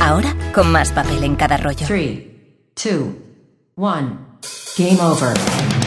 Ahora con más papel en cada rollo. 3, 2, 1. Game over.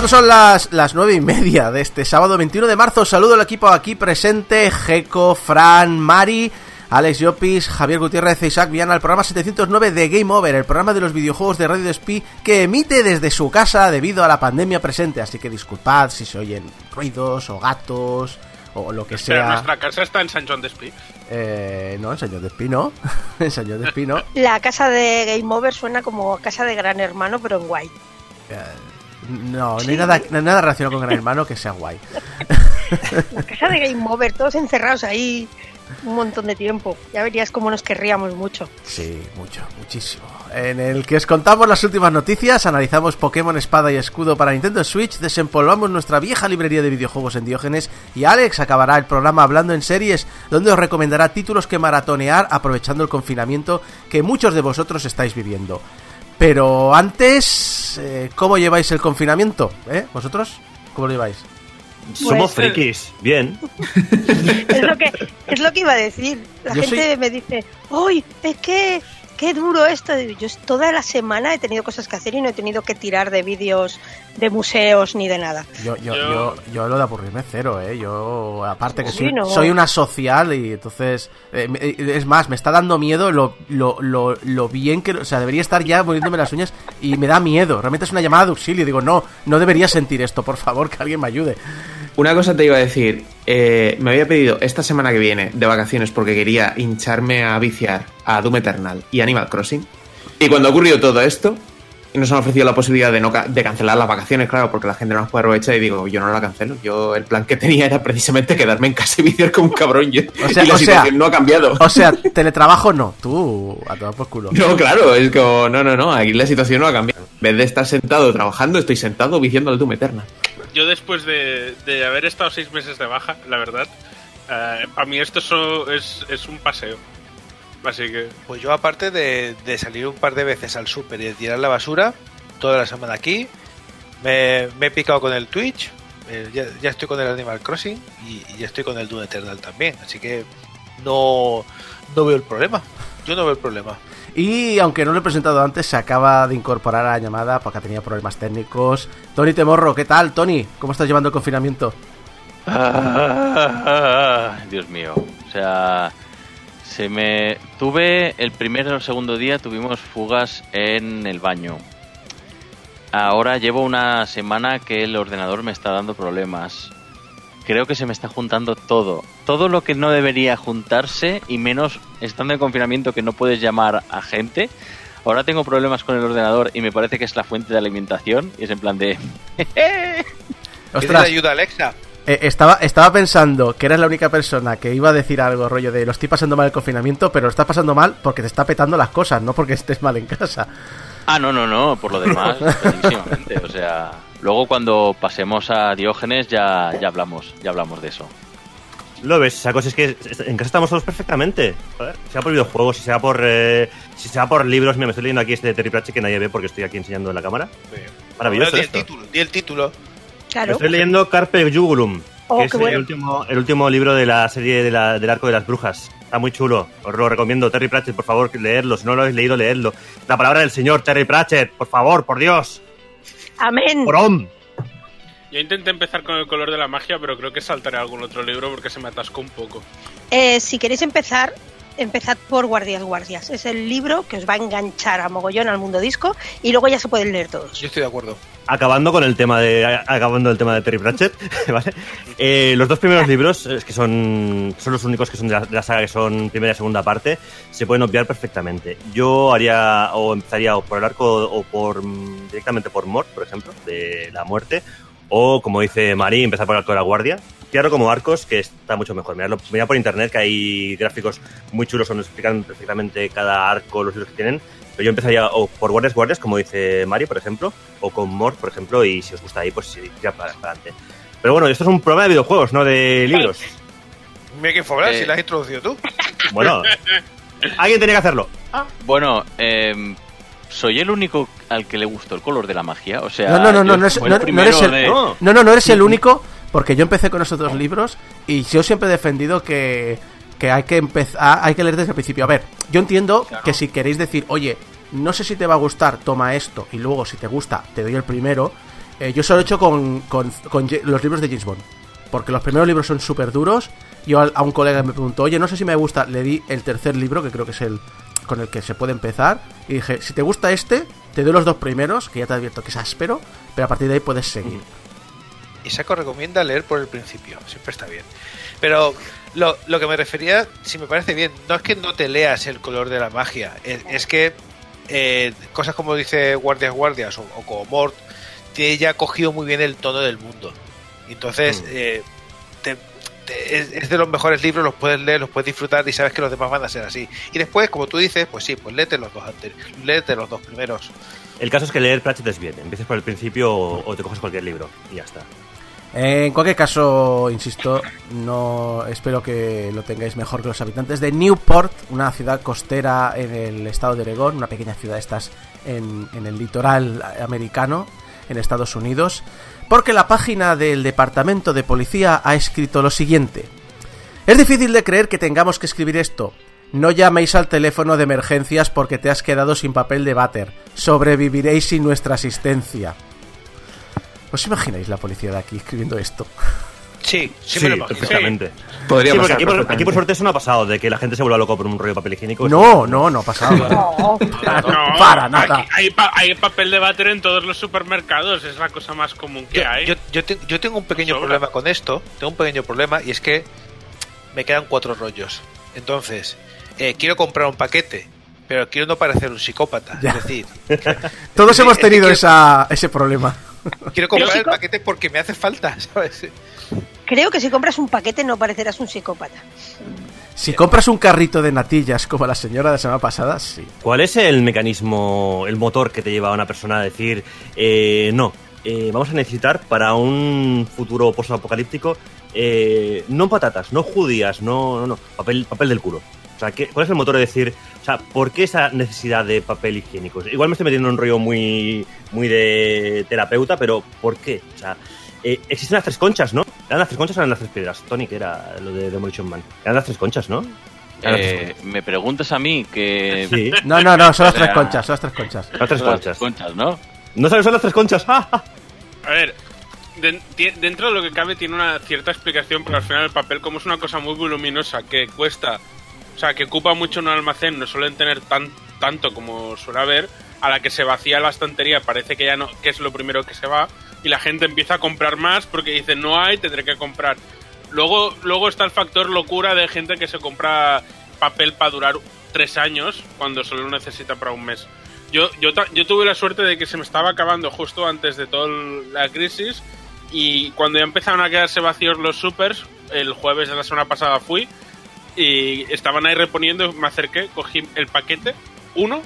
Cuando son las, las 9 y media de este sábado 21 de marzo, saludo al equipo aquí presente, Geco, Fran, Mari, Alex Llopis, Javier Gutiérrez e Isaac Viana, el programa 709 de Game Over, el programa de los videojuegos de Radio Despí que emite desde su casa debido a la pandemia presente, así que disculpad si se oyen ruidos o gatos o lo que sea. nuestra casa está en San John de Espí. Eh, no, en San John Despí no, en San John Despí no. La casa de Game Over suena como casa de Gran Hermano, pero en guay. Eh, no, no hay nada, no hay nada relacionado con Gran Hermano que sea guay. La casa de Game Over, todos encerrados ahí un montón de tiempo. Ya verías cómo nos querríamos mucho. Sí, mucho, muchísimo. En el que os contamos las últimas noticias, analizamos Pokémon Espada y Escudo para Nintendo Switch, desempolvamos nuestra vieja librería de videojuegos en Diógenes y Alex acabará el programa hablando en series, donde os recomendará títulos que maratonear aprovechando el confinamiento que muchos de vosotros estáis viviendo. Pero antes, eh, ¿cómo lleváis el confinamiento? ¿Eh? ¿Vosotros? ¿Cómo lo lleváis? Somos Pues, frikis, bien. Es lo que, es lo que iba a decir. La Yo gente soy- me dice, ¡Uy! Es que qué duro esto. Yo toda la semana he tenido cosas que hacer y no he tenido que tirar de vídeos de museos ni de nada. Yo, yo, Yo- yo, yo lo de aburrirme cero, ¿eh? Yo, aparte que Sí, soy, no. soy una social y entonces... eh, me- eh, es más, me está dando miedo lo, lo, lo, lo bien que... O sea, debería estar ya muriéndome las uñas y me da miedo. Realmente es una llamada de auxilio. Digo, no, no debería sentir esto, por favor, que alguien me ayude. Una cosa te iba a decir, eh, me había pedido esta semana que viene de vacaciones porque quería hincharme a viciar a Doom Eternal y Animal Crossing. Y cuando ha ocurrido todo esto, nos han ofrecido la posibilidad de, no ca- de cancelar las vacaciones, claro, porque la gente no las puede aprovechar y digo, yo no la cancelo. Yo el plan que tenía era precisamente quedarme en casa y viciar como un cabrón. Y, O sea- y la o sea- situación no ha cambiado. O sea, teletrabajo no. Tú, a tomar por culo. No, claro, es como, no, no, no, aquí la situación no ha cambiado. En vez de estar sentado trabajando, estoy sentado viciando al Doom Eternal. Yo después de, de haber estado seis meses de baja, la verdad, eh, para mí esto es, es un paseo. Así que Pues yo, aparte de, de salir un par de veces al súper y de tirar la basura, toda la semana aquí, me, he picado con el Twitch, eh, ya, ya estoy con el Animal Crossing y, y ya estoy con el Doom Eternal también. Así que no, no veo el problema. Yo no veo el problema. Y aunque no lo he presentado antes, se acaba de incorporar a la llamada porque tenía problemas técnicos. Tony Temorro, ¿qué tal, Tony? ¿Cómo estás llevando el confinamiento? Dios mío. O sea, se me tuve el primer o segundo día tuvimos fugas en el baño. Ahora llevo una semana que el ordenador me está dando problemas. Creo que se me está juntando todo. Todo lo que no debería juntarse y menos estando en confinamiento que no puedes llamar a gente. Ahora tengo problemas con el ordenador y me parece que es la fuente de alimentación y es en plan de ¿Pide Ostras, ayuda, Alexa? eh, estaba, estaba pensando que eras la única persona que iba a decir algo, rollo de lo estoy pasando mal el confinamiento, pero lo estás pasando mal porque te está petando las cosas, no porque estés mal en casa. Ah, no, no, no, por lo demás, clarísimamente. O sea, luego cuando pasemos a Diógenes ya, ya hablamos, ya hablamos de eso. Lo ves, esa cosa es que en casa estamos todos perfectamente. Joder, sea por videojuegos, si sea por eh, si sea por libros, mira, me estoy leyendo aquí este de Terry Pratchett que nadie ve porque estoy aquí enseñando en la cámara. Maravilloso Di el esto. título, di el título. Me Claro. Estoy leyendo Carpe Jugulum, Oh, que es el, último, el último libro de la serie de la- del arco de las brujas. Está muy chulo, os lo recomiendo. Terry Pratchett, por favor, leerlo. Si no lo habéis leído, leedlo. La palabra del señor Terry Pratchett, por favor, por Dios. Amén. Porón. yo intenté empezar con el color de la magia, pero creo que saltaré a algún otro libro porque se me atascó un poco. Eh, si queréis empezar, empezad por Guardias Guardias. Es el libro que os va a enganchar a mogollón al mundo disco y luego ya se pueden leer todos. Yo estoy de acuerdo. acabando con el tema de acabando el tema de Terry Pratchett, ¿vale? Eh, los dos primeros libros, es que son, son los únicos que son de la, de la saga que son primera y segunda parte, se pueden obviar perfectamente. Yo haría o empezaría o por el arco o por mm, directamente por Mort, por ejemplo, de la muerte, O, como dice Mari, empezar por Arco de la Guardia. Claro, como Arcos, que está mucho mejor. Mirad, mirad por internet que hay gráficos muy chulos donde explican perfectamente cada arco, los libros que tienen. Pero yo empezaría o por Guardias Guardias, como dice Mario, por ejemplo, o con Mort, por ejemplo, y si os gusta ahí, pues sí, tira para, para adelante. Pero bueno, esto es un programa de videojuegos, no de libros. Mira que fue Eh. si la has introducido tú. Bueno, alguien tenía que hacerlo. Bueno, em, soy el único al que le gustó el color de la magia. O sea, No, no, no, no, no, es- no- el no eres el, de- no, no, no eres el único, porque yo empecé con esos dos libros y yo siempre he defendido que, que hay que empezar, hay que leer desde el principio. A ver, yo entiendo que si queréis decir, oye, no sé si te va a gustar, toma esto, y luego si te gusta, te doy el primero. eh, yo solo he hecho con, con- con los libros de James Bond. Porque los primeros libros son súper duros. Yo al- a un colega me preguntó, oye, no sé si me gusta. Le di el tercer libro, que creo que es el con el que se puede empezar. Y dije, si te gusta este, te doy los dos primeros, que ya te advierto que es áspero, pero a partir de ahí puedes seguir. Y Saco recomienda leer por el principio, siempre está bien. Pero lo, lo que me refería, si me parece bien, no es que no te leas el color de la magia, es, es que eh, cosas como dice Guardias Guardias o, o como Mort, tiene ya cogido muy bien el tono del mundo. Entonces, eh, te- te- es, es de los mejores libros, los puedes leer, los puedes disfrutar y sabes que los demás van a ser así. Y después, como tú dices, pues sí, pues léete los dos antes, léete los dos primeros. El caso es que leer Pratchett es bien. Empieces por el principio o, o te coges cualquier libro y ya está. En cualquier caso, insisto, no espero que lo tengáis mejor que los habitantes de Newport, una ciudad costera en el estado de Oregón, una pequeña ciudad estas en, en el litoral americano, en Estados Unidos, porque la página del Departamento de Policía ha escrito lo siguiente. Es difícil de creer que tengamos que escribir esto. No llaméis al teléfono de emergencias porque te has quedado sin papel de váter. Sobreviviréis sin nuestra asistencia. ¿Os imagináis la policía de aquí escribiendo esto? Sí, sí, Sí, me lo imagino. perfectamente. Podría Sí, pasar aquí por, perfectamente. aquí por suerte eso no ha pasado, de que la gente se vuelva loco por un rollo de papel higiénico. No, no, no ha pasado. No, Para nada. aquí hay, pa- hay papel de váter en todos los supermercados, es la cosa más común que Yo, hay. yo, yo te- yo tengo un pequeño Sobra. problema con esto. Tengo un pequeño problema y es que me quedan cuatro rollos. Entonces, eh, quiero comprar un paquete, pero quiero no parecer un psicópata. Ya. Es decir, Todos hemos es que tenido quiero- esa, ese problema. Quiero comprar el paquete porque me hace falta, ¿sabes? Creo que si compras un paquete no parecerás un psicópata. Si compras un carrito de natillas como la señora de la semana pasada, sí. ¿Cuál es el mecanismo, el motor que te lleva a una persona a decir, eh, no, eh, vamos a necesitar para un futuro post-apocalíptico, eh, no patatas, no judías, no, no, no, papel, papel del culo? O sea, ¿qué- ¿cuál es el motor de decir, o sea, ¿por qué esa necesidad de papel higiénico? Igual me estoy metiendo en un rollo muy, muy de terapeuta, pero ¿por qué? O sea, eh, existen las tres conchas, ¿no? ¿Eran las tres conchas o eran las tres piedras? Tony, que era lo de Demolition Man. Eran las tres conchas, ¿no? Tres Eh, me preguntas a mí que... Sí, No, no, no, son las tres conchas, son las tres conchas. las tres Son las conchas. conchas, ¿no? ¿No sabes son las tres conchas? A ver, dentro de lo que cabe tiene una cierta explicación, porque al final el papel, como es una cosa muy voluminosa, que cuesta, o sea, que ocupa mucho un almacén, no suelen tener tan, tanto como suele haber, a la que se vacía la estantería parece que ya no, que es lo primero que se va, y la gente empieza a comprar más porque dice, no hay, tendré que comprar. Luego, luego está el factor locura de gente que se compra papel para durar tres años cuando solo lo necesita para un mes. Yo, yo, yo tuve la suerte de que se me estaba acabando justo antes de toda la crisis y cuando ya empezaron a quedarse vacíos los supers, el jueves de la semana pasada fui y estaban ahí reponiendo, me acerqué, cogí el paquete, uno,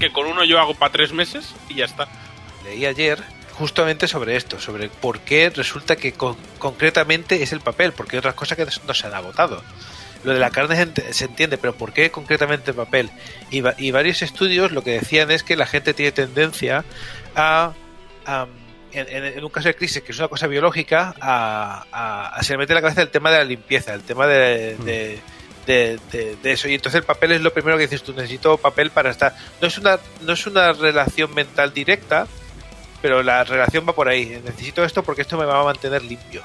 que con uno yo hago para tres meses y ya está. Leí ayer justamente sobre esto, sobre por qué resulta que con- concretamente es el papel, porque hay otras cosas que no se han agotado. Lo de la carne se se entiende, pero ¿por qué concretamente el papel? Y, va- y varios estudios lo que decían es que la gente tiene tendencia a, a, en, un caso de crisis, que es una cosa biológica, a, a- se le mete en la cabeza el tema de la limpieza, el tema de- de- de eso. Y entonces el papel es lo primero que dices tú, necesito papel para estar. No es una, no es una relación mental directa, pero la relación va por ahí. Necesito esto porque esto me va a mantener limpio.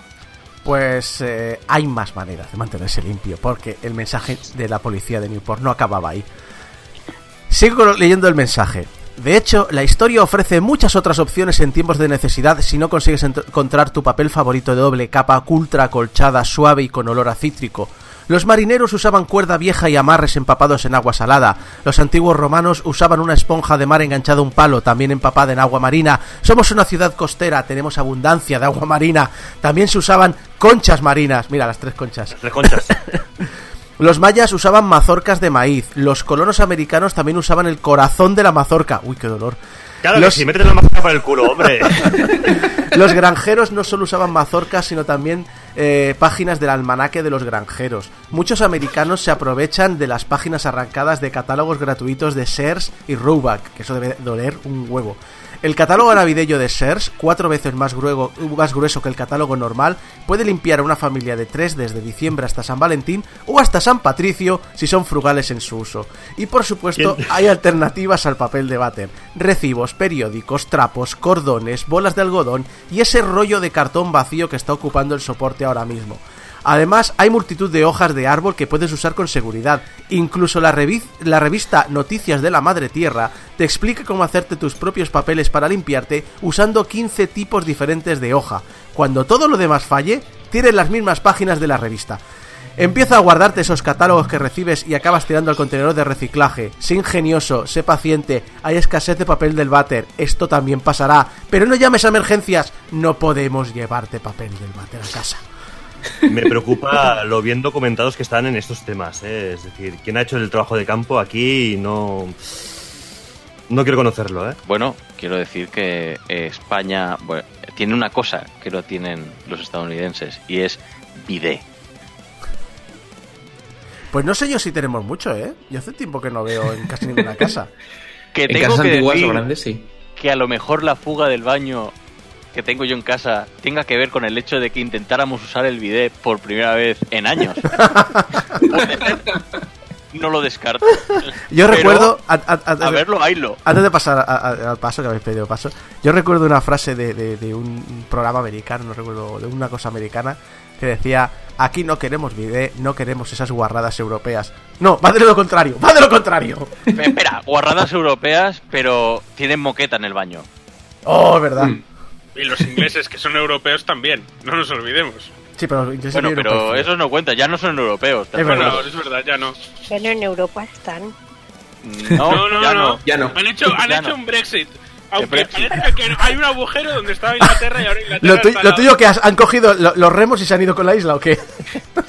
Pues eh, hay más maneras de mantenerse limpio, porque el mensaje de la policía de Newport no acababa ahí. Sigo leyendo el mensaje. De hecho, la historia ofrece muchas otras opciones en tiempos de necesidad si no consigues encontrar tu papel favorito de doble capa, ultra acolchada, suave y con olor a cítrico. Los marineros usaban cuerda vieja y amarres empapados en agua salada. Los antiguos romanos usaban una esponja de mar enganchada a un palo, también empapada en agua marina. Somos una ciudad costera, tenemos abundancia de agua marina. También se usaban conchas marinas. Mira, las tres conchas. Tres conchas. Los mayas usaban mazorcas de maíz. Los colonos americanos también usaban el corazón de la mazorca. Uy, qué dolor. Claro Los- que sí, métete la mazorca por el culo, hombre. Los granjeros no solo usaban mazorcas, sino también eh, páginas del almanaque de los granjeros. Muchos americanos se aprovechan de las páginas arrancadas de catálogos gratuitos de Sears y Roebuck, que eso debe doler un huevo. El catálogo navideño de Sears, cuatro veces más, gruego- más grueso que el catálogo normal, puede limpiar a una familia de tres desde diciembre hasta San Valentín o hasta San Patricio si son frugales en su uso. Y por supuesto, ¿Quién? hay alternativas al papel de váter. Recibos, periódicos, trapos, cordones, bolas de algodón y ese rollo de cartón vacío que está ocupando el soporte ahora mismo. Además, hay multitud de hojas de árbol que puedes usar con seguridad. Incluso la, revi- la revista Noticias de la Madre Tierra te explica cómo hacerte tus propios papeles para limpiarte usando 15 tipos diferentes de hoja. Cuando todo lo demás falle, tienes las mismas páginas de la revista. Empieza a guardarte esos catálogos que recibes y acabas tirando al contenedor de reciclaje. Sé ingenioso, sé paciente, hay escasez de papel del váter, esto también pasará. Pero no llames a emergencias, no podemos llevarte papel del váter a casa. Me preocupa lo bien documentados que están en estos temas. ¿eh? Es decir, quien ha hecho el trabajo de campo aquí no. No quiero conocerlo, ¿eh? Bueno, quiero decir que eh, España bueno, tiene una cosa que no tienen los estadounidenses y es bidet. Pues no sé yo si tenemos mucho, ¿eh? Yo hace tiempo que no veo en casi ninguna casa. Que En tengo casas que antiguas o grandes, sí. que a lo mejor la fuga del baño que tengo yo en casa tenga que ver con el hecho de que intentáramos usar el bidet por primera vez en años. No lo descarto. Yo Pero, recuerdo... a- a- a- A verlo, haylo. Antes de pasar a- a- al paso que habéis pedido paso, yo recuerdo una frase de, de- de un programa americano, no recuerdo, de una cosa americana, que decía, aquí no queremos bidet, no queremos esas guarradas europeas. No, va de lo contrario, va de lo contrario. Espera, guarradas europeas, pero tienen moqueta en el baño. Oh, es verdad. Mm. Y los ingleses, que son europeos también, no nos olvidemos. Sí, pero los ingleses Bueno, pero por esos no cuentan, ya no son europeos. ¿te Es Bueno, verdad. acuerdas? es verdad, ya no. Bueno, en Europa están. No, No, no, ya no. no. Ya no. Han hecho, han Ya hecho no. un Brexit. Aunque parezca que hay un agujero donde estaba Inglaterra y ahora Inglaterra. Lo, tu- está lo tuyo que has- han cogido lo- los remos y se han ido con la isla o qué?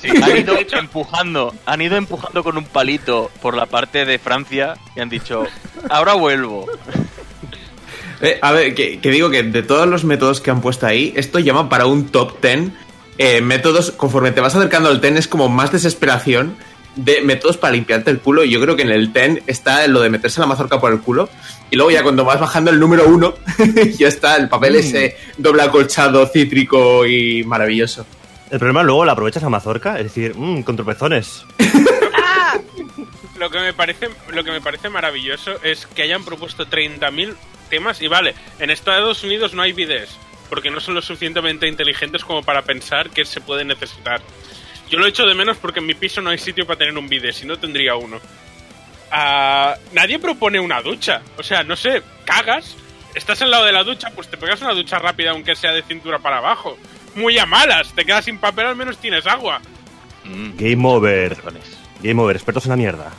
Sí, han ido empujando, han ido empujando con un palito por la parte de Francia y han dicho, ahora vuelvo. Eh, a ver, que, que digo que de todos los métodos que han puesto ahí, esto llama para un top 10 eh, métodos, conforme te vas acercando al 10 es como más desesperación de métodos para limpiarte el culo. Y yo creo que en el 10 está lo de meterse la mazorca por el culo. Y luego ya cuando vas bajando el número 1, ya está el papel ese doble acolchado, cítrico y maravilloso. El problema luego la aprovechas la mazorca, es decir, mmm, con tropezones. Lo que me parece, lo que me parece maravilloso es que hayan propuesto 30.000 temas y vale, en Estados Unidos no hay bidets, porque no son lo suficientemente inteligentes como para pensar que se puede necesitar. Yo lo echo de menos porque en mi piso no hay sitio para tener un bidet, si no tendría uno. Ah, nadie propone una ducha, o sea, no sé, cagas, estás al lado de la ducha, pues te pegas una ducha rápida aunque sea de cintura para abajo. Muy a malas, te quedas sin papel, al menos tienes agua. Mm, Game over. Game over, expertos en la mierda.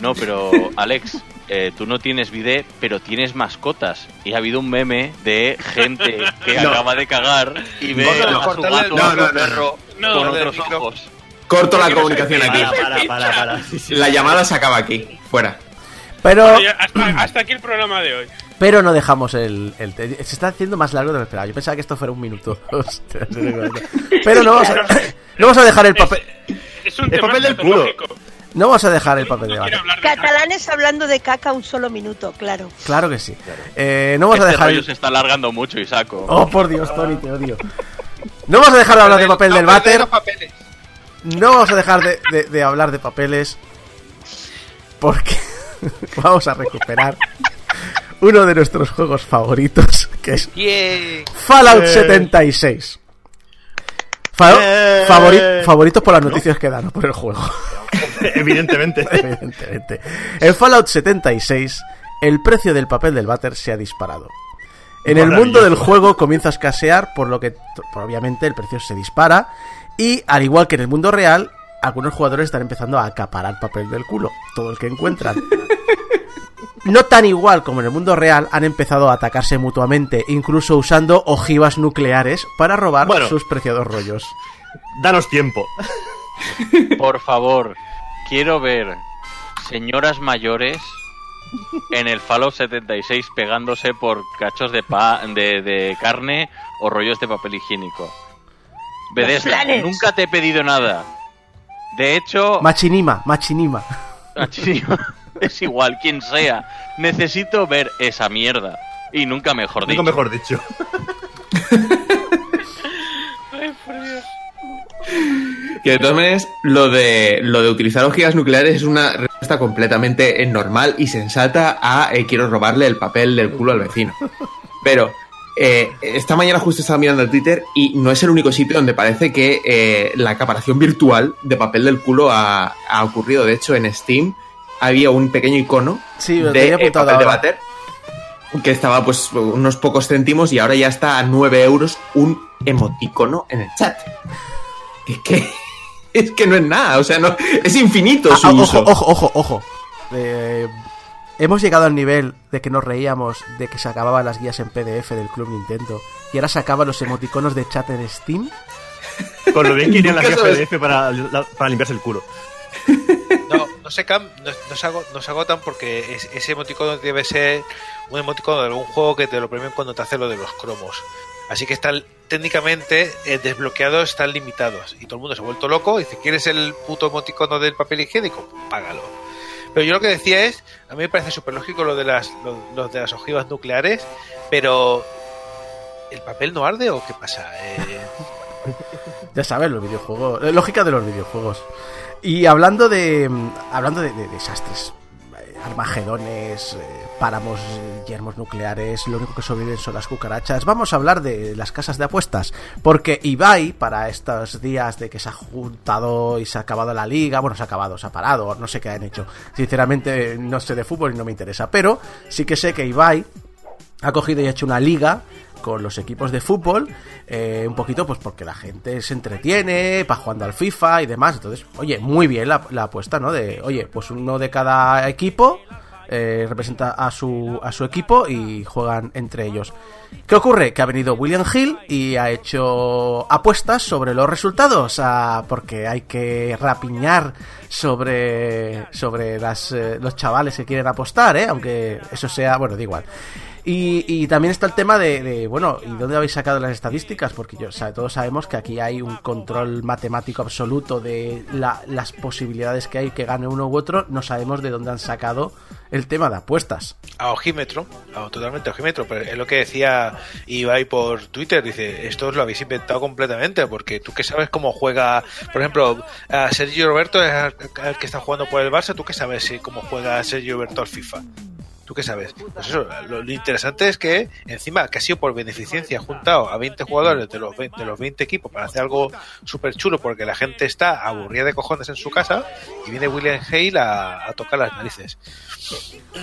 No, pero Alex, eh, tú no tienes bidet, pero tienes mascotas. Y ha habido un meme de gente que No. acaba de cagar y ve No, a su gato No, no, no, perro no. con otros ojos. Corto la comunicación aquí. Para, para, para, para. Sí, sí. La llamada se acaba aquí. Fuera. Pero, Bueno, hasta, hasta aquí el programa de hoy. pero no dejamos el, el- Se está haciendo más largo de lo esperado. Yo pensaba que esto fuera un minuto. Pero no vamos a, no vamos a dejar el papel... Es un El tema papel del culo. No vamos a dejar el papel de vaca. Catalanes hablando de caca un solo minuto, claro. Claro que sí. Eh, no vamos a Este dejar rollo el... se está alargando mucho y saco. Oh, por Dios, Tony, te odio. No vamos a dejar de hablar de papel del váter. No vamos a dejar de, de- de hablar de papeles. Porque vamos a recuperar uno de nuestros juegos favoritos, que es Bien. Fallout 76. Fa- Eh. favori- favoritos por las noticias que dan, no por el juego. Evidentemente. Evidentemente. En Fallout 76, el precio del papel del váter se ha disparado. En el mundo del juego comienza a escasear, por lo que obviamente el precio se dispara. Y al igual que en el mundo real, algunos jugadores están empezando a acaparar papel del culo, todo el que encuentran. No tan igual como en el mundo real, han empezado a atacarse mutuamente, incluso usando ojivas nucleares para robar Bueno. sus preciados rollos. Danos tiempo. Por favor, quiero ver señoras mayores en el Fallout 76 pegándose por cachos de, pa de, de carne o rollos de papel higiénico. Bethesda, nunca te he pedido nada. De hecho, Machinima, machinima. Es igual, quien sea. Necesito ver esa mierda. Y nunca mejor dicho. Nunca mejor dicho. Que de todas maneras, lo de, lo de utilizar ojivas nucleares es una respuesta completamente normal y sensata a eh, quiero robarle el papel del culo al vecino. Pero eh, esta mañana justo estaba mirando el Twitter y no es el único sitio donde parece que eh, la acaparación virtual de papel del culo ha, ha ocurrido. De hecho, en Steam había un pequeño icono Sí, de eh, papel de váter que estaba pues unos pocos céntimos y ahora ya está a 9 euros un emoticono en el chat. Es que, es que no es nada, o sea, no, es infinito Ah, su ah, uso. ojo, ojo, ojo, ojo. Eh, hemos llegado al nivel de que nos reíamos de que se acababan las guías en PDF del Club Nintendo y ahora sacaban los emoticonos de chat en Steam. Con lo bien que irían las guías sabes- PDF para, la- para limpiarse el culo. No, se, cam- no, no se, ago- no se agotan porque es- ese emoticono debe ser un emoticono de algún juego que te lo premian cuando te hace lo de los cromos. Así que están técnicamente eh, desbloqueados, están limitados. Y todo el mundo se ha vuelto loco y dice, ¿quieres el puto emoticono del papel higiénico? Págalo. Pero yo lo que decía es, a mí me parece súper lógico lo de las lo de las ojivas nucleares, pero ¿el papel no arde o qué pasa? Eh, Ya sabes, los videojuegos. eh, Lógica de los videojuegos. Y hablando de. mm, Hablando de, de desastres. eh, Armagedones, eh, páramos, eh, yermos nucleares, lo único que sobreviven son las cucarachas. Vamos a hablar de las casas de apuestas. Porque Ibai, para estos días de que se ha juntado y se ha acabado la liga, bueno, se ha acabado, se ha parado, no sé qué han hecho. Sinceramente, no sé de fútbol y no me interesa. Pero sí que sé que Ibai ha cogido y ha hecho una liga con los equipos de fútbol, eh, un poquito pues porque la gente se entretiene, para jugando al FIFA y demás. Entonces, oye, muy bien la, apuesta, ¿no? De, oye, pues uno de cada equipo eh, representa a su, a su equipo y juegan entre ellos. ¿Qué ocurre? Que ha venido William Hill y ha hecho apuestas sobre los resultados, ah, porque hay que rapiñar sobre, sobre las, eh, los chavales que quieren apostar, ¿eh? aunque eso sea, bueno, da igual. Y, y también está el tema de, bueno, ¿y dónde habéis sacado las estadísticas? Porque yo, todos sabemos que aquí hay un control matemático absoluto de la- las posibilidades que hay que gane uno u otro. No sabemos de dónde han sacado el tema de apuestas. a ojímetro, totalmente a ojímetro, pero es lo que decía Ibai por Twitter, dice, esto lo habéis inventado completamente, porque tú que sabes cómo juega, por ejemplo, a Sergio Roberto es el que está jugando por el Barça, tú que sabes si cómo juega Sergio Roberto al FIFA. ¿Tú qué sabes? Pues eso, lo, lo interesante es que encima que ha sido por beneficencia juntado a 20 jugadores de los 20, de los 20 equipos para hacer algo súper chulo porque la gente está aburrida de cojones en su casa y viene William Hale a, a tocar las narices.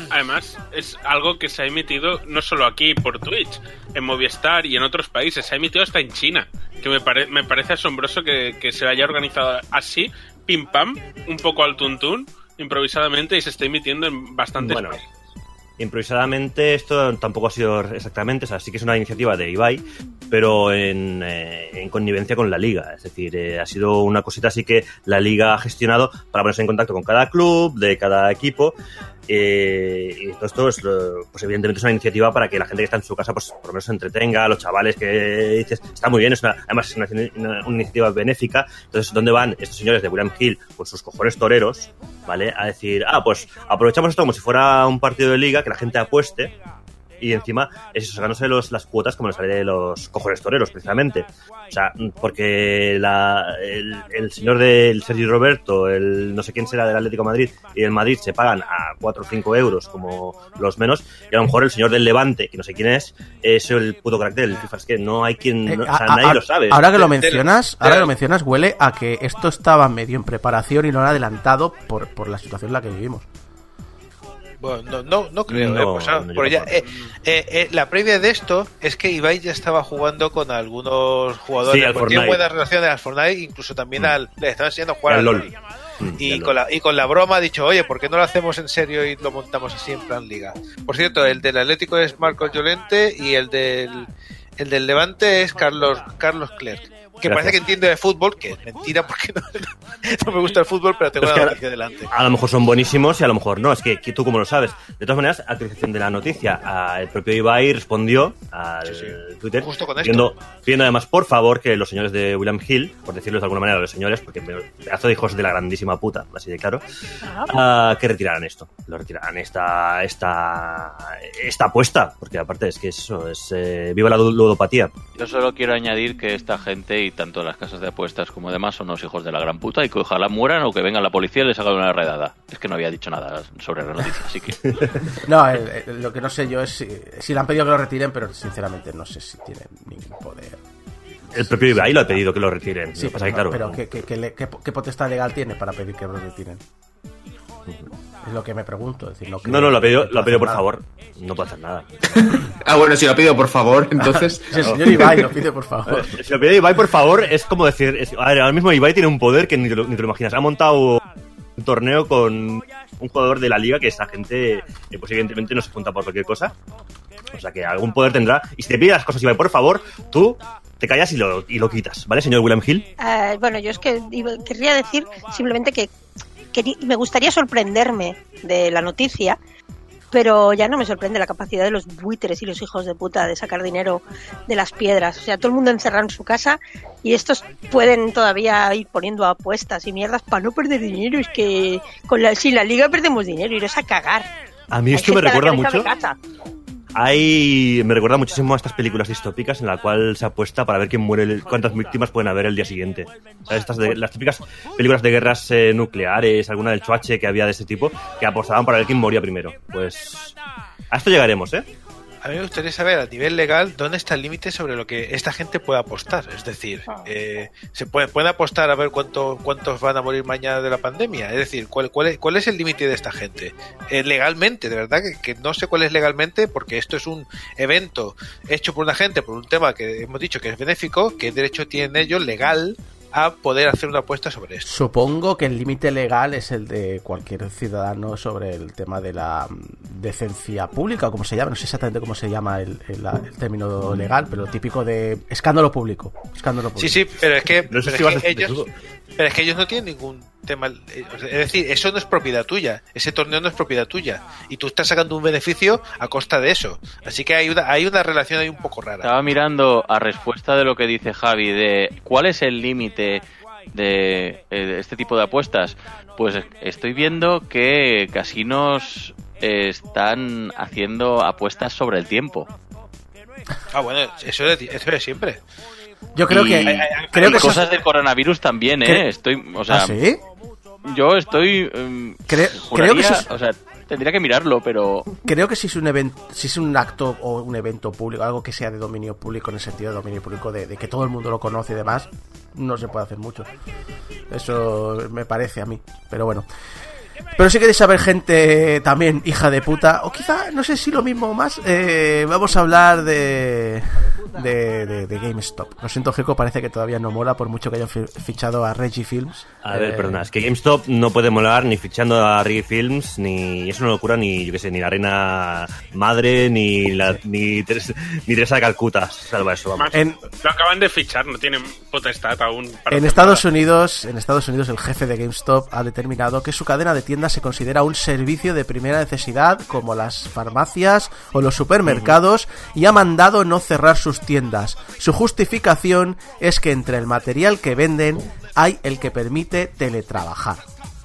Además, es algo que se ha emitido no solo aquí por Twitch, en Movistar y en otros países, se ha emitido hasta en China, que me, pare- me parece asombroso que, que se haya organizado así, pim pam, un poco al tuntún, improvisadamente y se esté emitiendo en bastantes Bueno. países. Improvisadamente esto tampoco ha sido exactamente, o sea, sí que es una iniciativa de Ibai, pero en, eh, en connivencia con la liga. Es decir, eh, ha sido una cosita así que la liga ha gestionado para ponerse en contacto con cada club, de cada equipo. Eh, esto es, pues evidentemente es una iniciativa para que la gente que está en su casa, pues por lo menos se entretenga, los chavales que dices, está muy bien, es una, además es una, una- iniciativa benéfica. Entonces, ¿dónde van estos señores de William Hill con sus cojones toreros? ¿Vale? A decir, ah, pues aprovechamos esto como si fuera un partido de liga, que la gente apueste y encima es eso, sacándose los, las cuotas como les sale de los cojones toreros, precisamente. O sea, porque la, el, el señor del Sergio Roberto, el no sé quién será del Atlético de Madrid y el Madrid se pagan a 4 o 5 euros como los menos, y a lo mejor el señor del Levante, que no sé quién es, es el puto carácter del FIFA. Es que no hay quien. Eh, o sea, a- nadie a- lo sabe. Ahora que lo mencionas, ahora que lo mencionas, huele a que esto estaba medio en preparación y no han adelantado por, por la situación en la que vivimos. Bueno, no, no, no creo, No, eh, pues, ah, pero ya, eh, eh, eh, la previa de esto es que Ibai ya estaba jugando con algunos jugadores Sí, porque tiene buenas relaciones al Fortnite, incluso también Mm. al, le estaba enseñando a jugar Al LOL. Mm, Y con, la, y con la broma ha dicho, oye, ¿por qué no lo hacemos en serio y lo montamos así en plan liga? Por cierto, el del Atlético es Marcos Llorente y el del, el del Levante es Carlos, Carlos Clerc. Que Gracias. parece que entiende de fútbol, que es mentira porque no, no me gusta el fútbol, pero tengo Es la que- noticia delante. A lo mejor son buenísimos y a lo mejor no, es que, que tú como lo sabes. De todas maneras, actualización de la noticia. Ah, el propio Ibai respondió al Sí, sí. Twitter Justo con pidiendo, pidiendo además, por favor, que los señores de William Hill, por decirlo de alguna manera, los señores, porque me pedazo de hijos de la grandísima puta, así de claro, ah, que retiraran esto, lo retiraran esta, esta, esta apuesta, porque aparte es que eso, es eh, viva la ludopatía. Yo solo quiero añadir que esta gente tanto las casas de apuestas como demás son unos hijos de la gran puta y que ojalá mueran o que venga la policía y les haga una redada. Es que no había dicho nada sobre la noticia, así que No, el- el- lo que no sé yo es si, si le han pedido que lo retiren, pero sinceramente no sé si tienen ningún poder. El propio Ibai lo ha pedido que lo retiren. Sí, lo que pasa pero, que, claro, pero ¿qué, qué- qué le- qué- qué potestad legal tiene para pedir que lo retiren? Es lo que me pregunto. Es decir, no, creo no, no, lo ha que pedido, lo ha pedido por nada. favor. No puede hacer nada. Ah, bueno, si lo pido por favor, entonces. Si el señor Ibai lo pide, por favor. Si lo pide Ibai, por favor, es como decir. es- a ver, ahora mismo Ibai tiene un poder que ni te, lo, ni te lo imaginas. Ha montado un torneo con un jugador de la liga que esa gente, eh, pues evidentemente no se junta por cualquier cosa. O sea que algún poder tendrá. Y si te pide las cosas, Ibai, por favor, tú te callas y lo, y lo quitas, ¿vale, señor William Hill? Eh, bueno, yo es que iba- querría decir simplemente que querí- me gustaría sorprenderme de la noticia, pero ya no me sorprende la capacidad de los buitres y los hijos de puta de sacar dinero de las piedras. O sea, todo el mundo encerrado en su casa y estos pueden todavía ir poniendo apuestas y mierdas para no perder dinero. Es que con la, sin la liga perdemos dinero, iros a cagar. A mí esto me recuerda que mucho. Hay, me recuerda muchísimo a estas películas distópicas en la cual se apuesta para ver quién muere, cuántas víctimas pueden haber el día siguiente. Estas de, las típicas películas de guerras eh, nucleares, alguna del Chuache que había de ese tipo, que apostaban para ver quién moría primero. Pues a esto llegaremos, ¿eh? A mí me gustaría saber a nivel legal dónde está el límite sobre lo que esta gente puede apostar. Es decir, eh, se puede, puede apostar a ver cuánto, cuántos van a morir mañana de la pandemia. Es decir, ¿cuál, cuál, es, cuál es el límite de esta gente? Eh, legalmente, de verdad que, que no sé cuál es legalmente porque esto es un evento hecho por una gente, por un tema que hemos dicho que es benéfico, ¿qué derecho tienen ellos legal a poder hacer una apuesta sobre esto? Supongo que el límite legal es el de cualquier ciudadano sobre el tema de la mm, decencia pública, o como se llama, no sé exactamente cómo se llama el, el- el término legal, pero típico de escándalo público. Escándalo público. Sí, sí, pero es que, No sé pero si es vas que a ellos, pero es que ellos no tienen ningún tema. eh, Es decir, eso no es propiedad tuya. Ese torneo no es propiedad tuya. Y tú estás sacando un beneficio a costa de eso. Así que hay una, hay una relación ahí un poco rara. estaba mirando a respuesta de lo que dice Javi de cuál es el límite de, eh, de este tipo de apuestas. Pues estoy viendo que casinos eh, están haciendo apuestas sobre el tiempo. Ah, bueno, eso es, eso es siempre. Yo creo Y- que. Hay- hay- creo y que eso es- cosas del coronavirus también, ¿Qué? ¿eh? Estoy, o sea, ¿Ah, sí? Yo estoy... em, Creo- juraría- creo que eso es- O sea, tendría que mirarlo, pero... Creo que si es un evento, si es un acto o un evento público, algo que sea de dominio público en el sentido de dominio público de, de que todo el mundo lo conoce y demás, no se puede hacer mucho. Eso me parece a mí, pero bueno. Pero si queréis saber gente también hija de puta, o quizá, no sé si lo mismo o más, eh, vamos a hablar de, de, de, de GameStop. Lo siento, Geco, parece que todavía no mola por mucho que hayan fi- fichado a Reggie Films. A ver, Eh, perdona, es que GameStop no puede molar ni fichando a Reggie Films, ni es una locura, ni yo qué sé, ni la reina madre, ni la, ni, Teresa, ni Teresa de Calcuta, salva eso, vamos. En- Lo acaban de fichar, no tienen potestad aún. para En Estados. Unidos, en Estados Unidos, el jefe de GameStop ha determinado que su cadena de se considera un servicio de primera necesidad, como las farmacias o los supermercados, y ha mandado no cerrar sus tiendas. Su justificación es que entre el material que venden hay el que permite teletrabajar.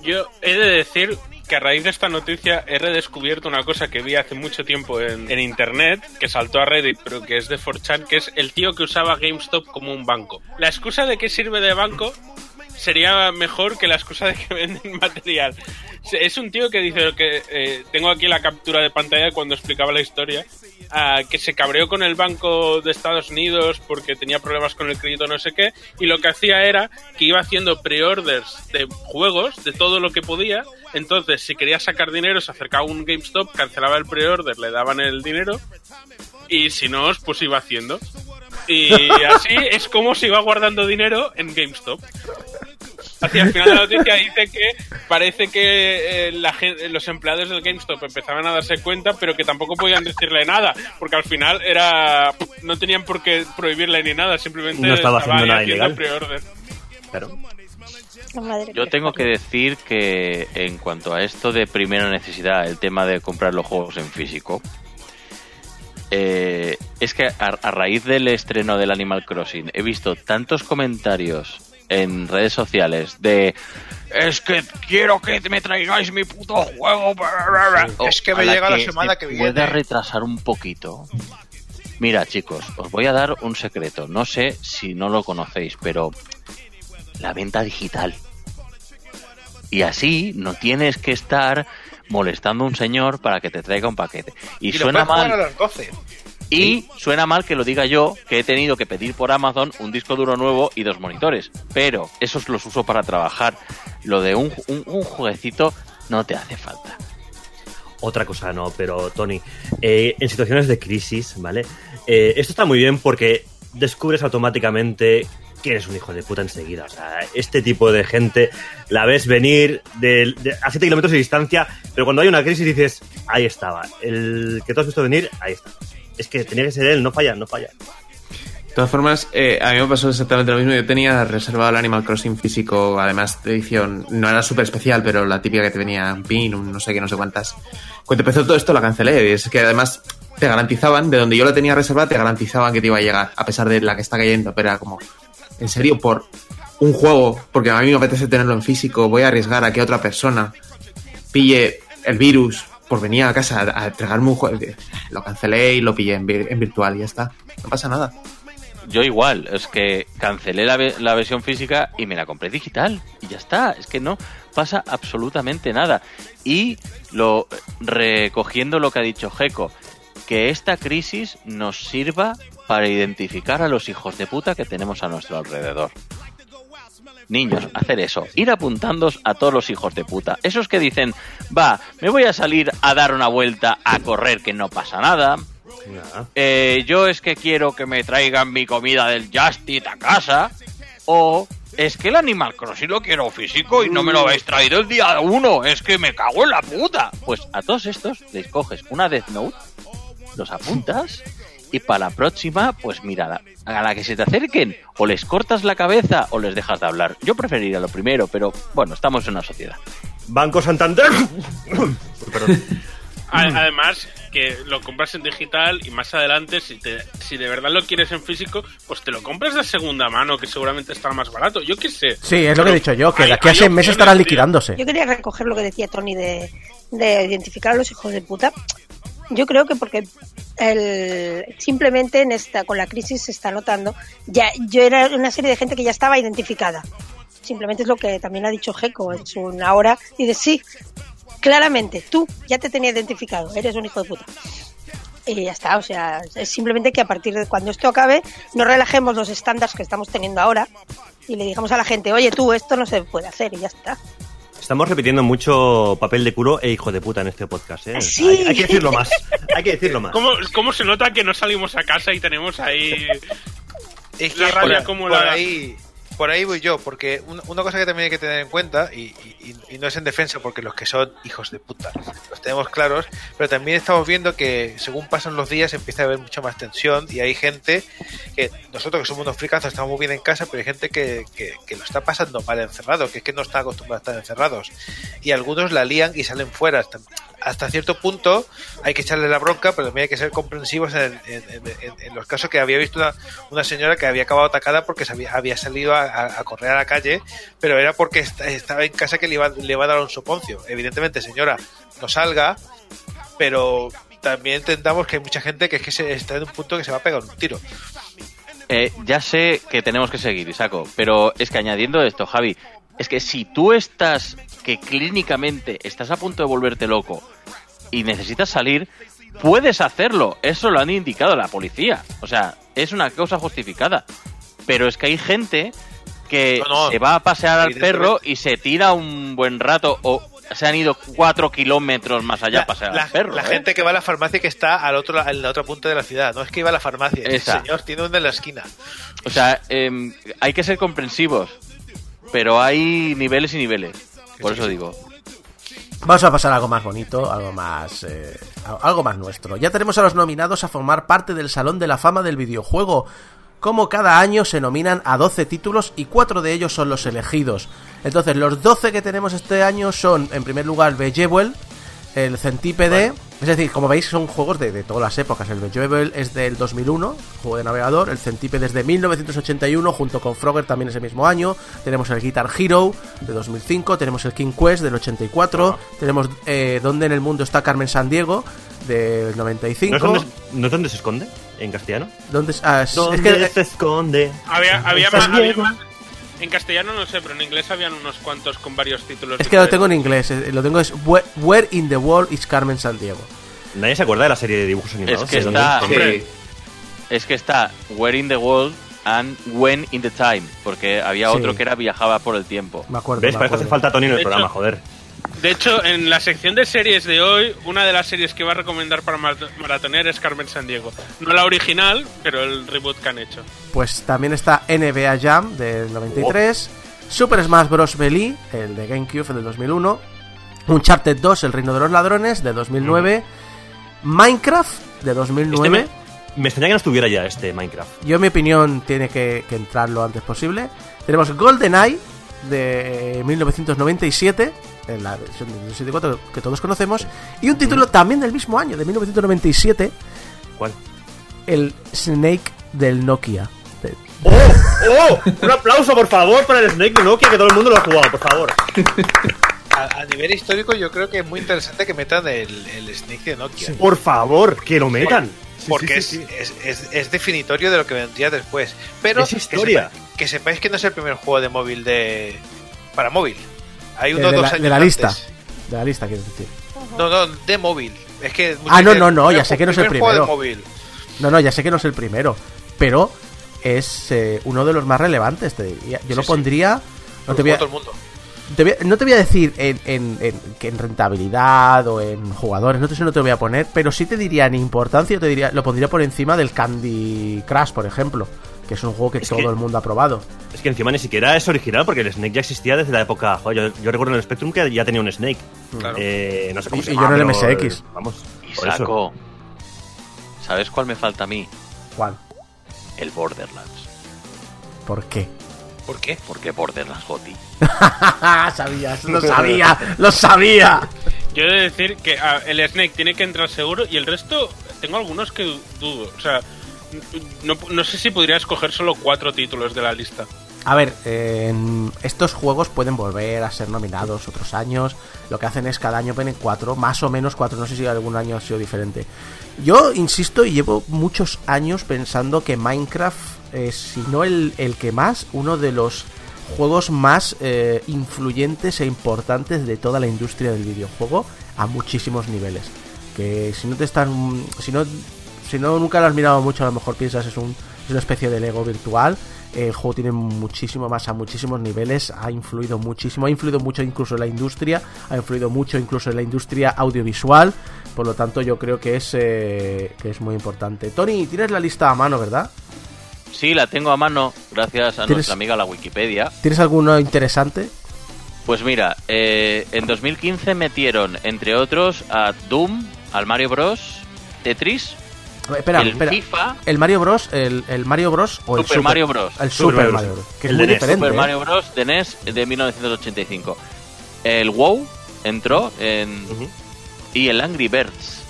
Yo he de decir que a raíz de esta noticia he redescubierto una cosa que vi hace mucho tiempo en, en internet, que saltó a Reddit, pero que es de 4chan, que es el tío que usaba GameStop como un banco. La excusa de que sirve de banco sería mejor que la excusa de que venden material. Es un tío que dice que eh, tengo aquí la captura de pantalla cuando explicaba la historia ah, que se cabreó con el Banco de Estados Unidos porque tenía problemas con el crédito no sé qué, y lo que hacía era que iba haciendo pre-orders de juegos, de todo lo que podía, entonces si quería sacar dinero se acercaba a un GameStop, cancelaba el pre-order, le daban el dinero, y si no, pues iba haciendo. Y así es como se iba guardando dinero en GameStop. Hacia el final de la noticia dice que parece que eh, la los empleados del GameStop empezaban a darse cuenta, pero que tampoco podían decirle nada, porque al final era no tenían por qué prohibirle ni nada, simplemente No estaba haciendo nada haciendo ilegal. Claro. Yo tengo que decir que en cuanto a esto de primera necesidad, el tema de comprar los juegos en físico, eh, es que a, a raíz del estreno del Animal Crossing he visto tantos comentarios en redes sociales de es que quiero que me traigáis mi puto juego. O Es que me llega la semana que viene. Puede retrasar un poquito. Mira, chicos, os voy a dar un secreto. No sé si no lo conocéis, pero la venta digital. Y así no tienes que estar molestando a un señor para que te traiga un paquete. Y, suena a mal. las 12. Y suena mal que lo diga yo, que he tenido que pedir por Amazon un disco duro nuevo y dos monitores. Pero esos los uso para trabajar. Lo de un, un, un jueguecito no te hace falta. Otra cosa no, pero Tony, eh, en situaciones de crisis, ¿vale? Eh, esto está muy bien porque descubres automáticamente que eres un hijo de puta enseguida. O sea, este tipo de gente la ves venir de, de- a 7 kilómetros de distancia, pero cuando hay una crisis dices, ahí estaba. El que tú has visto venir, ahí está. Es que tenía que ser él, no falla, no falla. De todas formas, eh, a mí me pasó exactamente lo mismo. Yo tenía reservado el Animal Crossing físico, además de edición, no era súper especial, pero la típica que te venía un pin, un no sé qué, no sé cuántas. Cuando empezó todo esto la cancelé. Es que además te garantizaban, de donde yo la tenía reservada, te garantizaban que te iba a llegar, a pesar de la que está cayendo. Pero era como, en serio, por un juego, porque a mí me apetece tenerlo en físico, voy a arriesgar a que otra persona pille el virus por venir a casa a, entregarme un juego. Lo cancelé y lo pillé en, vir- en virtual y ya está. No pasa nada. Yo igual, es que cancelé la, la versión física y me la compré digital. Y ya está, es que no pasa absolutamente nada. Y lo recogiendo lo que ha dicho Geco, que esta crisis nos sirva para identificar a los hijos de puta que tenemos a nuestro alrededor. Niños, hacer eso, ir apuntándos a todos los hijos de puta. Esos que dicen, va, me voy a salir a dar una vuelta a correr que no pasa nada. Eh, yo es que quiero que me traigan mi comida del Just Eat a casa. O es que el Animal Crossing lo quiero físico y no me lo habéis traído el día uno. Es que me cago en la puta. Pues a todos estos les coges una Death Note, los apuntas y para la próxima, pues mira, a la que se te acerquen, o les cortas la cabeza o les dejas de hablar. Yo preferiría lo primero, pero bueno, estamos en una sociedad. Banco Santander. Perdón. Además, que lo compras en digital y más adelante, si, te, si de verdad lo quieres en físico, pues te lo compras de segunda mano, que seguramente estará más barato. Yo qué sé. Sí, es lo que he dicho yo, que hay- de aquí a seis meses tío. liquidándose. Yo quería recoger lo que decía Tony de, de identificar a los hijos de puta. Yo creo que porque el, simplemente en esta, con la crisis se está notando, ya yo era una serie de gente que ya estaba identificada. Simplemente es lo que también ha dicho Geco. Es un ahora dice sí, claramente tú ya te tenía identificado, eres un hijo de puta. Y ya está, o sea, es simplemente que a partir de cuando esto acabe, no relajemos los estándares que estamos teniendo ahora y le digamos a la gente, oye tú, esto no se puede hacer y ya está. Estamos repitiendo mucho papel de culo e hijo de puta en este podcast, ¿eh? Sí. Hay, hay que decirlo más. Hay que decirlo más. ¿Cómo, ¿Cómo se nota que no salimos a casa y tenemos ahí Es que La rabia por, acumulada. por ahí, por ahí voy yo, porque un- una cosa que también hay que tener en cuenta, y, no es en defensa porque los que son hijos de puta los tenemos claros, pero también estamos viendo que según pasan los días empieza a haber mucha más tensión y hay gente que nosotros que somos unos fricazos estamos muy bien en casa, pero hay gente que, que- lo está pasando mal encerrado, que es que no está acostumbrado a estar encerrados. Y algunos la lían y salen fuera. Hasta, cierto punto hay que echarle la bronca, pero también hay que ser comprensivos en, los casos que había visto una, señora que había acabado atacada porque se había, salido a, correr a la calle, pero era porque est- estaba en casa que le iba a dar un soponcio. Evidentemente, señora, no salga, pero también entendamos que hay mucha gente que es que se, está en un punto que se va a pegar un tiro. Eh, ya sé que tenemos que seguir, Isaco, pero es que añadiendo esto, Javi, es que si tú estás, que clínicamente estás a punto de volverte loco y necesitas salir, puedes hacerlo. Eso lo han indicado la policía. O sea, es una causa justificada. Pero es que hay gente que No, no. se va a pasear al perro y se tira un buen rato o se han ido cuatro kilómetros más allá a pasear la, al perro. la ¿eh? gente que va a la farmacia que está al otro, en la otra punta de la ciudad. No es que iba a la farmacia, el Esa. señor tiene uno en la esquina. O sea, em, hay que ser comprensivos. Pero hay niveles y niveles. Por eso digo. Vamos a pasar a algo más bonito, algo más, eh, algo más nuestro. Ya tenemos a los nominados a formar parte del Salón de la Fama del videojuego. Como cada año se nominan a 12 títulos y 4 de ellos son los elegidos. Entonces, los 12 que tenemos este año son, en primer lugar, Bejewel, el Centípede. Es decir, como veis, son juegos de, de todas las épocas. El Bejewel es del 2001, juego de navegador. El Centípede es de 1981, junto con Frogger también ese mismo año. Tenemos el Guitar Hero de 2005. Tenemos el King Quest del 84. Tenemos eh, ¿Dónde en el mundo está Carmen San Diego? del 95. ¿No es, donde, ¿No es donde se esconde? ¿En castellano? ¿Dónde es? Ah, es- es ¿Dónde que, se esconde? Había, había, más, había más- En castellano no sé, pero en inglés habían unos cuantos con varios títulos. es que lo tengo en inglés. eh, Lo tengo es Where, Where in the World is Carmen San Diego. Nadie se acuerda de la serie de dibujos animados. que ¿De dónde? está- Es que está Where in the World and When in the Time. Porque había Sí. otro que era viajaba por el tiempo. Me acuerdo. ¿Ves? me Para eso hace acuerdo. falta Tony en el De hecho- programa, joder. De hecho, en la sección de series de hoy, una de las series que va a recomendar para maratonear es Carmen San Diego. No la original, pero el reboot que han hecho. Pues también está NBA Jam del 93, Super Smash Bros. Melee, el de GameCube del 2001, Uncharted 2, El Reino de los Ladrones de 2009, Minecraft de 2009. Este me, me extraña que no estuviera ya este Minecraft. Yo, en mi opinión, tiene que, que entrar lo antes posible. Tenemos GoldenEye de 1997, en la versión de 64 que todos conocemos, y un título también del mismo año, de 1997, ¿Cuál? el Snake del Nokia. ¡Oh! ¡Oh! Un aplauso, por favor, para el Snake de Nokia, que todo el mundo lo ha jugado, por favor. a, a nivel histórico yo creo que es muy interesante que metan el, el Snake de Nokia. Por favor, que lo metan. Sí, porque sí, sí, sí. Es, es, es- es definitorio de lo que vendría después. Pero Es historia. Que, sepa- que sepáis que no es el primer juego de móvil de para móvil. Hay de, uno de dos la, años de la lista. antes. De la lista, quiero decir. No, no, de móvil. Es que Ah, no, no, no, ya sé que no es el primero. móvil. No, no, ya sé que no es el primero, pero es eh, uno de los más relevantes, te diría. Yo Sí, lo sí. pondría... No Lo te, voy a, todo el mundo. te voy a- no te voy a decir en, en- en- que en rentabilidad o en jugadores, no te, no te voy a poner, pero sí te diría en importancia, te diría, lo pondría por encima del Candy Crush, por ejemplo, que es un juego que Es todo que- el mundo ha probado. Es que encima ni siquiera es original, porque el Snake ya existía desde la época. Joder, yo, yo recuerdo en el Spectrum que ya tenía un Snake. Claro. Eh, no sé cómo Y- se y llama. yo en el MSX. eh, Vamos. Y por eso. saco. ¿Sabes cuál me falta a mí? ¿Cuál? El Borderlands. ¿Por qué? ¿Por qué? Porque Borderlands Goti. Sabías, lo sabía, lo sabía. Yo he de decir que ah, el Snake tiene que entrar seguro y el resto tengo algunos que du- dudo. O sea, no, no sé si podría escoger solo cuatro títulos de la lista. A ver, estos juegos pueden volver a ser nominados otros años. Lo que hacen es cada año ponen cuatro, más o menos cuatro. No sé si algún año ha sido diferente. Yo insisto y llevo muchos años pensando que Minecraft, eh, si no el, el que más, uno de los juegos más eh, influyentes e importantes de toda la industria del videojuego a muchísimos niveles. Que si no te están, si no, si no nunca lo has mirado mucho, a lo mejor piensas es un es una especie de Lego virtual. El juego tiene muchísimo más a muchísimos niveles, ha influido muchísimo, ha influido mucho incluso en la industria, ha influido mucho incluso en la industria audiovisual, por lo tanto yo creo que es eh, que es muy importante. Tony, tienes la lista a mano, ¿verdad? Sí, la tengo a mano, gracias a ¿Tienes- nuestra amiga la Wikipedia. ¿Tienes alguno interesante? Pues mira, eh, en 2015 metieron, entre otros, a Doom, al Mario Bros, Tetris, Espera, el espera. FIFA, El Mario Bros, el, el Mario Bros o el Super Mario Bros. El Super Super Mario Bros. Que es El muy de NES. diferente. Super ¿eh? Mario Bros de NES de 1985. El WoW entró en y el Angry Birds,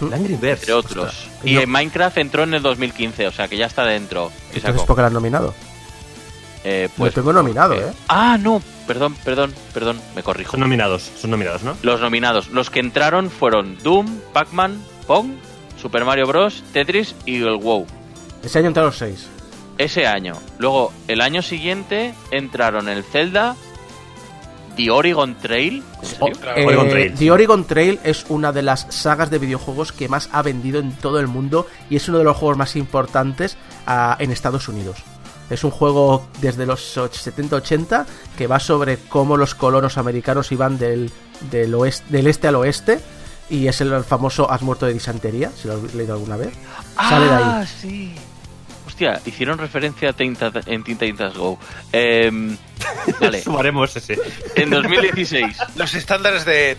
El Angry Birds. entre otros. Ostras. Y No. en Minecraft entró en el 2015, o sea que ya está dentro. Entonces. ¿por qué lo has nominado? Eh, Lo pues, tengo nominado, porque- ¿eh? Ah, no, perdón, perdón, perdón, me corrijo. Son nominados, son nominados, ¿no? Los nominados, los que entraron fueron Doom, Pac-Man, Pong, Super Mario Bros, Tetris y el WoW. Ese año entraron los seis. Ese año. Luego, el año siguiente entraron el Zelda, The Oregon Trail. ¿En O- serio? eh, Oregon Trail. The Oregon Trail es una de las sagas de videojuegos que más ha vendido en todo el mundo y es uno de los juegos más importantes ah, en Estados Unidos. Es un juego desde los 70-80 que va sobre cómo los colonos americanos iban del, del, oeste, del este al oeste y es el famoso Has muerto de disantería, si lo habéis leído alguna vez. Sale de ahí. Ah, sí. Hostia, hicieron referencia a Tinta, en Tinta Tintas Go. Em, vale, Sumaremos ese. en 2016 Los estándares de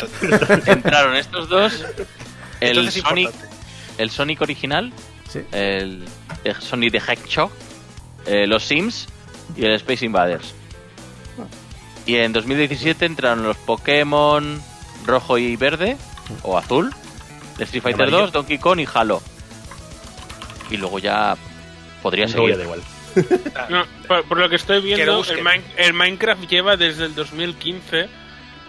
entraron estos dos. El Entonces Sonic, importante. el Sonic original, Sí. el, el Sonic the Hedgehog, eh, los Sims y el Space Invaders. Y en 2017 entraron los Pokémon rojo y verde, o azul, de Street Fighter Amarillo. 2, Donkey Kong y Halo. Y luego ya podría seguir. da igual. No, por, por lo que estoy Que viendo, busquen. el, Min- el Minecraft lleva desde el 2015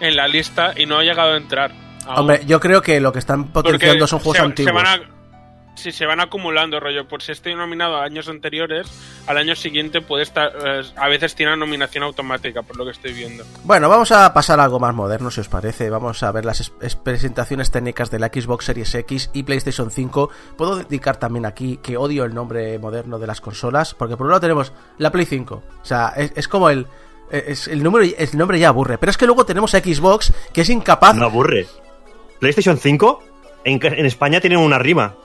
en la lista y no ha llegado a entrar. aún. Hombre, yo creo que lo que están Porque potenciando son juegos se, antiguos. Se van a, sí, se van acumulando, rollo. Por si estoy nominado a años anteriores, al año siguiente puede estar. eh, a veces tiene nominación automática, por lo que estoy viendo. Bueno, vamos a pasar a algo más moderno, si os parece. Vamos a ver las es- es- presentaciones técnicas de la Xbox Series X y PlayStation 5. Puedo dedicar también aquí que odio el nombre moderno de las consolas, porque por un lado tenemos la Play 5. O sea, es, es como el... Es, el, número, el nombre ya aburre. Pero es que luego tenemos a Xbox, que es incapaz... No aburre. PlayStation 5 en, en España tienen una rima.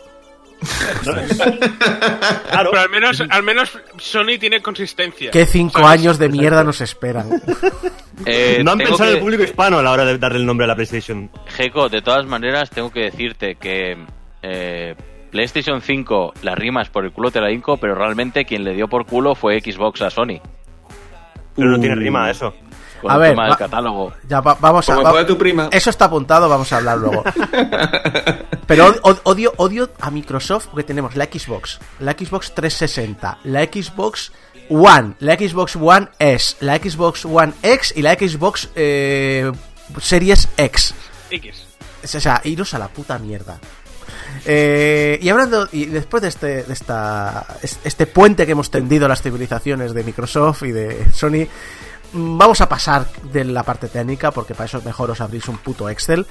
Claro. Pero al menos, al menos Sony tiene consistencia. Que cinco ¿Sabes? años de mierda nos esperan. Eh, no han pensado en el público hispano a la hora de darle el nombre a la PlayStation. Jeco, de todas maneras, tengo que decirte que eh, PlayStation 5, las rimas por el culo te la hinco, pero realmente quien le dio por culo fue Xbox a Sony. Pero no tiene rima eso. Con A el ver, tema del va- catálogo. Ya va- vamos a... Va- tu prima. Eso está apuntado, vamos a hablar luego. Pero od- od- odio, odio a Microsoft porque tenemos la Xbox, la Xbox 360, la Xbox One, la Xbox One S, la Xbox One X y la Xbox eh, Series X. X. O sea, iros a la puta mierda. Eh, y hablando, y después de este, de esta, es- este puente que hemos tendido a las civilizaciones de Microsoft y de Sony, vamos a pasar de la parte técnica, porque para eso es mejor os abrís un puto Excel.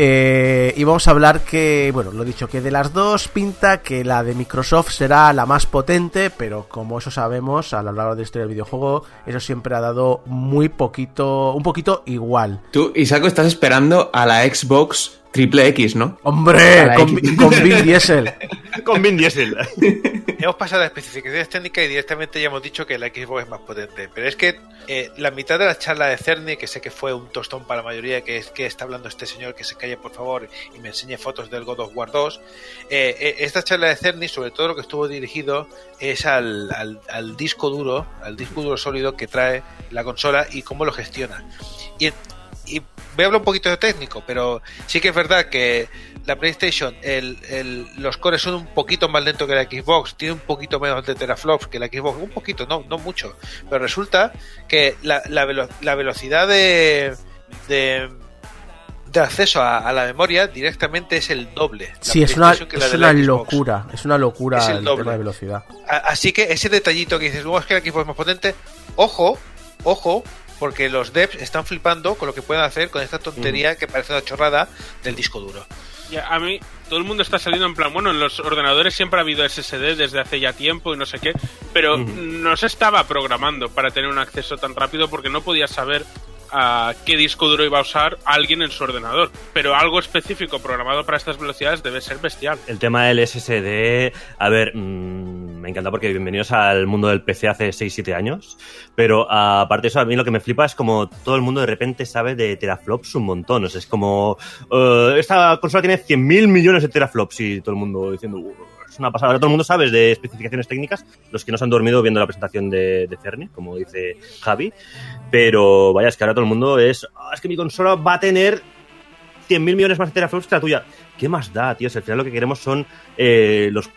Eh, y vamos a hablar que, bueno, lo dicho, que de las dos pinta que la de Microsoft será la más potente, pero como eso sabemos, a lo largo de la historia del videojuego, eso siempre ha dado muy poquito, un poquito igual. Tú, Isaco, estás esperando a la Xbox Triple X, ¿no? ¡Hombre! Con, Vin Diesel. Con Vin Diesel. Hemos pasado a las especificaciones técnicas y directamente ya hemos dicho que la Xbox es más potente. Pero es que eh, la mitad de la charla de Cerny, que sé que fue un tostón para la mayoría, que es que está hablando este señor, que se calle por favor y me enseñe fotos del God of War 2. eh, eh, esta charla de Cerny, sobre todo lo que estuvo dirigido, es al, al- al disco duro, al disco duro sólido que trae la consola y cómo lo gestiona. Y, y voy a hablar un poquito de técnico, pero sí que es verdad que la PlayStation, el, el- los cores son un poquito más lentos que la Xbox, tiene un poquito menos de teraflops que la Xbox, un poquito, no, no mucho, pero resulta que la, la, velo- la velocidad de, de, de acceso a, a la memoria directamente es el doble. Sí, es una, PlayStation que la es una locura. Es una locura Es el tema de velocidad. A- Así que ese detallito que dices, luego es que la Xbox es más potente, ojo, ojo, porque los devs están flipando con lo que pueden hacer con esta tontería que parece una chorrada del disco duro. Ya, a mí, todo el mundo está saliendo en plan, bueno, en los ordenadores siempre ha habido SSD desde hace ya tiempo y no sé qué, pero no se estaba programando para tener un acceso tan rápido porque no podía saber a qué disco duro iba a usar alguien en su ordenador. Pero algo específico programado para estas velocidades debe ser bestial. El tema del SSD, a ver, mm, me encanta porque bienvenidos al mundo del PC hace 6-7 años, pero ah, aparte de eso, a mí lo que me flipa es como todo el mundo de repente sabe de teraflops un montón, o sea, es como, eh, esta consola tiene 100.000 millones de teraflops y todo el mundo diciendo, "Uh, es una pasada, ahora todo el mundo sabe de especificaciones técnicas, los que no se han dormido viendo la presentación de, de Cerny, como dice Javi, pero vaya, es que ahora todo el mundo es, "Ah, es que mi consola va a tener 100.000 millones más de teraflops que la tuya. ¿Qué más da, tío? Si al final lo que queremos son eh, los...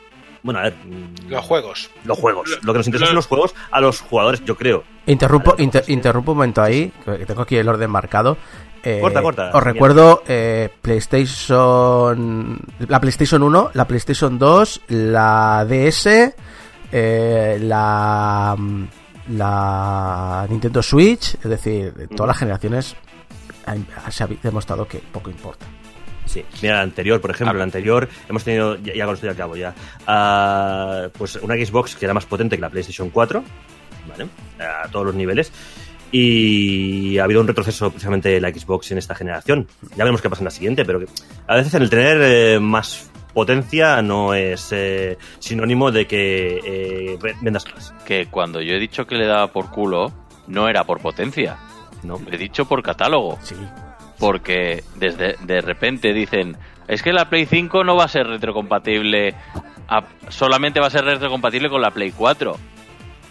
Bueno, a ver... mm, Los juegos. Los juegos. Lo que nos interesa son los juegos a los jugadores, yo creo. Interrumpo, inter- interrumpo un momento ahí, que tengo aquí el orden marcado. Eh, Corta, corta. Os recuerdo eh, PlayStation. La PlayStation 1, la PlayStation 2, la DS, eh, la. mm, la Nintendo Switch, es decir, de todas las generaciones se ha demostrado que poco importa. Sí, mira, la anterior, por ejemplo, Ah. la anterior, hemos tenido, ya, ya con esto ya acabo ya, ah, pues una Xbox que era más potente que la PlayStation 4, ¿vale? A todos los niveles. Y ha habido un retroceso precisamente de la Xbox en esta generación. Ya veremos qué pasa en la siguiente, pero que a veces el tener eh, más potencia no es eh, sinónimo de que eh, ve- vendas más. Que cuando yo he dicho que le daba por culo, no era por potencia. ¿no? Lo he dicho por catálogo. Sí. Porque desde de repente dicen, es que la Play 5 no va a ser retrocompatible, a- solamente va a ser retrocompatible con la Play 4.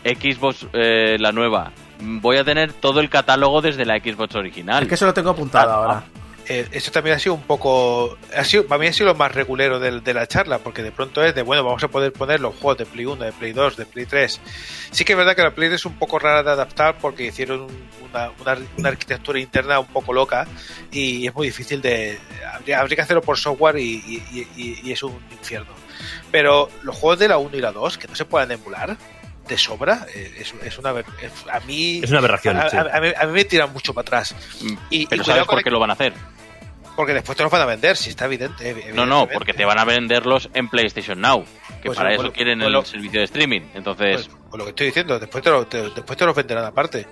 Xbox, eh, la nueva, voy a tener todo el catálogo desde la Xbox original. Es que eso lo tengo apuntado Ah, ahora. Eh, eso también ha sido un poco. Ha sido, para mí ha sido lo más regulero de, la charla, porque de pronto es de, bueno, vamos a poder poner los juegos de Play 1, de Play 2, de Play 3. Sí que es verdad que la Play 3 es un poco rara de adaptar porque hicieron una, una, una arquitectura interna un poco loca y es muy difícil de. Habría, habría que hacerlo por software y, y- y- y es un infierno. Pero los juegos de la 1 y la 2, que no se puedan emular de sobra, eh, es, es una. es- a mí. Es una aberración, A, sí. a- a mí, a mí me tiran mucho para atrás. Mm, Y- Pero ¿sabes por qué el- lo van a hacer? Porque después te los van a vender, si está evidente. ev- No, no, porque te van a venderlos en PlayStation Now, que Pues, para eso quieren el lo- servicio de streaming. Entonces, Pues, pues lo que estoy diciendo, después te, lo, te- después te los venderán aparte.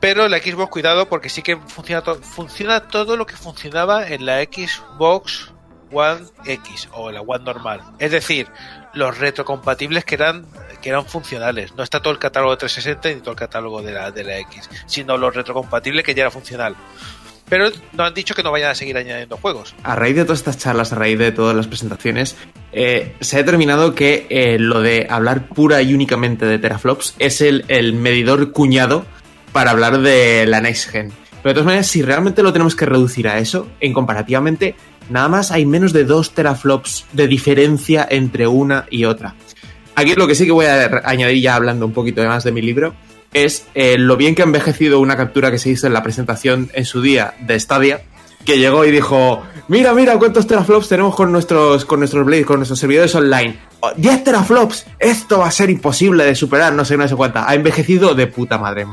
Pero la Xbox, cuidado, porque sí que funciona, to- funciona todo lo que funcionaba en la Xbox One X o la One normal. Es decir, los retrocompatibles que eran, que eran funcionales. No está todo el catálogo de 360 ni todo el catálogo de la, de la X, sino los retrocompatibles que ya era funcional. Pero no han dicho que no vayan a seguir añadiendo juegos. a raíz de todas estas charlas, a raíz de todas las presentaciones, eh, se ha determinado que eh, lo de hablar pura y únicamente de teraflops es el, el medidor cuñado para hablar de la next gen. Pero de todas maneras, si realmente lo tenemos que reducir a eso, en comparativamente, nada más hay menos de 2 teraflops de diferencia entre una y otra. Aquí lo que sí que voy a añadir ya hablando un poquito más de mi libro es eh, lo bien que ha envejecido una captura que se hizo en la presentación en su día de Stadia, que llegó y dijo, mira, mira cuántos teraflops tenemos con nuestros, con nuestros Blade, con nuestros servidores online. Oh, 10 teraflops, esto va a ser imposible de superar, no sé, no sé cuánta. Ha envejecido de puta madre.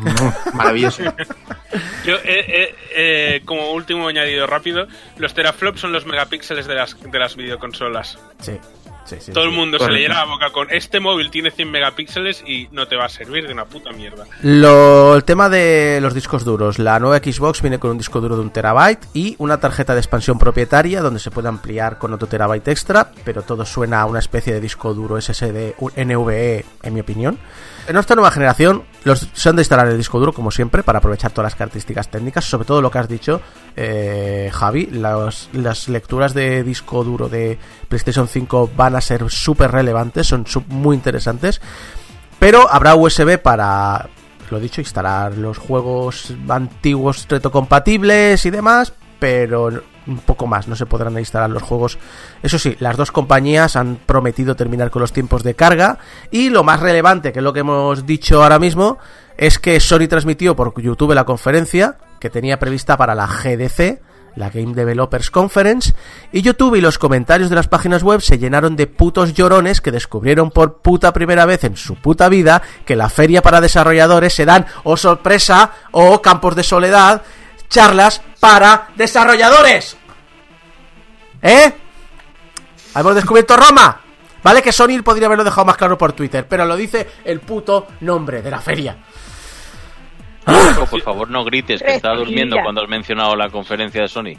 Maravilloso. Yo, eh, eh, eh, como último añadido rápido, los teraflops son los megapíxeles de las, de las videoconsolas. Sí, sí, sí. Todo el mundo se le llena la boca con este móvil tiene 100 megapíxeles y no te va a servir de una puta mierda. Lo, el tema de los discos duros. La nueva Xbox viene con un disco duro de un terabyte y una tarjeta de expansión propietaria donde se puede ampliar con otro terabyte extra, pero todo suena a una especie de disco duro SSD un NVE, en mi opinión. En esta nueva generación los, se han de instalar el disco duro, como siempre, para aprovechar todas las características técnicas, sobre todo lo que has dicho, eh, Javi. Los- las lecturas de disco duro de PlayStation 5 van a ser súper relevantes, son muy interesantes. Pero habrá USB para, lo dicho, instalar los juegos antiguos retrocompatibles y demás, pero un poco más, no se podrán instalar los juegos. Eso sí, las dos compañías han prometido terminar con los tiempos de carga y lo más relevante, que es lo que hemos dicho ahora mismo, es que Sony transmitió por YouTube la conferencia que tenía prevista para la GDC, la Game Developers Conference, y YouTube y los comentarios de las páginas web se llenaron de putos llorones que descubrieron por puta primera vez en su puta vida que la feria para desarrolladores se dan, o sorpresa, o campos de soledad, charlas para desarrolladores. ¿Eh? ¿Hemos descubierto Roma? Vale que Sony podría haberlo dejado más claro por Twitter, pero lo dice el puto nombre de la feria. Por favor no grites que estaba durmiendo cuando has mencionado la conferencia de Sony.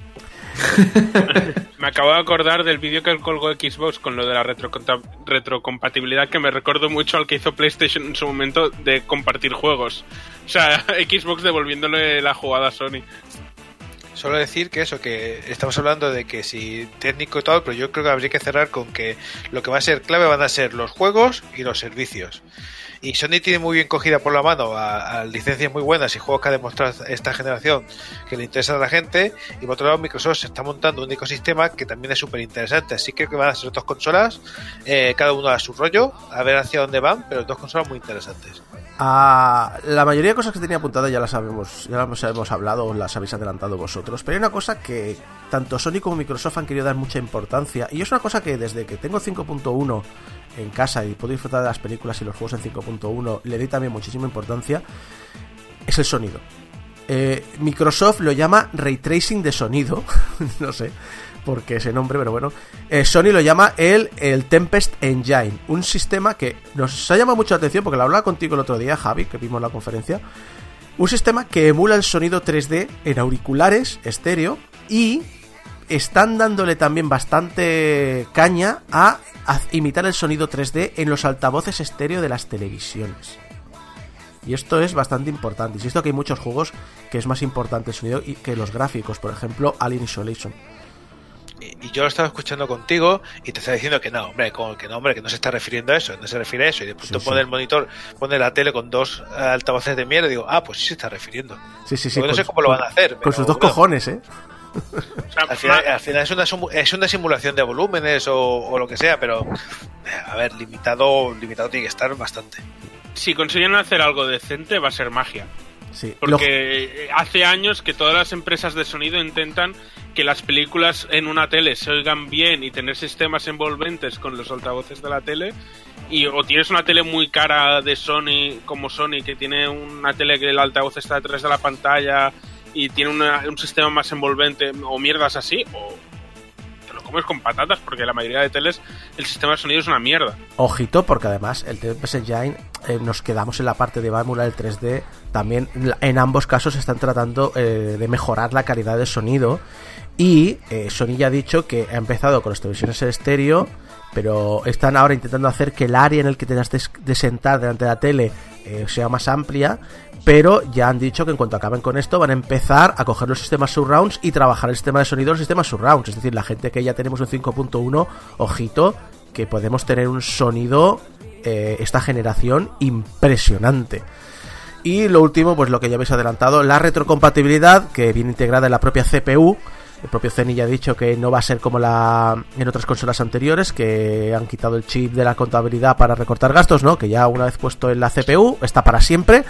Me acabo de acordar del vídeo que colgó Xbox con lo de la retrocompatibilidad que me recuerdo mucho al que hizo PlayStation en su momento de compartir juegos. O sea, Xbox devolviéndole la jugada a Sony. Solo decir que eso, que estamos hablando de que si técnico y todo, pero yo creo que habría que cerrar con que lo que va a ser clave van a ser los juegos y los servicios. Y Sony tiene muy bien cogida por la mano a, licencias muy buenas y juegos que ha demostrado esta generación que le interesan a la gente. Y por otro lado, Microsoft se está montando un ecosistema que también es súper interesante. Así que creo que van a ser dos consolas, eh, cada uno a su rollo, a ver hacia dónde van, pero dos consolas muy interesantes. Ah, la mayoría de cosas que tenía apuntadas ya las sabemos, ya las hemos hablado, las habéis adelantado vosotros. Pero hay una cosa que tanto Sony como Microsoft han querido dar mucha importancia. Y es una cosa que desde que tengo 5.1 en casa y puedo disfrutar de las películas y los juegos en 5.1, le di también muchísima importancia. Es el sonido. Eh, Microsoft lo llama ray tracing de sonido. no sé por qué ese nombre, pero bueno. Eh, Sony lo llama el, el Tempest Engine. Un sistema que nos ha llamado mucho la atención porque lo hablaba contigo el otro día, Javi, que vimos la conferencia. Un sistema que emula el sonido 3D en auriculares estéreo y están dándole también bastante caña a, imitar el sonido 3D en los altavoces estéreo de las televisiones. Y esto es bastante importante. Insisto que hay muchos juegos que es más importante el sonido que los gráficos, por ejemplo, Alien Isolation. Y, y yo lo estaba escuchando contigo y te estaba diciendo que no, hombre, como que no, hombre, que no se está refiriendo a eso, no se refiere a eso. Y después Sí, tú sí. pones el monitor, pones la tele con dos altavoces de mierda y digo, ah, pues sí se está refiriendo. Sí, sí, sí. Porque no con- sé cómo lo van a hacer. Con pero, sus dos bueno, cojones, ¿eh? Al final, ma- al final es, una, es una simulación de volúmenes o, o lo que sea, pero a ver, limitado, limitado tiene que estar bastante. si consiguen hacer algo decente, va a ser magia. Sí. Lo- Porque hace años que todas las empresas de sonido intentan que las películas en una tele se oigan bien y tener sistemas envolventes con los altavoces de la tele. Y o tienes una tele muy cara de Sony, como Sony, que tiene una tele que el altavoz está detrás de la pantalla y tiene una- un sistema más envolvente, o mierdas así, o comes con patatas, porque la mayoría de teles el sistema de sonido es una mierda. Ojito, porque además el Tempest Engine eh, nos quedamos en la parte de Bámula el 3D. También en ambos casos están tratando eh, de mejorar la calidad del sonido. Y eh, Sony ya ha dicho que ha empezado con las televisiones en estéreo, pero están ahora intentando hacer que el área en el que tengas de, de sentar delante de la tele sea más amplia. Pero ya han dicho que en cuanto acaben con esto van a empezar a coger los sistemas surrounds y trabajar el sistema de sonido en los sistemas surrounds. Es decir, la gente que ya tenemos un 5.1, ojito, que podemos tener un sonido eh, esta generación impresionante. Y lo último, pues lo que ya habéis adelantado, la retrocompatibilidad que viene integrada en la propia CPU. El propio Zenny ya ha dicho que no va a ser como la en otras consolas anteriores, que han quitado el chip de la contabilidad para recortar gastos, ¿no? Que ya una vez puesto en la CPU está para siempre.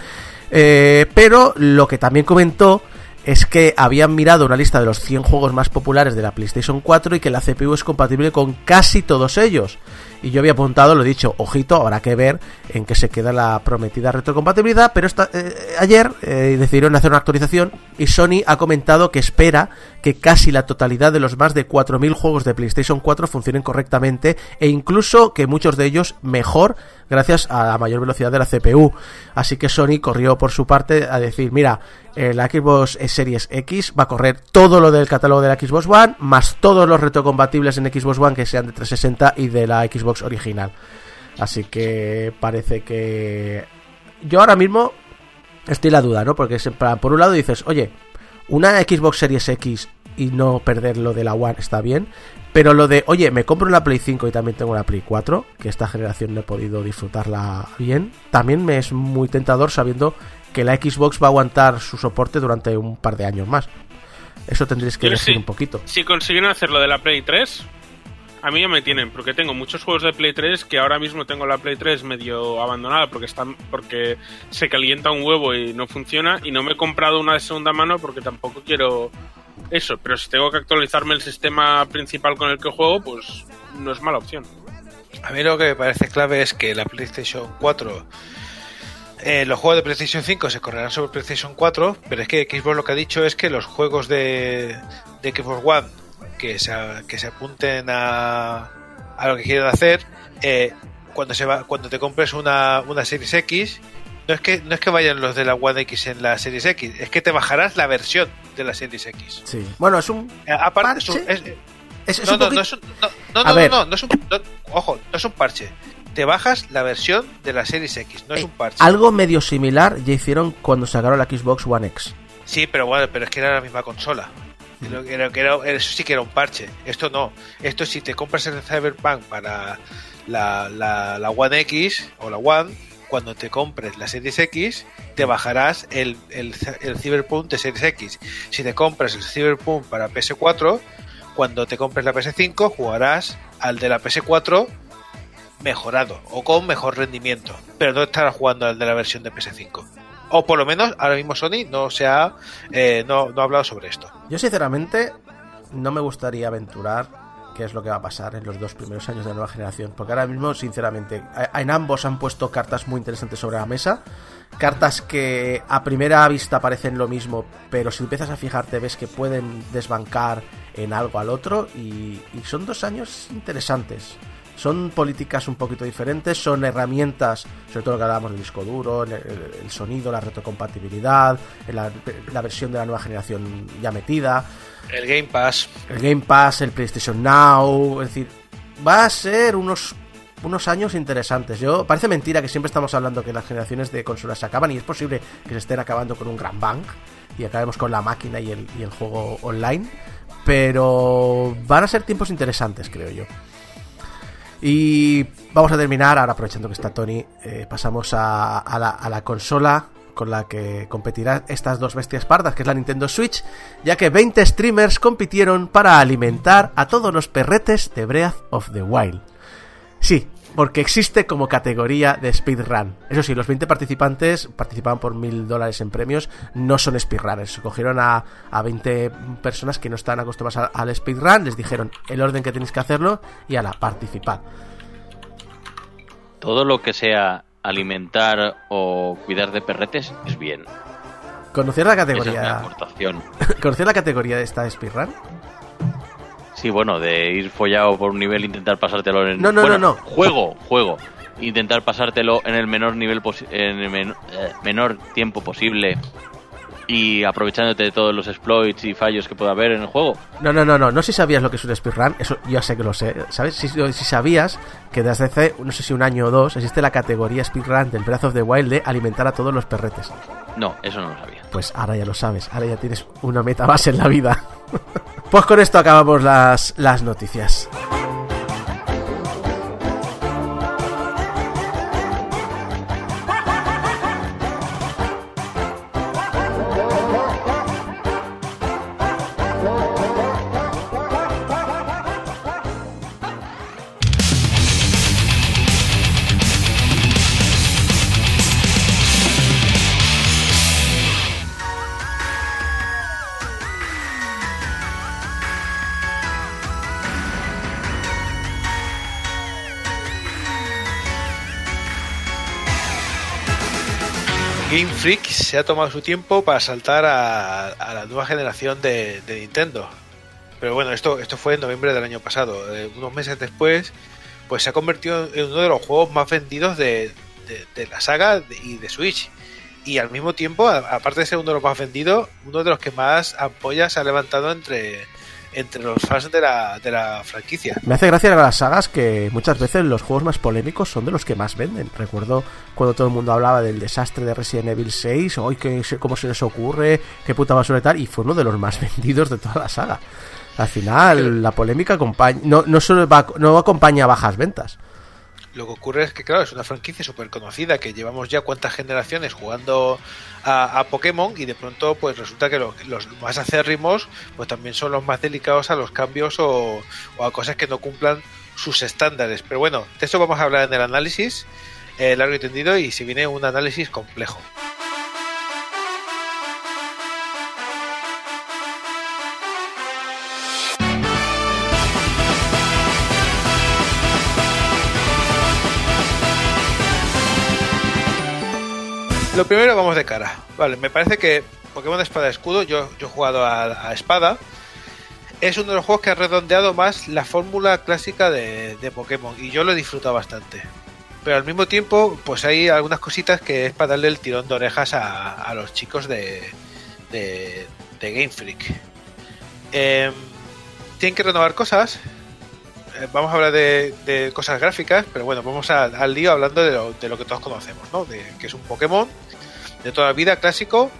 Eh, pero lo que también comentó es que habían mirado una lista de los 100 juegos más populares de la PlayStation 4 y que la CPU es compatible con casi todos ellos. Y yo había apuntado, lo he dicho, ojito, habrá que ver en qué se queda la prometida retrocompatibilidad, pero esta, eh, ayer eh, decidieron hacer una actualización y Sony ha comentado que espera que casi la totalidad de los más de 4.000 juegos de PlayStation 4 funcionen correctamente e incluso que muchos de ellos mejor gracias a la mayor velocidad de la CPU. Así que Sony corrió por su parte a decir, mira, eh, la Xbox Series X va a correr todo lo del catálogo de la Xbox One, más todos los retrocompatibles en Xbox One que sean de 360 y de la Xbox original. Así que parece que yo ahora mismo estoy la duda, ¿no? Porque por un lado dices, oye, una Xbox Series X y no perder lo de la One está bien, pero lo de, oye, me compro una Play 5 y también tengo una Play 4, que esta generación no he podido disfrutarla bien, también me es muy tentador sabiendo que la Xbox va a aguantar su soporte durante un par de años más. Eso tendréis que sí. un poquito. Si consiguen hacer lo de la Play 3, a mí ya me tienen, porque tengo muchos juegos de Play 3 que ahora mismo tengo la Play 3 medio abandonada porque están porque se calienta un huevo y no funciona y no me he comprado una de segunda mano porque tampoco quiero eso, pero si tengo que actualizarme el sistema principal con el que juego, pues no es mala opción. A mí lo que me parece clave es que la PlayStation 4, eh, los juegos de PlayStation 5 se correrán sobre PlayStation 4, pero es que Xbox lo que ha dicho es que los juegos de, de Xbox One que se, que se apunten a, a lo que quieren hacer, eh, cuando se va, cuando te compres una, una Series X, no es que no es que vayan los de la One X en la Series X, es que te bajarás la versión de la Series X. Sí. Bueno, es un Eh, Aparte, es un- ¿Parche? es- es, es no, un no, no es un, no, no, no, ver. no, no es un, no, ojo, no es un parche. Te bajas la versión de la Series X, no es Eh, un parche. Algo medio similar ya hicieron cuando sacaron la Xbox One X. Sí, pero bueno, pero es que era la misma consola. Era- era- era- eso sí que era un parche. Esto no. Esto si te compras el Cyberpunk para la, la, la One X o la One, cuando te compres la Series X, te bajarás el, el, el Cyberpunk de Series X. Si te compras el Cyberpunk para PS4, cuando te compres la PS5, jugarás al de la PS4 mejorado o con mejor rendimiento, pero no estará jugando al de la versión de PS5. O por lo menos ahora mismo Sony no ha, eh, no ha hablado sobre esto. Yo sinceramente no me gustaría aventurar qué es lo que va a pasar en los dos primeros años de la nueva generación, porque ahora mismo sinceramente en ambos han puesto cartas muy interesantes sobre la mesa, cartas que a primera vista parecen lo mismo, pero si empiezas a fijarte ves que pueden desbancar en algo al otro y, y son dos años interesantes. Son políticas un poquito diferentes, son herramientas, sobre todo lo que hablábamos del disco duro, el, sonido, la retrocompatibilidad, la, la versión de la nueva generación ya metida, El Game Pass, el Game Pass, el PlayStation Now, es decir, va a ser unos unos años interesantes. Yo parece mentira que siempre estamos hablando que las generaciones de consolas se acaban y es posible que se estén acabando con un gran bang y acabemos con la máquina y el, y el juego online, pero van a ser tiempos interesantes, creo yo. Y vamos a terminar, ahora aprovechando que está Tony, eh, pasamos a, la, a la consola con la que competirán estas dos bestias pardas, que es la Nintendo Switch, ya que 20 streamers compitieron para alimentar a todos los perretes de Breath of the Wild. Sí, porque existe como categoría de speedrun. Eso sí, los 20 participantes participaban por mil dólares en premios, no son speedrunners. Cogieron a, a 20 personas que no están acostumbradas al, al speedrun, les dijeron el orden que tenéis que hacerlo y a la participad. Todo lo que sea alimentar o cuidar de perretes es bien. ¿Conocías la Esa es mi categoría? aportación. ¿Conocías la categoría de esta speedrun? Sí, bueno, de ir follado por un nivel, intentar pasártelo en. No, no, bueno, no, no. Juego, juego. Intentar pasártelo en el menor nivel en el men- eh, menor tiempo posible y aprovechándote de todos los exploits y fallos que pueda haber en el juego. No, no, no, no, no sé si sabías lo que es un speedrun, eso ya sé que lo sé, ¿sabes? Si, si sabías que desde hace, no sé si un año o dos, existe la categoría speedrun del Breath of the Wild de alimentar a todos los perretes. No, eso no lo sabía. Pues ahora ya lo sabes, ahora ya tienes una meta base en la vida. pues con esto acabamos las, las noticias. Se ha tomado su tiempo para saltar a, la nueva generación de, Nintendo. Pero bueno, esto, esto fue en noviembre del año pasado. Eh, unos meses después, pues se ha convertido en uno de los juegos más vendidos de, la saga y de Switch. Y al mismo tiempo, aparte de ser uno de los más vendidos, uno de los que más ampollas se ha levantado entre, entre los fans de la, de la franquicia. Me hace gracia las sagas que muchas veces los juegos más polémicos son de los que más venden. Recuerdo cuando todo el mundo hablaba del desastre de Resident Evil 6, hoy que cómo se les ocurre, qué puta basura y tal, y fue uno de los más vendidos de toda la saga. Al final, la polémica acompaña, no, no solo va, no acompaña a bajas ventas. Lo que ocurre es que, claro, es una franquicia súper conocida que llevamos ya cuántas generaciones jugando a, Pokémon y de pronto pues resulta que lo- los más acérrimos pues también son los más delicados a los cambios o, o a cosas que no cumplan sus estándares. Pero bueno, de eso vamos a hablar en el análisis eh, largo y tendido y si viene un análisis complejo. Lo primero vamos de cara. Vale, me parece que Pokémon Espada Escudo, yo, he jugado a, Espada, es uno de los juegos que ha redondeado más la fórmula clásica de, Pokémon y yo lo he disfrutado bastante. Pero al mismo tiempo, pues hay algunas cositas que es para darle el tirón de orejas a, los chicos de, de, de Game Freak. Em, tienen que renovar cosas. Eh, vamos a hablar de, de cosas gráficas, pero bueno, vamos al lío hablando de lo, de lo que todos conocemos, ¿no? De, que es un Pokémon de toda la vida clásico,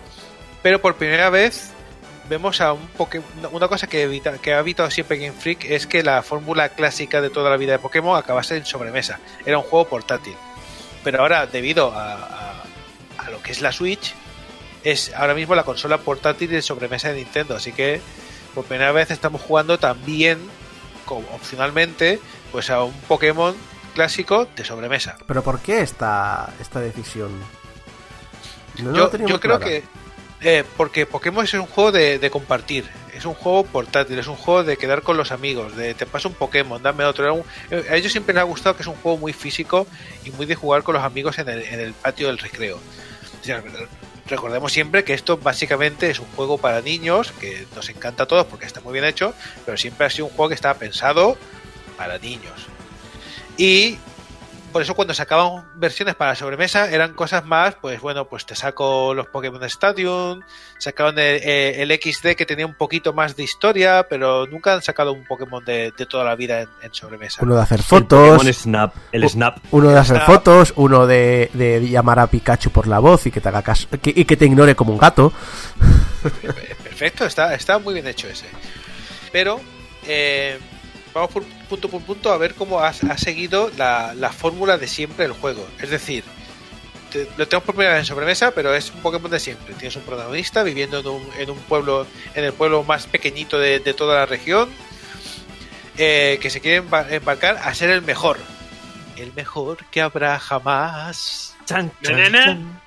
pero por primera vez vemos a un Poké- una cosa que, evita, ha evitado siempre Game Freak es que la fórmula clásica de toda la vida de Pokémon acabase en sobremesa. Era un juego portátil. Pero ahora, debido a, a- a lo que es la Switch, es ahora mismo la consola portátil de sobremesa de Nintendo. Así que por primera vez estamos jugando también, como opcionalmente, pues a un Pokémon clásico de sobremesa. ¿Pero por qué esta, esta decisión? No, yo creo clara. que eh, porque Pokémon es un juego de, de compartir, es un juego portátil, es un juego de quedar con los amigos, de te paso un Pokémon, dame otro. Un- eh, a ellos siempre les ha gustado que es un juego muy físico y muy de jugar con los amigos en el, en el patio del recreo. O sea, recordemos siempre que esto básicamente es un juego para niños, que nos encanta a todos porque está muy bien hecho, pero siempre ha sido un juego que estaba pensado para niños. Y por eso cuando sacaban versiones para sobremesa eran cosas más, pues bueno, pues te saco los Pokémon Stadium, sacaron el, eh, el XD que tenía un poquito más de historia, pero nunca han sacado un Pokémon de, de toda la vida en, en sobremesa. Uno de hacer El fotos, Pokémon Snap, el Snap. uno de hacer Snap. fotos, uno de, de llamar a Pikachu por la voz y que te haga caso, que- y que te ignore como un gato. Perfecto, está, está muy bien hecho ese. Pero eh, vamos por punto por punto a ver cómo ha, ha seguido la, la fórmula de siempre del juego. Es decir, te- lo tenemos por primera vez en sobremesa, pero es un Pokémon de siempre. Tienes un protagonista viviendo en un, en un pueblo, en el pueblo más pequeñito de, de toda la región, eh, que se quiere embar- embarcar a ser el mejor. El mejor que habrá jamás. Chan, chan.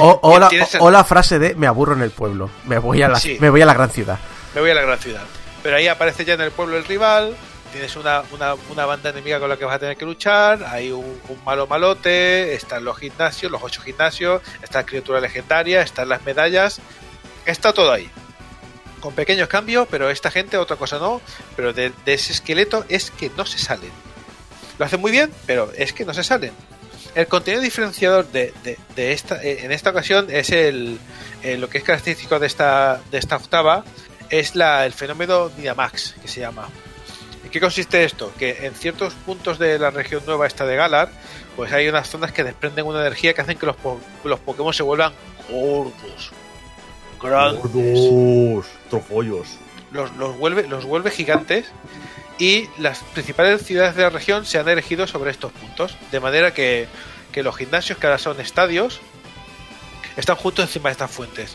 O, o la, Tienes el- o la frase de me aburro en el pueblo, me voy a la, Sí. me voy a la gran ciudad. me voy a la gran ciudad. Pero ahí aparece ya en el pueblo el rival, tienes una, una, una banda enemiga con la que vas a tener que luchar, hay un, malo malote, están los gimnasios, los ocho gimnasios, está la criatura legendaria, están las medallas, está todo ahí. Con pequeños cambios, pero esta gente otra cosa no, pero de, de ese esqueleto es que no se salen. Lo hacen muy bien, pero es que no se salen. El contenido diferenciador de, de- esta, eh, en esta ocasión es el, lo que es característico de esta, de esta octava, es la, el fenómeno Dynamax, que se llama. ¿En qué consiste esto? Que en ciertos puntos de la región nueva esta de Galar, pues hay unas zonas que desprenden una energía que hacen que los, po- los Pokémon se vuelvan gordos, grandes, Gordos, trofollos. los, los vuelve, los vuelve gigantes y las principales ciudades de la región se han elegido sobre estos puntos, de manera que, que los gimnasios, que ahora son estadios, están justo encima de estas fuentes.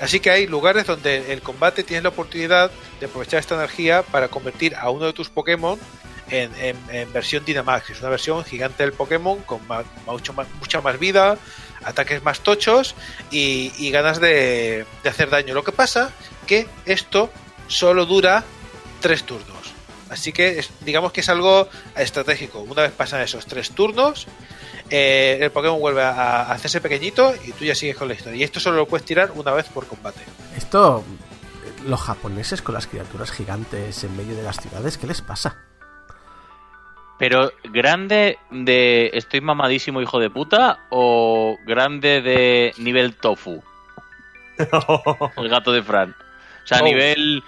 Así que hay lugares donde el combate tienes la oportunidad de aprovechar esta energía para convertir a uno de tus Pokémon en, en- versión Dynamax. Es una versión gigante del Pokémon con mucho más, mucha más vida, ataques más tochos y, ganas de, de hacer daño. Lo que pasa que esto solo dura tres turnos. Así que digamos que es algo estratégico. Una vez pasan esos tres turnos, eh, el Pokémon vuelve a, a hacerse pequeñito y tú ya sigues con la historia. Y esto solo lo puedes tirar una vez por combate. Esto, los japoneses con las criaturas gigantes en medio de las ciudades, ¿qué les pasa? Pero grande de estoy mamadísimo hijo de puta o grande de nivel tofu, el gato de Fran. O sea, Oh. nivel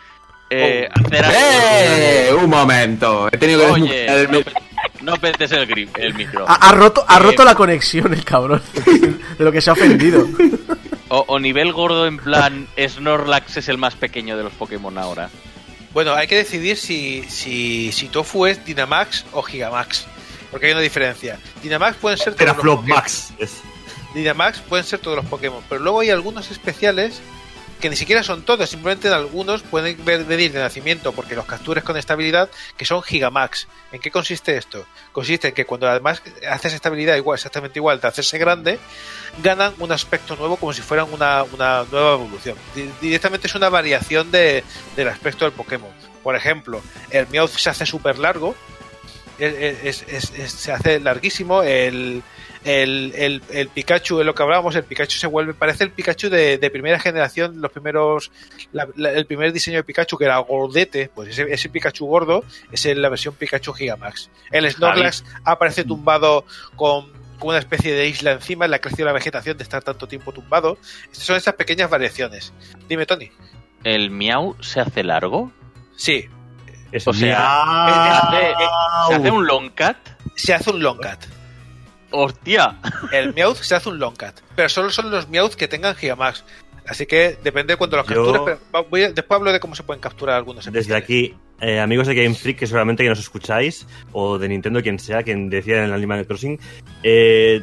eh, Oh. hacer ¡Eh! Un momento. He tenido que Oye, no, petes el grip, el micro. Ha, ha roto, ha Eh, roto la conexión el cabrón, de lo que se ha ofendido. O, o nivel gordo en plan Snorlax es el más pequeño de los Pokémon ahora. Bueno, hay que decidir si, si, si Tofu es Dynamax o Gigamax. Porque hay una diferencia. Dynamax pueden ser todos los Pokémon. Max. Es- Dynamax pueden ser todos los Pokémon, pero luego hay algunos especiales que ni siquiera son todos, simplemente en algunos pueden venir de nacimiento porque los captures con estabilidad que son Gigamax. ¿En qué consiste esto? Consiste en que cuando además haces estabilidad igual, exactamente igual de hacerse grande, ganan un aspecto nuevo como si fueran una, una nueva evolución. Di- Directamente es una variación de, del aspecto del Pokémon. Por ejemplo, el Meowth se hace súper largo, es- se hace larguísimo, el, el, el, el Pikachu, es lo que hablábamos, el Pikachu se vuelve, parece el Pikachu de, de primera generación, los primeros, la- la- el primer diseño de Pikachu que era gordete, pues ese, ese Pikachu gordo es en la versión Pikachu Gigamax. El Snorlax aparece tumbado con, con una especie de isla encima, le ha crecido la vegetación de estar tanto tiempo tumbado. Estas son esas pequeñas variaciones. Dime, Tony. ¿El Miau se hace largo? Sí, es O sea. ¿Se hace, se hace un long cat? se hace un long cat. ¡Hostia! El Meowth se hace un long cat, pero solo son los Meowth que tengan Gigamax. Así que depende de cuánto los Yo- captures. Pero va- voy a- después hablo de cómo se pueden capturar algunos. Desde especiales. aquí, eh, amigos de Game Freak, que seguramente que nos escucháis, o de Nintendo, quien sea, quien decida en el Animal Crossing, eh,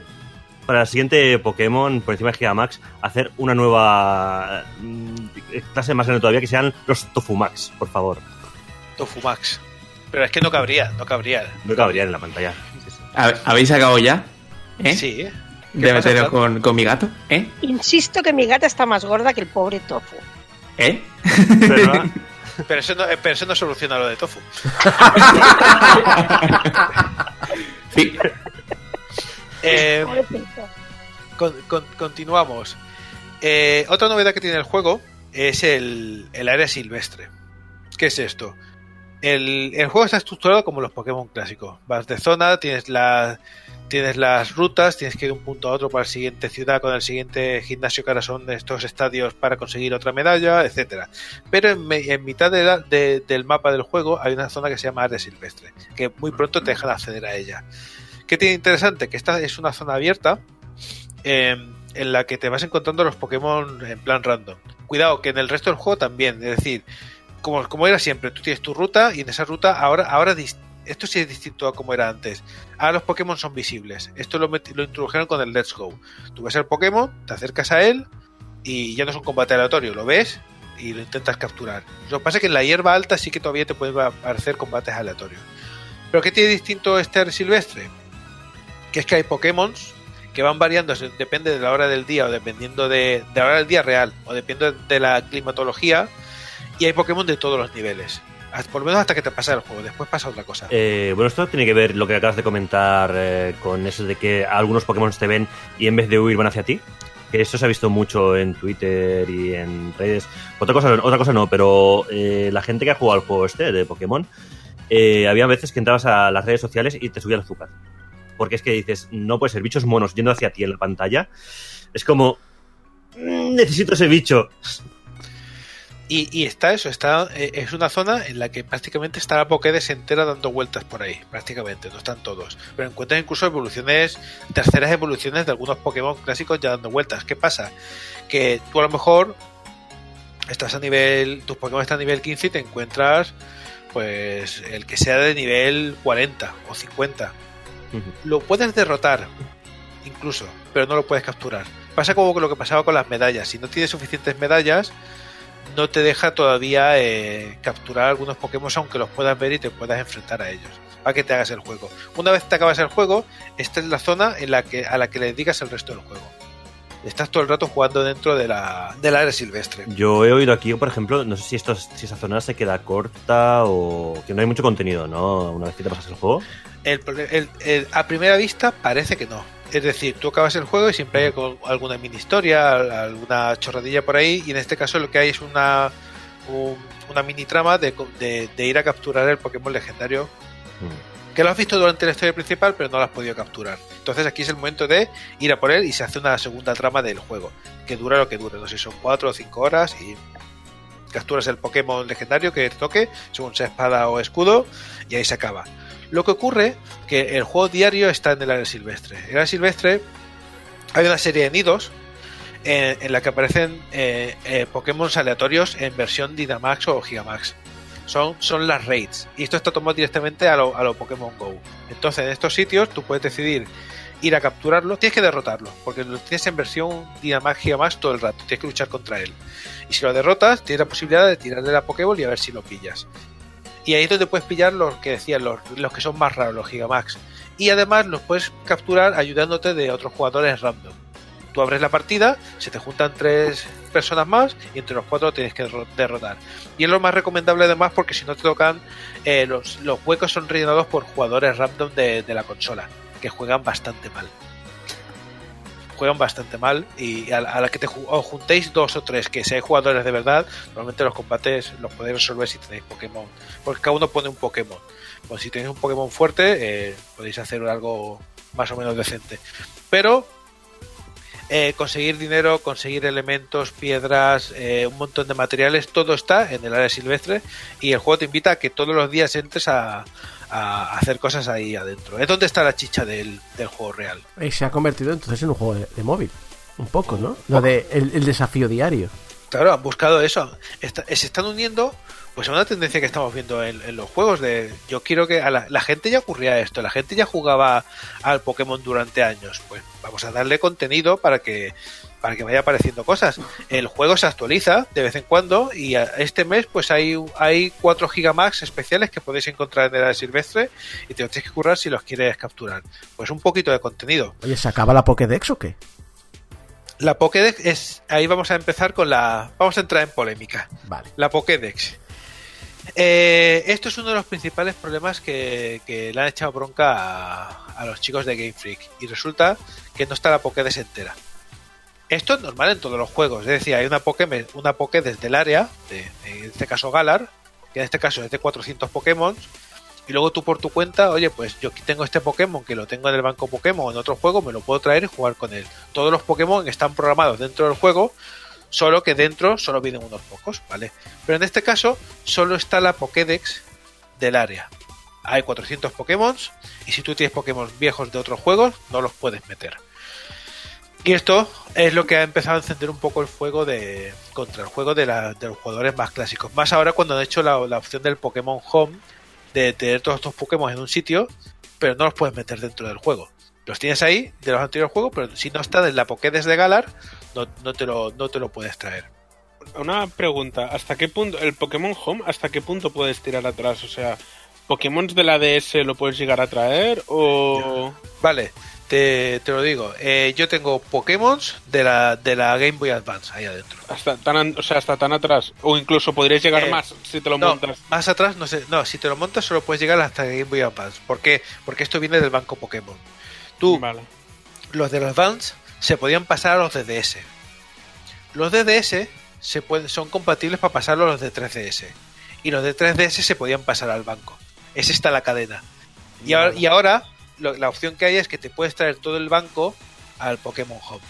para el siguiente Pokémon, por encima de Gigamax, hacer una nueva mm, clase más grande todavía, que sean los Tofumax, por favor. Tofu Max. Pero es que no cabría, no cabría. No cabrían en la pantalla. Sí, sí. ¿Ha- ¿Habéis acabado ya? ¿Eh? Sí. ¿Qué De Fran? con, con mi gato. ¿Eh? Insisto que mi gata está más gorda que el pobre tofu. ¿Eh? Pero eso, no, eh, pero eso no soluciona lo de tofu. Sí. Eh, Pobrecito. con- con- continuamos. Eh, otra novedad que tiene el juego es el, el área silvestre. ¿Qué es esto? El, el juego está estructurado como los Pokémon clásicos. Vas de zona, tienes la, tienes las rutas, tienes que ir de un punto a otro para la siguiente ciudad con el siguiente gimnasio que ahora son estos estadios para conseguir otra medalla, etcétera. Pero en, mitad de la- de- del mapa del juego hay una zona que se llama área silvestre, que muy pronto te dejan acceder a ella. ¿Qué tiene interesante? Que esta es una zona abierta eh, en la que te vas encontrando los Pokémon en plan random. Cuidado, que en el resto del juego también, es decir, como, como era siempre, tú tienes tu ruta y en esa ruta ahora, ahora esto sí es distinto a como era antes. Ahora los Pokémon son visibles. Esto lo, lo introdujeron con el Let's Go. Tú ves el Pokémon, te acercas a él y ya no es un combate aleatorio, lo ves y lo intentas capturar. Lo que pasa es que en la hierba alta sí que todavía te pueden aparecer combates aleatorios. Pero ¿qué tiene distinto este silvestre? Que es que hay Pokémon que van variando, depende de la hora del día o dependiendo de, de la hora del día real o dependiendo de la climatología y hay Pokémon de todos los niveles. Por lo menos hasta que te pasa el juego, después pasa otra cosa. Eh, bueno, esto tiene que ver lo que acabas de comentar eh, con eso de que algunos Pokémon te ven y en vez de huir van hacia ti. Que esto se ha visto mucho en Twitter y en redes. Otra cosa, otra cosa no, pero eh, la gente que ha jugado al juego este de Pokémon, eh, había veces que entrabas a las redes sociales y te subía el azúcar. Porque es que dices, no puede ser bichos monos yendo hacia ti en la pantalla. Es como, "Mm, necesito ese bicho. Y, y está eso, está eh, es una zona en la que prácticamente está la Pokédex entera dando vueltas por ahí, prácticamente, no están todos. Pero encuentras incluso evoluciones, terceras evoluciones de algunos Pokémon clásicos ya dando vueltas. ¿Qué pasa? Que tú a lo mejor estás a nivel, tus Pokémon están a nivel 15 y te encuentras pues el que sea de nivel 40 o 50. Lo puedes derrotar, incluso, pero no lo puedes capturar. Pasa como lo que pasaba con las medallas. Si no tienes suficientes medallas, no te deja todavía eh, capturar algunos Pokémon aunque los puedas ver y te puedas enfrentar a ellos para que te hagas el juego. Una vez te acabas el juego, esta es la zona en la que a la que le dedicas el resto del juego. Estás todo el rato jugando dentro de la del área silvestre. Yo he oído aquí, por ejemplo, no sé si, esto, si esa zona se queda corta o que no hay mucho contenido, ¿no? Una vez que te pasas el juego. El el- a primera vista parece que no. Es decir, tú acabas el juego y siempre hay alguna mini historia, al- alguna chorradilla por ahí, y en este caso lo que hay es una, un- una mini trama de, de- de ir a capturar el Pokémon legendario que lo has visto durante la historia principal, pero no lo has podido capturar. Entonces aquí es el momento de ir a por él y se hace una segunda trama del juego, que dura lo que dure, no sé si son 4 o 5 horas y capturas el Pokémon legendario que te toque, según sea espada o escudo, y ahí se acaba. Lo que ocurre que el juego diario está en el área silvestre. En el área silvestre hay una serie de nidos en, la que aparecen eh, eh, Pokémon aleatorios en versión Dynamax o Gigamax. Son, son las raids. Y esto está tomado directamente a lo, a lo Pokémon Go. Entonces, en estos sitios tú puedes decidir ir a capturarlo. Tienes que derrotarlo, porque lo tienes en versión Dynamax Gigamax todo el rato. Tienes que luchar contra él. Y si lo derrotas, tienes la posibilidad de tirarle la Pokéball y a ver si lo pillas. Y ahí es donde puedes pillar los que decían, los, los que son más raros, los Gigamax. Y además los puedes capturar ayudándote de otros jugadores random. Tú abres la partida, se te juntan tres personas más y entre los cuatro tienes que derro- derrotar. Y es lo más recomendable además porque si no te tocan, eh, los, los huecos son rellenados por jugadores random de, de la consola, que juegan bastante mal. Juegan bastante mal y a, la- que te os juntéis dos o tres, que seáis jugadores de verdad, normalmente los combates los podéis resolver si tenéis Pokémon. Porque cada uno pone un Pokémon. Pues si tenéis un Pokémon fuerte, eh, podéis hacer algo más o menos decente. Pero eh, conseguir dinero, conseguir elementos, piedras, eh, un montón de materiales, todo está en el área silvestre y el juego te invita a que todos los días entres a, a hacer cosas ahí adentro. Es donde está la chicha del, del juego real. Y se ha convertido entonces en un juego de, de móvil. Un poco, ¿no? Lo de el, el desafío diario. Claro, han buscado eso. Está- se están uniendo pues a una tendencia que estamos viendo en, en los juegos de yo quiero que a la, la gente ya ocurría esto, la gente ya jugaba al Pokémon durante años, pues vamos a darle contenido para que para que vaya apareciendo cosas. El juego se actualiza de vez en cuando y este mes pues hay, hay 4 gigamax especiales que podéis encontrar en el silvestre y te los tienes que currar si los quieres capturar. Pues un poquito de contenido. Oye, ¿se acaba la Pokédex o qué? La Pokédex es... Ahí vamos a empezar con la... Vamos a entrar en polémica. Vale. La Pokédex. Eh, esto es uno de los principales problemas que, que le han echado bronca a, a los chicos de Game Freak. Y resulta que no está la Pokédex entera. Esto es normal en todos los juegos. Es decir, hay una Pokémon, una Pokédex del área, en este caso Galar, que en este caso es de 400 Pokémon. Y luego tú por tu cuenta, oye, pues yo tengo este Pokémon que lo tengo en el banco Pokémon en otro juego, me lo puedo traer y jugar con él. Todos los Pokémon están programados dentro del juego, solo que dentro solo vienen unos pocos, ¿vale? Pero en este caso solo está la Pokédex del área. Hay 400 Pokémon y si tú tienes Pokémon viejos de otros juegos, no los puedes meter. Y esto es lo que ha empezado a encender un poco el fuego de contra el juego de, la- de los jugadores más clásicos. Más ahora cuando han hecho la, la opción del Pokémon Home de tener todos estos Pokémon en un sitio, pero no los puedes meter dentro del juego. Los tienes ahí de los anteriores juegos, pero si no están en la Pokédex de Galar, no, no, te, lo, no te lo puedes traer. Una pregunta, ¿hasta qué punto, el Pokémon Home, hasta qué punto puedes tirar atrás? O sea, ¿Pokémon de la DS lo puedes llegar a traer o...? Vale, te, te lo digo. Eh, yo tengo Pokémon de la, de la Game Boy Advance ahí adentro. Hasta tan, an- o sea, hasta tan atrás. O incluso podrías llegar Eh, más si te lo no, montas. más atrás, no sé. No, si te lo montas solo puedes llegar hasta Game Boy Advance. ¿Por qué? Porque esto viene del banco Pokémon. Tú, Vale. los de los Advance se podían pasar a los de DS. Los de DS se pueden, son compatibles para pasarlo a los de 3DS. Y los de 3DS se podían pasar al banco. Es esta la cadena. Y ahora, y ahora lo- la opción que hay es que te puedes traer todo el banco al Pokémon Home.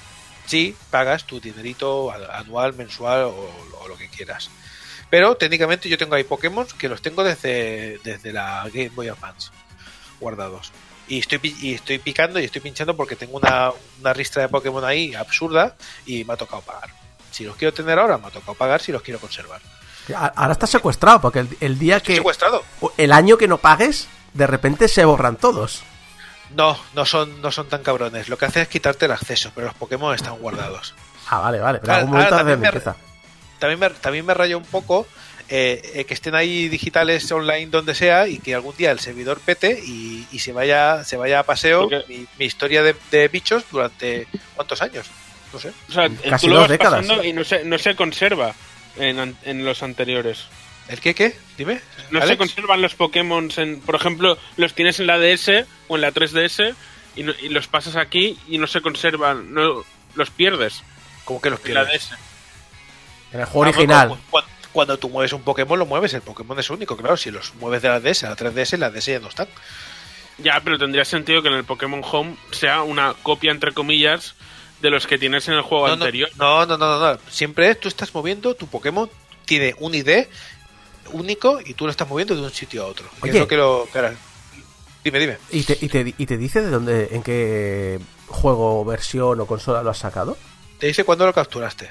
Si pagas tu dinerito anual, mensual o, o lo que quieras. Pero técnicamente yo tengo ahí Pokémon que los tengo desde, desde la Game Boy Advance guardados. Y estoy, y estoy picando y estoy pinchando porque tengo una, una ristra de Pokémon ahí absurda y me ha tocado pagar. Si los quiero tener ahora, me ha tocado pagar si los quiero conservar. Ahora está secuestrado, porque el, el día Estoy que. secuestrado. El año que no pagues, de repente se borran todos. No, no son, no son tan cabrones. Lo que hace es quitarte el acceso, pero los Pokémon están guardados. Ah, vale, vale. Pero algún momento ahora hace también me-. También me, también me raya un poco eh, eh, que estén ahí digitales online donde sea y que algún día el servidor pete y, y se vaya se vaya a paseo mi, mi historia de, de bichos durante cuántos años. No sé. O sea, Casi tú lo dos vas décadas. y no se, no se conserva en, an- en los anteriores. ¿El qué qué? Dime. No se conservan los Pokémon, en, por ejemplo, los tienes en la DS o en la 3DS y, no- y los pasas aquí y no se conservan, no los pierdes ¿Cómo que los en la pierdes? DS. En el juego Ah, original. bueno, Cuando, cuando tú mueves un Pokémon, lo mueves. El Pokémon es único, claro. Si los mueves de la DS a la 3DS, la DS ya no están. Ya, pero tendría sentido que en el Pokémon Home sea una copia, entre comillas, de los que tienes en el juego No, anterior. No, no, no, no, no. Siempre tú estás moviendo, tu Pokémon tiene un ID único y tú lo estás moviendo de un sitio a otro. Oye. es lo que Dime, dime. ¿Y te, y, te, ¿Y te dice de dónde, en qué juego, versión o consola lo has sacado? Te dice cuándo lo capturaste.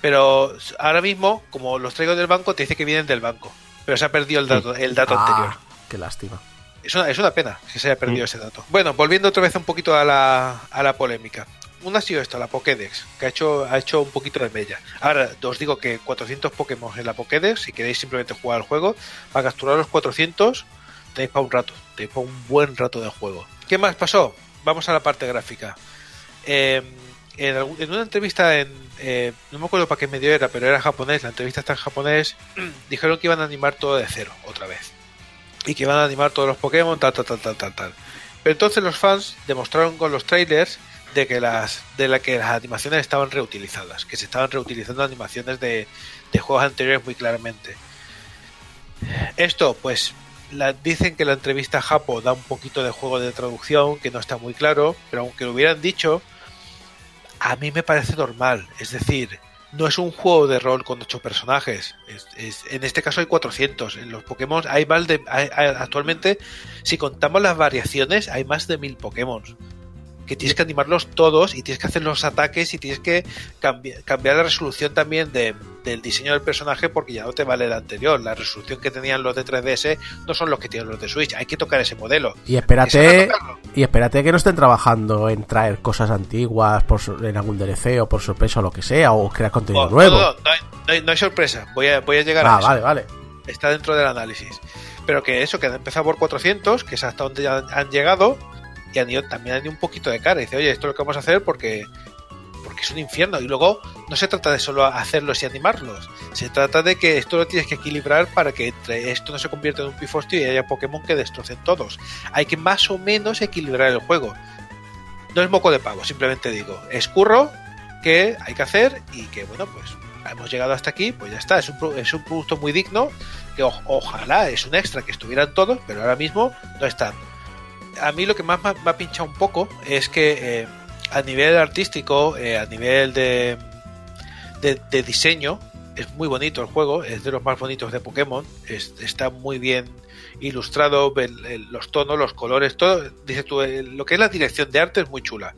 Pero ahora mismo, como los traigo del banco, te dice que vienen del banco. Pero se ha perdido el dato, el dato Ah, anterior. Qué lástima. Es una, es una pena que se haya perdido ese dato. Bueno, volviendo otra vez un poquito a la, a la polémica. Una ha sido esto, la Pokédex, que ha hecho, ha hecho un poquito de mella. Ahora, os digo que 400 Pokémon en la Pokédex, si queréis simplemente jugar al juego, para capturar los 400 tenéis para un rato, tenéis para un buen rato de juego. ¿Qué más pasó? Vamos a la parte gráfica. Eh, en, una entrevista en... eh, no me acuerdo para qué medio era, pero era japonés, la entrevista está en japonés, dijeron que iban a animar todo de cero, otra vez y que van a animar todos los Pokémon, tal, tal, tal, tal, tal, tal. Pero entonces los fans demostraron con los trailers de que las de la que las animaciones estaban reutilizadas, que se estaban reutilizando animaciones de, de juegos anteriores muy claramente. Esto, pues, la, dicen que la entrevista a Japo da un poquito de juego de traducción, que no está muy claro, pero aunque lo hubieran dicho, a mí me parece normal. Es decir, no es un juego de rol con ocho personajes. Es- en este caso hay 400. En los Pokémon hay más de. actualmente, si contamos las variaciones, hay más de mil Pokémon. Que tienes que animarlos todos y tienes que hacer los ataques y tienes que cambi- cambiar la resolución también de- del diseño del personaje porque ya no te vale el anterior. La resolución que tenían los de 3DS no son los que tienen los de Switch. Hay que tocar ese modelo. Y espérate, y espérate que no estén trabajando en traer cosas antiguas por en algún DLC o por sorpresa o lo que sea, o crear contenido Oh, nuevo. No, no, no hay, no hay- no hay sorpresa. Voy a, voy a llegar ah, a eso. vale, vale. está dentro del análisis. Pero que eso, que han empezado por 400, que es hasta donde ya han llegado, y también han ido un poquito de cara. Y dice, oye, esto es lo que vamos a hacer porque, porque es un infierno. Y luego no se trata de solo hacerlos y animarlos, se trata de que esto lo tienes que equilibrar para que entre esto no se convierta en un pifostio y haya Pokémon que destrocen todos. Hay que más o menos equilibrar el juego. No es moco de pavo, simplemente digo, es curro que hay que hacer y que, bueno, pues hemos llegado hasta aquí, pues ya está. Es un, es un producto muy digno que ojalá es un extra que estuvieran todos, pero ahora mismo no están. A mí lo que más me ha- pinchado un poco es que eh, a nivel artístico, eh, a nivel de, de, diseño, es muy bonito el juego, es de los más bonitos de Pokémon, es- está muy bien ilustrado, los tonos, los colores, todo, dices tú, eh, lo que es la dirección de arte es muy chula.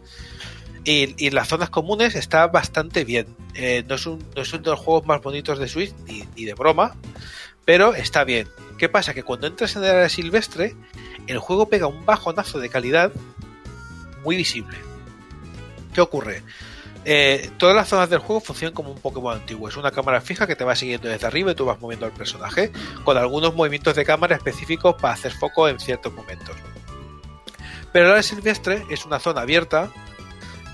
Y, las zonas comunes está bastante bien. No, es un, no es uno de los juegos más bonitos de Switch, ni, ni de broma, pero está bien. ¿Qué pasa? Que cuando entras en el área silvestre, el juego pega un bajonazo de calidad muy visible. ¿Qué ocurre? Eh, todas las zonas del juego funcionan como un Pokémon antiguo. Es una cámara fija que te va siguiendo desde arriba y tú vas moviendo al personaje, con algunos movimientos de cámara específicos para hacer foco en ciertos momentos. Pero el área silvestre es una zona abierta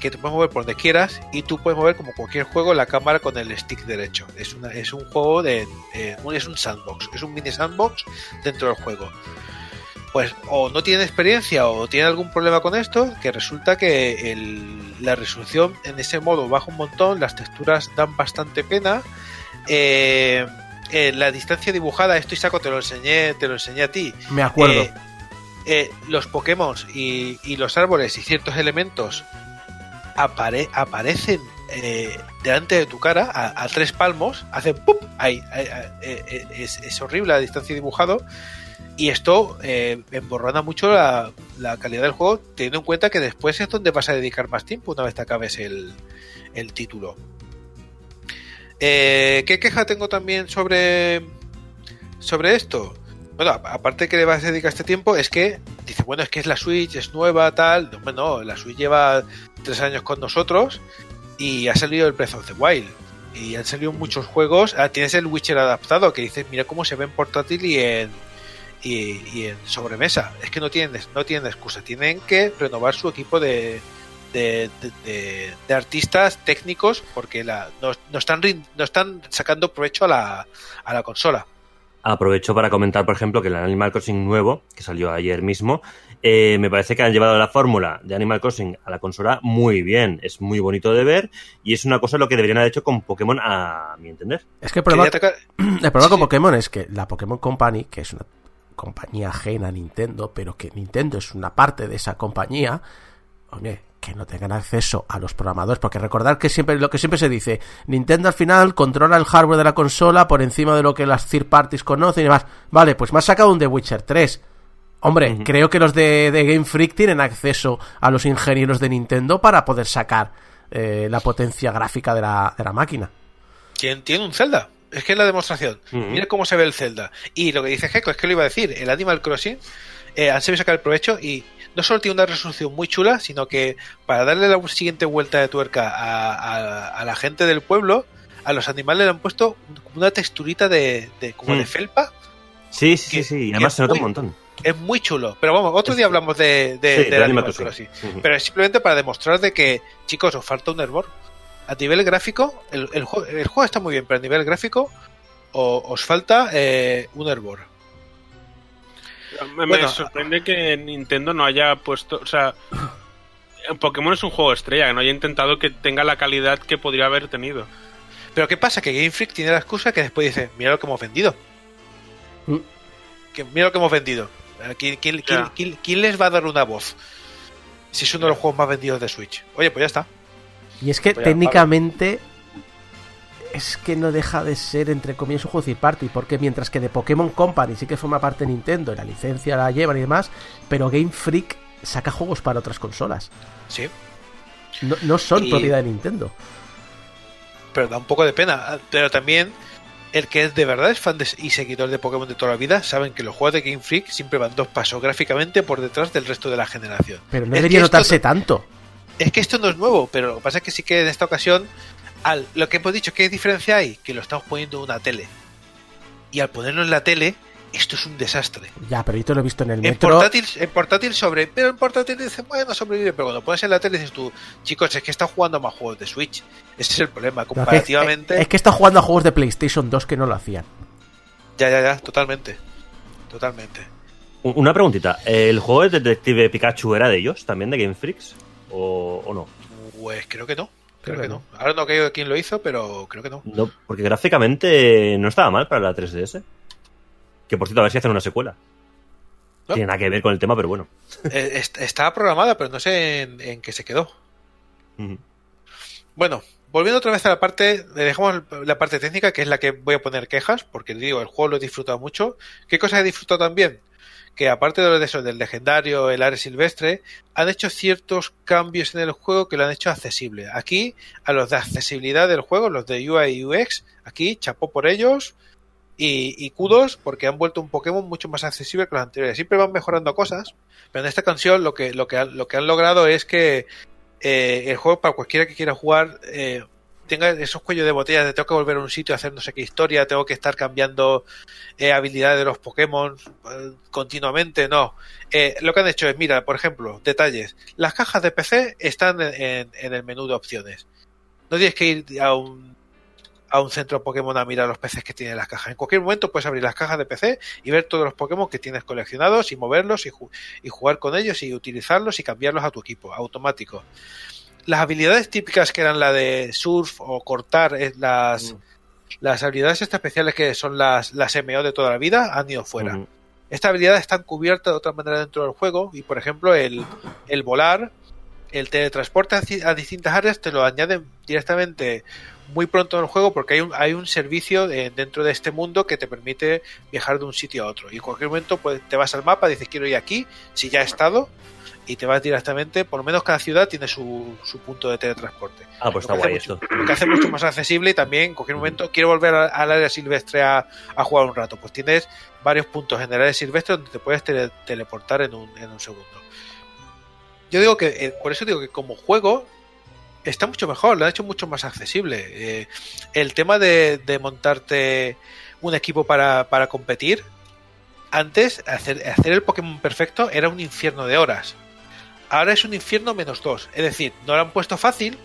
que te puedes mover por donde quieras y tú puedes mover como cualquier juego la cámara con el stick derecho. Es, una, es un juego de. eh, es un sandbox, es un mini sandbox dentro del juego. Pues o no tienen experiencia o tienen algún problema con esto, que resulta que el- la resolución en ese modo baja un montón, las texturas dan bastante pena. eh, eh, la distancia dibujada, esto y saco, te lo enseñé, te lo enseñé a ti. Me acuerdo. Eh, eh, los Pokémon y, y los árboles y ciertos elementos apare- aparecen eh, delante de tu cara a, tres palmos, hacen ¡pum! Ahí, eh, eh, es, horrible la distancia dibujado. Y esto emborrona mucho la, la calidad del juego, teniendo en cuenta que después es donde vas a dedicar más tiempo una vez te acabes el, el título. ¿Qué queja tengo también sobre, sobre esto? Bueno, aparte que le vas a dedicar este tiempo, es que dice, bueno, es que es la Switch, es nueva, tal. No, no, la Switch lleva tres años con nosotros y ha salido el Breath of the Wild. Y han salido muchos juegos. Ah, tienes el Witcher adaptado que dices, mira cómo se ve en portátil y en, y, y en sobremesa. Es que no tienen, no tienen excusa. Tienen que renovar su equipo de, de, artistas técnicos porque la, no, no están, no están sacando provecho a la, a la consola. Aprovecho para comentar, por ejemplo, que el Animal Crossing nuevo, que salió ayer mismo, eh, me parece que han llevado la fórmula de Animal Crossing a la consola muy bien. Es muy bonito de ver y es una cosa lo que deberían haber hecho con Pokémon, a mi entender. Es que el problema, atacar- el problema Sí, con. Pokémon es que la Pokémon Company, que es una compañía ajena a Nintendo, pero que Nintendo es una parte de esa compañía, oye, que no tengan acceso a los programadores, porque recordar que siempre lo que siempre se dice, Nintendo al final controla el hardware de la consola por encima de lo que las third parties conocen y demás. Vale, pues me has sacado un The Witcher 3. Hombre, creo que los de, de Game Freak tienen acceso a los ingenieros de Nintendo para poder sacar eh, la potencia gráfica de la, de la máquina. ¿Quién tiene un Zelda? Es que es la demostración. Mira cómo se ve el Zelda. Y lo que dice Gecko es que lo iba a decir. El Animal Crossing eh, han sabido sacar el provecho y no solo tiene una resolución muy chula, sino que para darle la siguiente vuelta de tuerca a, a- a la gente del pueblo, a los animales le han puesto una texturita de, de- como Mm. de felpa. Sí, sí, Que- sí, y que además se nota muy- un montón. Es muy chulo. Pero vamos, otro día hablamos de, de- Sí, Animal, Crossing. Pero es simplemente para demostrar de que, chicos, os falta un hervor. A nivel gráfico, el, el juego, el juego está muy bien, pero a nivel gráfico o- os falta eh, un hervor. Me, sorprende que Nintendo no haya puesto. O sea, Pokémon es un juego estrella, que no haya intentado que tenga la calidad que podría haber tenido. Pero ¿qué pasa? Que Game Freak tiene la excusa que después dice, mira lo que hemos vendido. Mm. Que, mira lo que hemos vendido. Eh, ¿Quién, quién- quién- Ya. quién- quién les va a dar una voz? Si es uno de los juegos más vendidos de Switch. Oye, pues ya está. Y es que a- técnicamente es que no deja de ser, entre comillas, un juego third party, porque mientras que de Pokémon Company sí que forma parte de Nintendo y la licencia la llevan y demás, pero Game Freak saca juegos para otras consolas. Sí, No, no son Y- propiedad de Nintendo. pero da un poco de pena. Pero también el que de verdad es fan de- y seguidor de Pokémon de toda la vida saben que los juegos de Game Freak siempre van dos pasos gráficamente por detrás del resto de la generación. Pero no Es debería esto notarse no- tanto. Es que esto no es nuevo, pero lo que pasa es que sí que en esta ocasión, al, lo que hemos dicho, ¿qué diferencia hay? Que lo estamos poniendo en una tele. Y al ponerlo en la tele, esto es un desastre. Ya, pero yo te lo he visto en el En metro. portátil, en portátil sobre, pero en portátil dices, bueno, sobrevive, pero cuando pones en la tele dices tú, chicos, es que está jugando más juegos de Switch. Ese es el problema, No, que- comparativamente. es que está jugando a juegos de PlayStation 2 que no lo hacían. Ya, ya, ya, totalmente. Totalmente. Una preguntita. ¿El juego de Detective Pikachu era de ellos, también de Game Freaks? ¿O, o no? Pues creo que no. Creo, Creo que que no. Ahora no creo quién lo hizo, pero creo que no. No, porque gráficamente no estaba mal para la 3DS. Que por cierto, a ver si hacen una secuela. ¿No? Tiene nada que ver con el tema, pero bueno. Eh, est- estaba programada, pero no sé en, en qué se quedó. Bueno, volviendo otra vez a la parte, le dejamos la parte técnica, que es la que voy a poner quejas, porque digo, el juego lo he disfrutado mucho. ¿Qué cosas he disfrutado también? Que aparte de lo de eso, del legendario, el área silvestre, han hecho ciertos cambios en el juego que lo han hecho accesible. Aquí, a los de accesibilidad del juego, los de UI y UX, aquí chapó por ellos y, y kudos porque han vuelto un Pokémon mucho más accesible que los anteriores. Siempre van mejorando cosas, pero en esta canción lo que, lo que, han, lo que han logrado es que eh, el juego para cualquiera que quiera jugar eh, tenga esos cuellos de botella de tengo que volver a un sitio a hacer no sé qué historia, tengo que estar cambiando eh, habilidades de los Pokémon eh, continuamente, no. Eh, lo que han hecho es, mira, por ejemplo, detalles. Las cajas de PC están en, en- en el menú de opciones. No tienes que ir a un, a un centro Pokémon a mirar los PCs que tienen las cajas. En cualquier momento puedes abrir las cajas de PC y ver todos los Pokémon que tienes coleccionados y moverlos y, ju- y jugar con ellos y utilizarlos y cambiarlos a tu equipo, automático. Las habilidades típicas que eran la de surf o cortar, eh, las, las habilidades estas especiales que son las, las MO de toda la vida, han ido fuera. Estas habilidades están cubiertas de otra manera dentro del juego y, por ejemplo, el, el volar, el teletransporte a distintas áreas te lo añaden directamente muy pronto en el juego porque hay un, hay un servicio de- dentro de este mundo que te permite viajar de un sitio a otro. Y en cualquier momento pues, te vas al mapa, dices quiero ir aquí, si ya he estado, y te vas directamente, por lo menos cada ciudad tiene su, su punto de teletransporte. Ah, pues Lo está guay hace esto. mucho- Lo que hace mucho más accesible y también en cualquier momento quiero volver al área silvestre a, a jugar un rato. Pues tienes varios puntos en el área silvestre donde te puedes tele- teleportar en un, en un segundo. Yo digo que, eh, por eso digo que como juego está mucho mejor, lo han hecho mucho más accesible. Eh, el tema de, montarte un equipo para, para competir, antes hacer, hacer el Pokémon perfecto era un infierno de horas. Ahora es un infierno menos dos. Es decir, no lo han puesto fácil,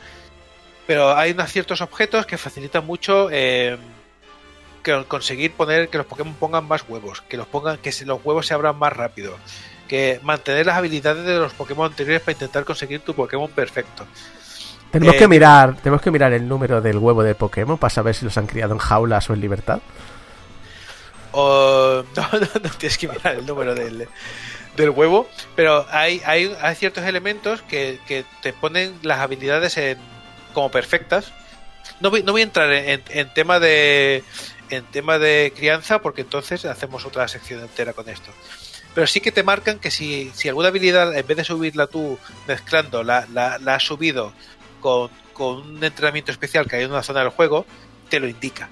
pero hay unos ciertos objetos que facilitan mucho eh, que conseguir poner que los Pokémon pongan más huevos, que los pongan, que los huevos se abran más rápido, que mantener las habilidades de los Pokémon anteriores para intentar conseguir tu Pokémon perfecto. Tenemos Eh, que mirar, tenemos que mirar el número del huevo de Pokémon para saber si los han criado en jaulas o en libertad. O no, no, no tienes que mirar el número del, del huevo, pero hay, hay, hay ciertos elementos que, que te ponen las habilidades en, como perfectas. No voy, no voy a entrar en, en- en tema de en tema de crianza porque entonces hacemos otra sección entera con esto. Pero sí que te marcan que si, si alguna habilidad, en vez de subirla tú mezclando, la, la, has subido con, con un entrenamiento especial que hay en una zona del juego, te lo indica.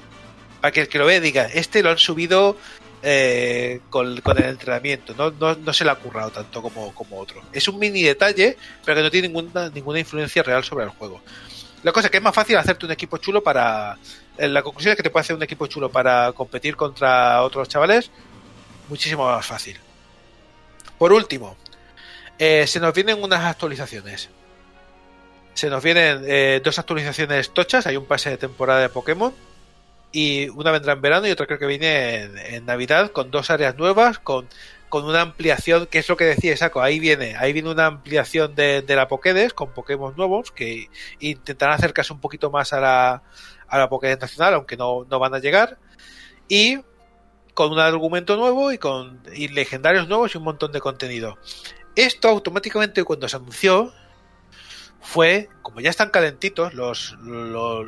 Para que el que lo vea diga, este lo han subido eh, con, con el entrenamiento, no, no, no se le ha currado tanto como, como otro. Es un mini detalle, pero que no tiene ninguna, ninguna influencia real sobre el juego. La cosa es que es más fácil hacerte un equipo chulo para. La conclusión es que te puede hacer un equipo chulo para competir contra otros chavales muchísimo más fácil. Por último, eh, se nos vienen unas actualizaciones. Se nos vienen eh, dos actualizaciones tochas. Hay un pase de temporada de Pokémon. Y una vendrá en verano y otra creo que viene en, Navidad con dos áreas nuevas, con, con una ampliación, que es lo que decía Saco, ahí viene, ahí viene una ampliación de, de la Pokédex con Pokémon nuevos que intentarán acercarse un poquito más a la, a la Pokédex nacional, aunque no, no van a llegar. Y con un argumento nuevo y con y legendarios nuevos y un montón de contenido. Esto automáticamente cuando se anunció fue, como ya están calentitos los, los,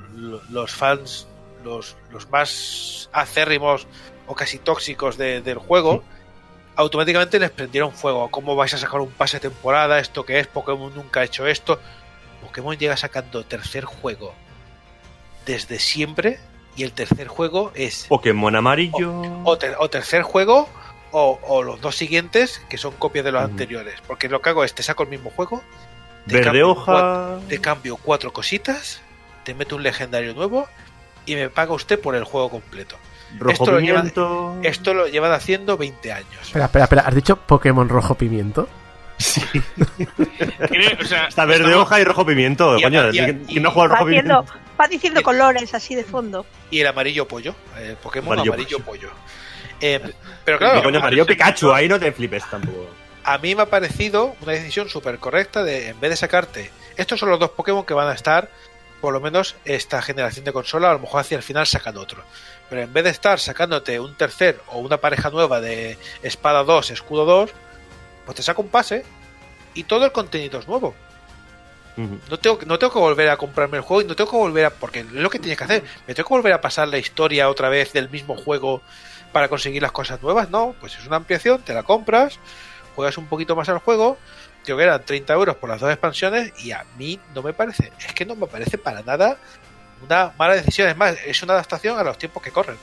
los fans, los, los más acérrimos o casi tóxicos de- del juego, automáticamente les prendieron fuego. ¿Cómo vais a sacar un pase de temporada? ¿Esto qué es? Pokémon nunca ha hecho esto. Pokémon llega sacando tercer juego desde siempre y el tercer juego es Pokémon amarillo. o, ter- o tercer juego o, o los dos siguientes que son copias de los anteriores. Porque lo que hago es te saco el mismo juego, te Verde cambio hoja. te cambio cuatro cositas, te meto un legendario nuevo y me paga usted por el juego completo. Rojo esto lo lleva- pimiento. Esto lo llevan haciendo 20 años. Espera, espera, espera. ¿Has dicho Pokémon rojo pimiento? O sea, Está verde estamos- hoja y rojo pimiento. Y- Coño, y- ¿quién y- quién no juega rojo haciendo, pimiento? Va diciendo colores así de fondo. Y el amarillo pollo, el Pokémon Amarillo amarillo, pollo. Eh, pero claro, coño, amarillo Pikachu, ahí no te flipes tampoco. a mí me ha parecido una decisión súper correcta de, en vez de sacarte, estos son los dos Pokémon que van a estar, por lo menos esta generación de consola, a lo mejor hacia el final sacan otro. Pero en vez de estar sacándote un tercer o una pareja nueva de espada 2, escudo 2, pues te saca un pase y todo el contenido es nuevo. No tengo, no tengo que volver a comprarme el juego y no tengo que volver a. Porque es lo que tienes que hacer. ¿Me tengo que volver a pasar la historia otra vez del mismo juego para conseguir las cosas nuevas? No, pues es una ampliación, te la compras, juegas un poquito más al juego. Creo que eran 30 euros por las dos expansiones y a mí no me parece. Es que no me parece para nada una mala decisión. Es más, es una adaptación a los tiempos que corren.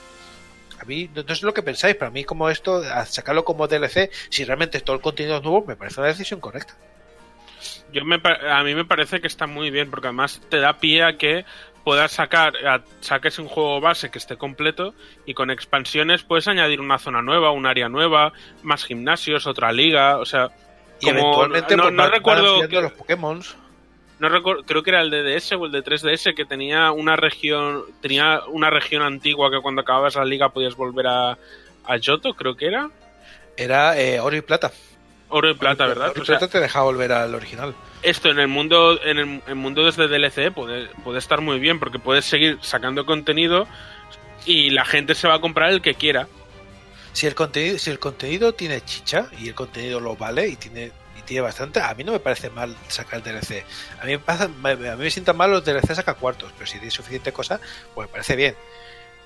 A mí, no, no sé lo que pensáis, pero a mí como esto, sacarlo como DLC, si realmente todo el contenido es nuevo, me parece una decisión correcta. Yo me, a mí me parece que está muy bien, porque además te da pie a que puedas sacar, a- saques un juego base que esté completo y con expansiones puedes añadir una zona nueva, un área nueva, más gimnasios, otra liga, o sea, Y como eventualmente no, pues, no van- van recuerdo que- los Pokémon. no recuerdo, creo que era el de DS o el de 3DS que tenía una región, tenía una región antigua que cuando acababas la liga podías volver a, a Yoto, creo que era. Era eh, oro y plata. Oro y plata, ¿verdad? Oro y O sea, plata te deja volver al original. esto en el mundo en el, el mundo desde DLC puede, puede estar muy bien porque puedes seguir sacando contenido y la gente se va a comprar el que quiera. Si el contenido, si el contenido tiene chicha y el contenido lo vale y tiene y tiene bastante, a mí no me parece mal sacar el DLC. A mí me pasa, a mí me sientan mal los DLC saca cuartos, pero si tiene suficiente cosa, pues me parece bien.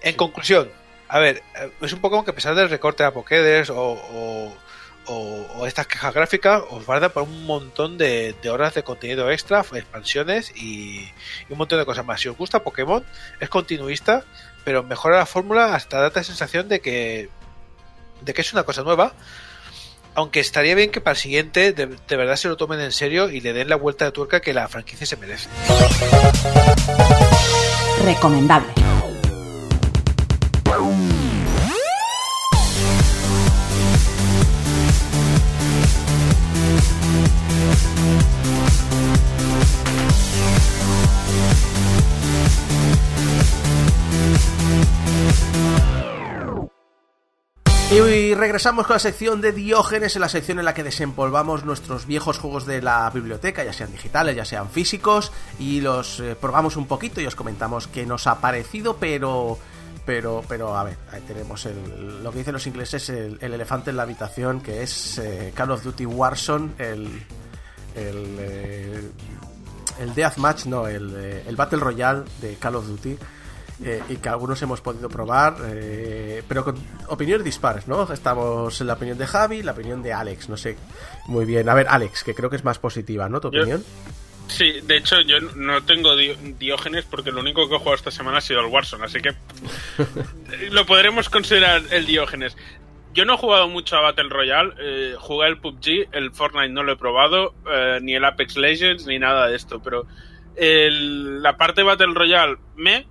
En conclusión, a ver, eh, es un poco que a pesar del recorte a Pokédex o, o, o- estas quejas gráficas, os guarda por un montón de, horas de contenido extra, expansiones y, y un montón de cosas más. Si os gusta Pokémon, es continuista, pero mejora la fórmula hasta darte la sensación de que de que es una cosa nueva. Aunque estaría bien que para el siguiente de, de verdad se lo tomen en serio y le den la vuelta de tuerca que la franquicia se merece. Recomendable. Y regresamos con la sección de Diógenes, en la sección en la que desempolvamos nuestros viejos juegos de la biblioteca, ya sean digitales, ya sean físicos, y los eh, probamos un poquito y os comentamos qué nos ha parecido, pero... Pero, pero a ver, ahí tenemos el- lo que dicen los ingleses, el, el elefante en la habitación, que es eh, Call of Duty Warzone, el, el, eh, el Deathmatch, no, el, el Battle Royale de Call of Duty, eh, y que algunos hemos podido probar, eh, pero con opiniones dispares, ¿no? Estamos en la opinión de Javi, la opinión de Alex, no sé muy bien. A ver, Alex, que creo que es más positiva, ¿no? ¿Tu Yo- opinión? Sí, de hecho yo no tengo di- Diógenes porque lo único que he jugado esta semana ha sido el Warzone, así que lo podremos considerar el Diógenes. Yo no he jugado mucho a Battle Royale, eh, jugué el PUBG, el Fortnite no lo he probado, eh, ni el Apex Legends, ni nada de esto, pero el- la parte Battle Royale me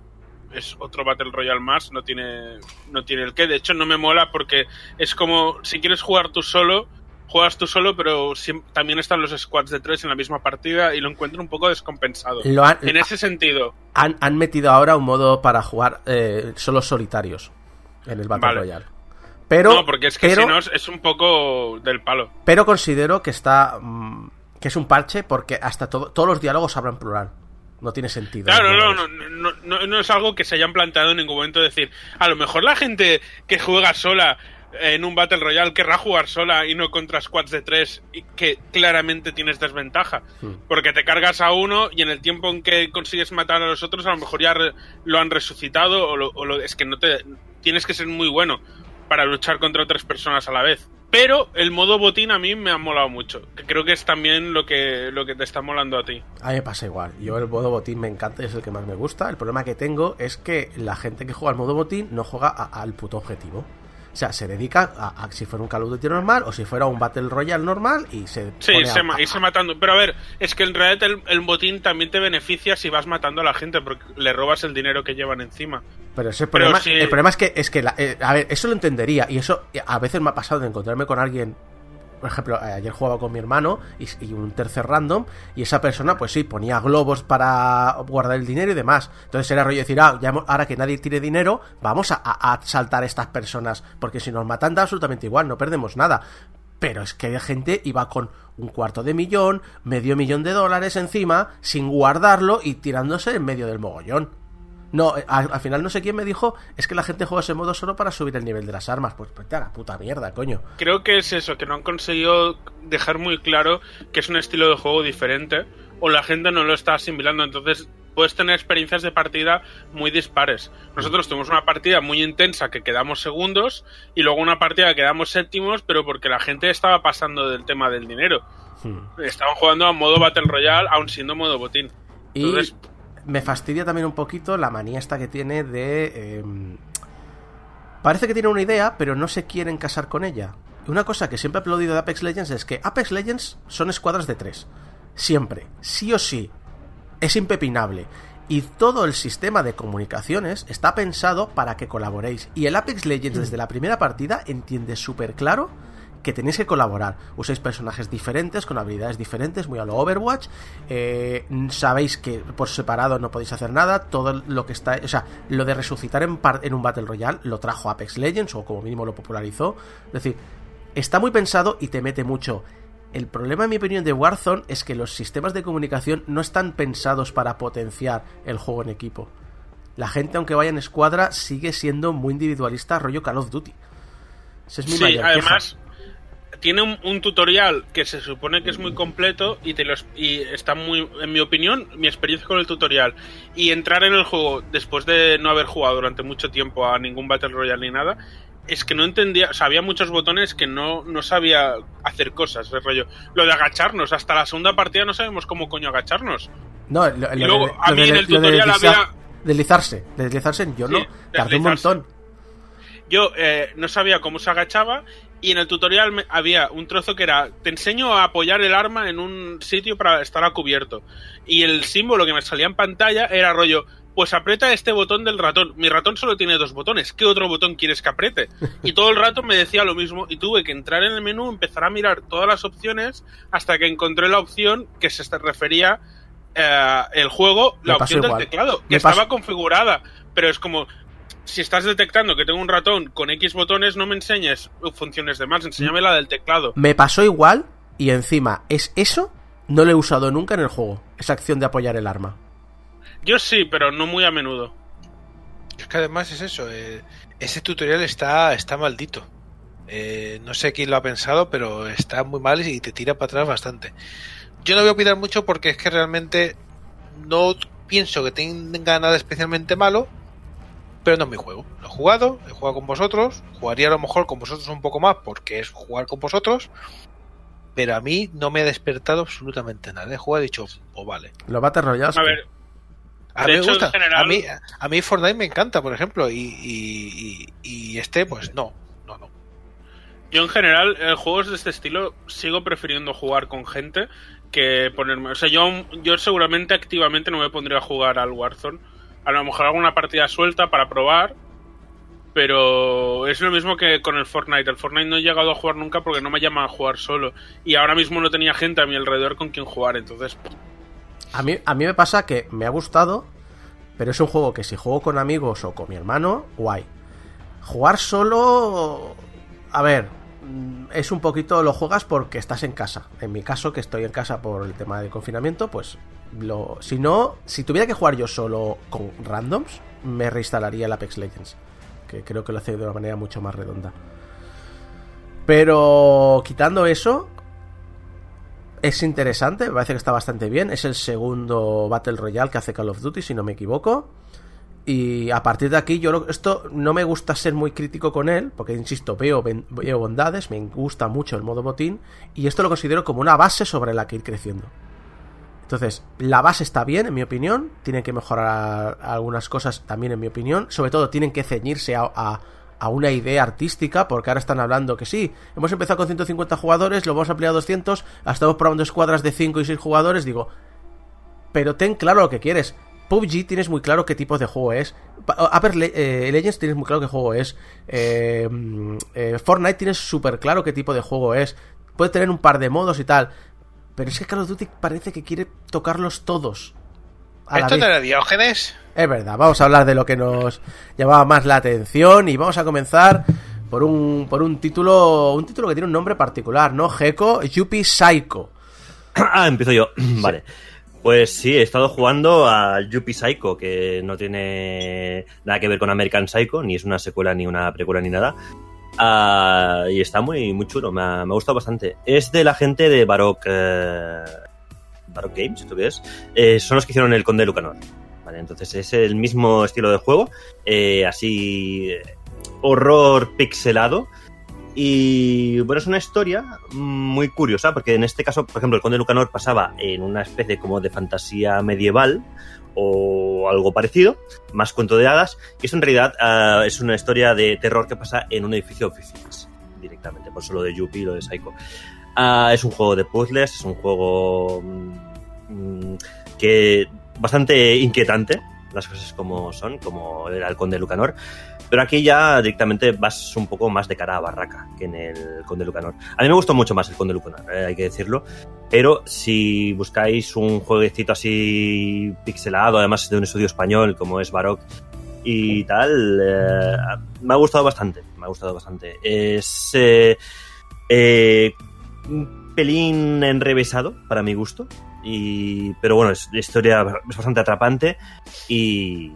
es otro Battle Royale más, no tiene no tiene el que, de hecho no me mola porque es como si quieres jugar tú solo, juegas tú solo, pero también están los squads de tres en la misma partida y lo encuentro un poco descompensado. Lo han, En ese sentido, han, han metido ahora un modo para jugar eh, solo solitarios en el Battle Vale. Royale. Pero, no, porque es que pero, si no es- es un poco del palo. pero considero que está mm, que es un parche porque hasta todo, todos los diálogos hablan plural. No tiene sentido. Claro, no, no, no, no, no es algo que se hayan planteado en ningún momento decir, a lo mejor la gente que juega sola en un Battle Royale querrá jugar sola y no contra squads de tres y que claramente tienes desventaja. Hmm. Porque te cargas a uno y en el tiempo en que consigues matar a los otros a lo mejor ya lo han resucitado o, lo, o lo- es que no te... Tienes que ser muy bueno para luchar contra otras personas a la vez. Pero el modo botín a mí me ha molado mucho. Creo que es también lo que, lo que te está molando a ti. A mí me pasa igual. Yo el modo botín me encanta y es el que más me gusta. El problema que tengo es que la gente que juega al modo botín no juega al puto objetivo. O sea, se dedica a, a si fuera un Call of Duty normal o si fuera un Battle Royale normal y se Sí, pone a- se irse matando. Pero a ver, es que en realidad el, el botín también te beneficia si vas matando a la gente porque le robas el dinero que llevan encima. Pero ese Pero problema, si- el problema es que, es que la- eh, a ver, eso lo entendería. Y eso eh, a veces me ha pasado de encontrarme con alguien. Por ejemplo, eh, ayer jugaba con mi hermano y, un tercer random. Y esa persona, pues sí, ponía globos para guardar el dinero y demás. Entonces era rollo decir, ah, ya ahora que nadie tiene dinero, vamos a, a- a saltar a estas personas. Porque si nos matan, da absolutamente igual, no perdemos nada. Pero es que hay gente iba con un cuarto de millón, medio millón de dólares encima, sin guardarlo y tirándose en medio del mogollón. No, eh, al, al final no sé quién me dijo, es que la gente juega ese modo solo para subir el nivel de las armas. Pues vete a la puta mierda, coño. Creo que es eso, que no han conseguido dejar muy claro que es un estilo de juego diferente o la gente no lo está asimilando. Entonces puedes tener experiencias de partida muy dispares. Nosotros tuvimos una partida muy intensa que quedamos segundos y luego una partida que quedamos séptimos, pero porque la gente estaba pasando del tema del dinero. Hmm. Estaban jugando a modo Battle Royale, aun siendo modo botín. Y Entonces, me fastidia también un poquito la manía esta que tiene de... em, parece que tiene una idea, pero no se quieren casar con ella. Una cosa que siempre he aplaudido de Apex Legends es que Apex Legends son escuadras de tres. Siempre. Sí o sí. Es impepinable. Y todo el sistema de comunicaciones está pensado para que colaboréis. Y el Apex Legends desde la primera partida entiende súper claro que tenéis que colaborar. Usáis personajes diferentes, con habilidades diferentes, muy a lo Overwatch. Eh, sabéis que por separado no podéis hacer nada. Todo lo que está. O sea, lo de resucitar en, par- en un Battle Royale lo trajo Apex Legends, o como mínimo lo popularizó. Es decir, está muy pensado y te mete mucho. El problema, en mi opinión, de Warzone es que los sistemas de comunicación no están pensados para potenciar el juego en equipo. La gente, aunque vaya en escuadra, sigue siendo muy individualista, rollo Call of Duty. Esa es mi Sí, mayor queja. Tiene un, un tutorial que se supone que es muy completo y te los y está muy en mi opinión mi experiencia con el tutorial y entrar en el juego después de no haber jugado durante mucho tiempo a ningún battle royale ni nada es que no entendía, o sea, había muchos botones que no, no sabía hacer cosas, de rollo. Lo de agacharnos, hasta la segunda partida no sabemos cómo coño agacharnos. No, lo, lo Y luego, de, a mí en el de tutorial deslizar- había- Deslizarse, de deslizarse yo Sí, no, tardé un montón. Yo eh, no sabía cómo se agachaba y en el tutorial había un trozo que era te enseño a apoyar el arma en un sitio para estar a cubierto y el símbolo que me salía en pantalla era rollo pues aprieta este botón del ratón. Mi ratón solo tiene dos botones. ¿Qué otro botón quieres que apriete? Y todo el rato me decía lo mismo y tuve que entrar en el menú, empezar a mirar todas las opciones hasta que encontré la opción que se refería eh, el juego, la opción del teclado, que Me estaba configurada. Pero es como, si estás detectando que tengo un ratón con X botones, no me enseñes funciones de más, enséñame la del teclado. Me pasó igual y encima es eso, no lo he usado nunca en el juego, esa acción de apoyar el arma. Yo sí, pero no muy a menudo. Es que además es eso, eh, ese tutorial está, está maldito. Eh, no sé quién lo ha pensado, pero está muy mal y te tira para atrás bastante. Yo no voy a opinar mucho porque es que realmente no pienso que tenga nada especialmente malo, pero no es mi juego. Lo he jugado, he jugado con vosotros, jugaría a lo mejor con vosotros un poco más porque es jugar con vosotros, pero a mí no me ha despertado absolutamente nada. He jugado y he dicho, pues vale. Los Battle Royales. A ver, A mí hecho, gusta. general- A mí, a mí Fortnite me encanta, por ejemplo, y, y, y- y este, pues no, no, no. yo en general, en juegos de este estilo, sigo prefiriendo jugar con gente que ponerme. O sea, yo, yo seguramente activamente no me pondría a jugar al Warzone. A lo mejor alguna partida suelta para probar. Pero es lo mismo que con el Fortnite. El Fortnite no he llegado a jugar nunca porque no me llama a jugar solo. Y ahora mismo no tenía gente a mi alrededor con quien jugar. Entonces, A mí, a mí me pasa que me ha gustado, pero es un juego que si juego con amigos o con mi hermano, guay. Jugar solo, a ver, mm, es un poquito lo juegas porque estás en casa. En mi caso, que estoy en casa por el tema del confinamiento, pues lo, si no, si tuviera que jugar yo solo con randoms, me reinstalaría el Apex Legends, que creo que lo hace de una manera mucho más redonda. Pero quitando eso, es interesante, me parece que está bastante bien. Es el segundo Battle Royale que hace Call of Duty, si no me equivoco. Y a partir de aquí, yo esto no me gusta ser muy crítico con él, porque insisto, veo, veo bondades, me gusta mucho el modo botín, y esto lo considero como una base sobre la que ir creciendo. Entonces, la base está bien, en mi opinión, tienen que mejorar algunas cosas también, en mi opinión, sobre todo tienen que ceñirse a, a- una idea artística, porque ahora están hablando que sí, hemos empezado con 150 jugadores, lo vamos a ampliar a 200, estamos probando escuadras de 5 y 6 jugadores, digo, pero ten claro lo que quieres. PUBG tienes muy claro qué tipo de juego es. Le- eh, Legends tienes muy claro qué juego es. Eh, mm, eh, Fortnite tienes súper claro qué tipo de juego es. Puede tener un par de modos y tal. Pero es que Call of Duty parece que quiere tocarlos todos. a ¿Esto no era Diógenes? Es verdad, vamos a hablar de lo que nos llamaba más la atención y vamos a comenzar por un, por un título un título que tiene un nombre particular, ¿no? Gecko Yuppie Psycho. Ah, empiezo yo. Vale. Pues sí, he estado jugando al Yuppie Psycho, que no tiene nada que ver con American Psycho, ni es una secuela, ni una precuela, ni nada. Ah, y está muy, muy chulo, me ha, me ha gustado bastante. Es de la gente de Baroque, eh, Baroque Games, ¿esto qué es? Son los que hicieron el Conde Lucanor. Vale, entonces es el mismo estilo de juego, eh, así eh, horror pixelado, y bueno, es una historia muy curiosa, porque en este caso, por ejemplo, el Conde Lucanor pasaba en una especie como de fantasía medieval o algo parecido, más cuento de hadas, y eso en realidad ah, es una historia de terror que pasa en un edificio de oficinas directamente, por eso lo de Yuppie y lo de Psycho. Ah, es un juego de puzzles, es un juego mm, que bastante inquietante, las cosas como son, como era el Conde Lucanor. Pero aquí ya directamente vas un poco más de cara a barraca que en el Conde Lucanor. A mí me gustó mucho más el Conde Lucanor, eh, hay que decirlo. Pero si buscáis un jueguecito así pixelado, además de un estudio español como es Baroque y tal, eh, me ha gustado bastante. Me ha gustado bastante. Es eh, eh, un pelín enrevesado para mi gusto. Y, pero bueno, es, la historia es bastante atrapante y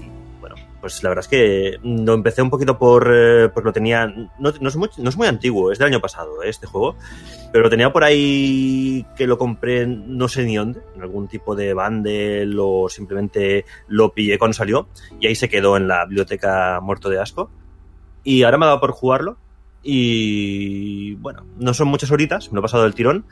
pues la verdad es que lo empecé un poquito por eh, porque lo tenía no, es muy, no es muy antiguo, es del año pasado eh, este juego, pero lo tenía por ahí que lo compré no sé ni dónde, en algún tipo de bundle o simplemente lo pillé cuando salió y ahí se quedó en la biblioteca muerto de asco y ahora me ha dado por jugarlo y bueno, no son muchas horitas, me lo he pasado del tirón,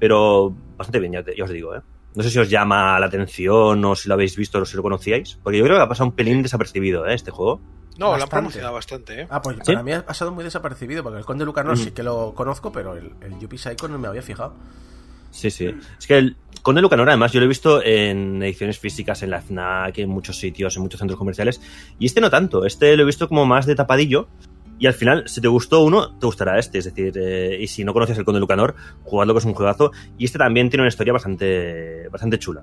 pero bastante bien, ya, te- ya os digo, ¿eh? No sé si os llama la atención o si lo habéis visto o si lo conocíais, porque yo creo que ha pasado un pelín desapercibido, ¿eh? Este juego. No, lo han Bastante. promocionado bastante, ¿eh? Ah, pues ¿Sí? para mí ha pasado muy desapercibido, porque el Conde Lucanor Mm. sí que lo conozco, pero el, el Yuppie Psycho no me había fijado. Sí, sí. Es que el Conde Lucanor, además, yo lo he visto en ediciones físicas, en la FNAC, en muchos sitios, en muchos centros comerciales. Y este no tanto. Este lo he visto como más de tapadillo. Y al final, si te gustó uno, te gustará este. Es decir, eh, y si no conoces el Conde Lucanor, jugadlo que es un juegazo. Y este también tiene una historia bastante, bastante chula.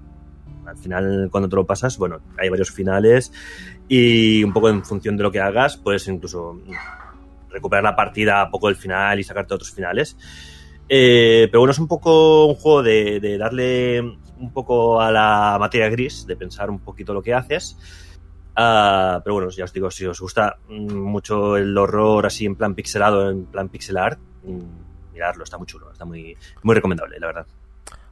Al final, cuando te lo pasas, bueno, hay varios finales. Y un poco en función de lo que hagas, puedes incluso recuperar la partida a poco del final y sacarte otros finales. Eh, pero bueno, es un poco un juego de, de darle un poco a la materia gris, de pensar un poquito lo que haces. Ah, pero bueno, ya os digo, si os gusta mm, mucho el horror así en plan pixelado, en plan pixel art, mm, miradlo, está muy chulo, está muy, muy recomendable, la verdad.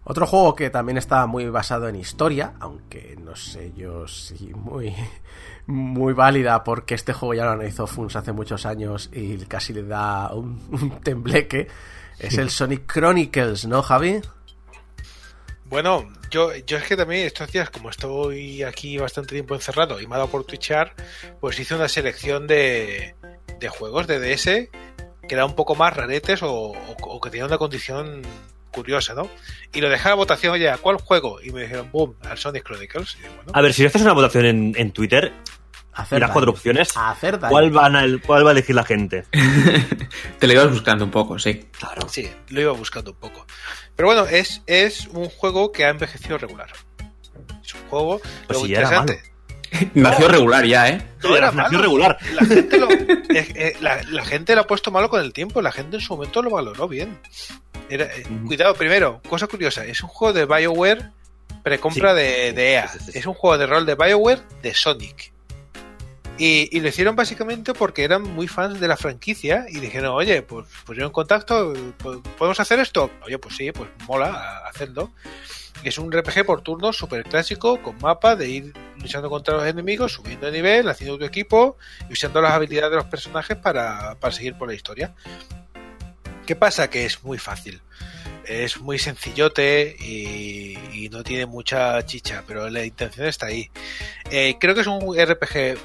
Otro juego que también está muy basado en historia, aunque no sé yo si muy, muy válida, porque este juego ya lo analizó Funs hace muchos años y casi le da un, un tembleque, es el Sonic Chronicles, ¿no, Javi? Bueno, yo, yo es que también estos días, como estoy aquí bastante tiempo encerrado y me ha dado por twitchar, pues hice una selección de, de juegos de DS que eran un poco más raretes o, o- o que tenían una condición curiosa, ¿no? Y lo dejé a votación, oye, ¿a cuál juego? Y me dijeron, boom, al Sonic Chronicles. Y digo, bueno, A ver, si haces una votación en, en Twitter Hacer y las daño. cuatro opciones. ¿cuál, van a, ¿cuál va a elegir la gente? Te lo ibas buscando un poco, sí. Claro. sí, lo iba buscando un poco. Pero bueno, es, es un juego que ha envejecido regular. Es un juego Pues si interesante. Nació regular ya, ¿eh? No era Nació malo. regular. La gente, lo, eh, eh, la, la gente lo ha puesto malo con el tiempo. La gente en su momento lo valoró bien. Era, eh. Cuidado, primero, cosa curiosa. Es un juego de BioWare precompra Sí. de, de EA. Sí, sí, sí. Es un juego de rol de BioWare de Sonic. Y, lo hicieron básicamente porque eran muy fans de la franquicia y dijeron, oye, pues, pues yo en contacto, ¿podemos hacer esto? Oye, pues sí, pues mola, hacedlo. Es un RPG por turnos súper clásico, con mapa de ir luchando contra los enemigos, subiendo de nivel, haciendo tu equipo y usando las habilidades de los personajes para, para seguir por la historia. ¿Qué pasa? Que es muy fácil. Es muy sencillote y, y no tiene mucha chicha, pero la intención está ahí. Eh, creo que es un RPG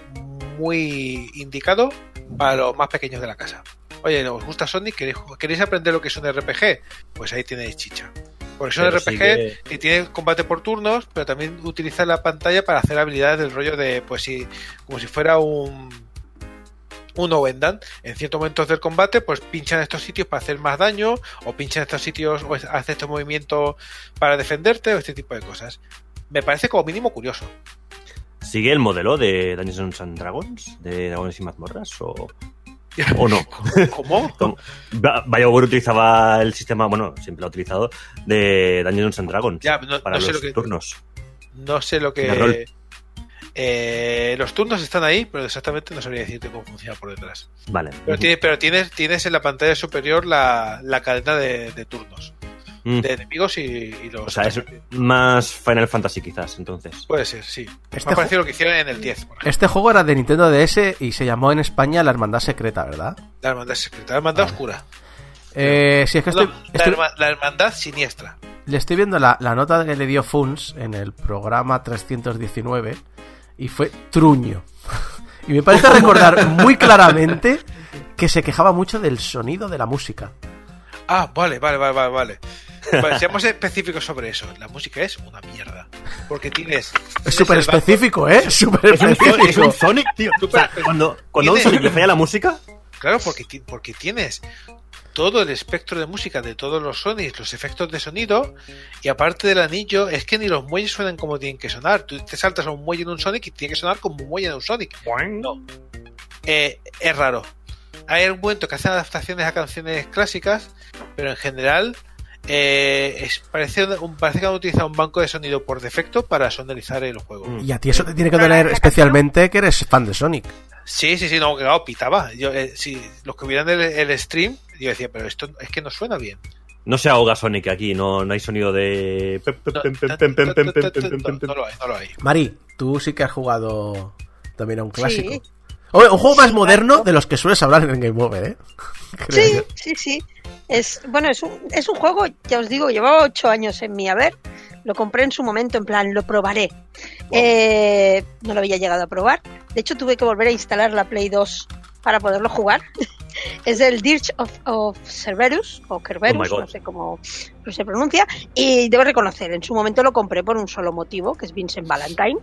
muy indicado para los más pequeños de la casa. Oye, ¿os gusta Sonic? ¿Queréis, queréis aprender lo que es un RPG? Pues ahí tenéis chicha. Porque es un Pero RPG que tiene combate por turnos, pero también utiliza la pantalla para hacer habilidades del rollo de, pues sí, como si fuera un un Owendan. En ciertos momentos del combate, pues pinchan estos sitios para hacer más daño, o pinchan estos sitios o hace estos movimientos para defenderte, o este tipo de cosas. Me parece como mínimo curioso. ¿Sigue el modelo de Dungeons and Dragons? ¿De Dragones y Mazmorras? ¿O, o no? ¿Cómo? BioWare utilizaba el sistema, bueno, siempre lo ha utilizado, de Dungeons and Dragons Ya, no- para no sé los lo que- turnos. No sé lo que. Eh, los turnos están ahí, pero exactamente no sabría decirte cómo funciona por detrás. Vale. Pero, tiene- pero tienes, tienes en la pantalla superior la, la cadena de, de turnos, Mm. de enemigos y, y los. O sea, es más Final Fantasy quizás, entonces. Puede ser, sí. Este Me ha parecido lo que hicieron en el 10, por ejemplo. Este juego era de Nintendo DS y se llamó en España La Hermandad Secreta, ¿verdad? La hermandad secreta, la hermandad oscura. Eh, sí, es que estoy, la, estoy- la hermandad siniestra. le estoy viendo la, la nota que le dio Funs en el programa 319 y fue truño. y me parece recordar muy claramente que se quejaba mucho del sonido de la música. Ah, vale, vale, vale, vale, vale. Vale, seamos específicos sobre eso. La música es una mierda. Porque tienes. Es súper específico, ¿eh? Súper Es un, es un específico. Sonic, tío. O sea, cuando, cuando a un Sonic le falla la música, Claro, porque, porque tienes todo el espectro de música de todos los Sonics, los efectos de sonido, y aparte del anillo, es que ni los muelles suenan como tienen que sonar. Tú te saltas a un muelle en un Sonic y tiene que sonar como un muelle en un Sonic. No. Eh, es raro. Hay algún momento que hacen adaptaciones a canciones clásicas, pero en general eh, es, parece, parece que han utilizado un banco de sonido por defecto para sonorizar el juego. Mm. Y a ti eso te tiene que doler especialmente que eres fan de Sonic. Sí, sí, sí, no, claro, pitaba. Yo, eh, los que vieran el, el, stream, yo decía, pero esto es que no suena bien. No se ahoga Sonic aquí, no, no hay sonido de. No lo hay, no lo hay. Mari, tú sí que has jugado también a un clásico. Sí. Un juego más moderno de los que sueles hablar en Game Over, ¿eh? Sí, sí, sí. Es, bueno, es un, es un juego, ya os digo, llevaba ocho años en mi haber. Lo compré en su momento, en plan, lo probaré. Eh, no lo había llegado a probar. De hecho, tuve que volver a instalar la Play 2 para poderlo jugar. es el Dirge of, of Cerberus, o Oh my Kerberus, God. no sé cómo se pronuncia. Y debo reconocer, en su momento lo compré por un solo motivo, que es Vincent Valentine.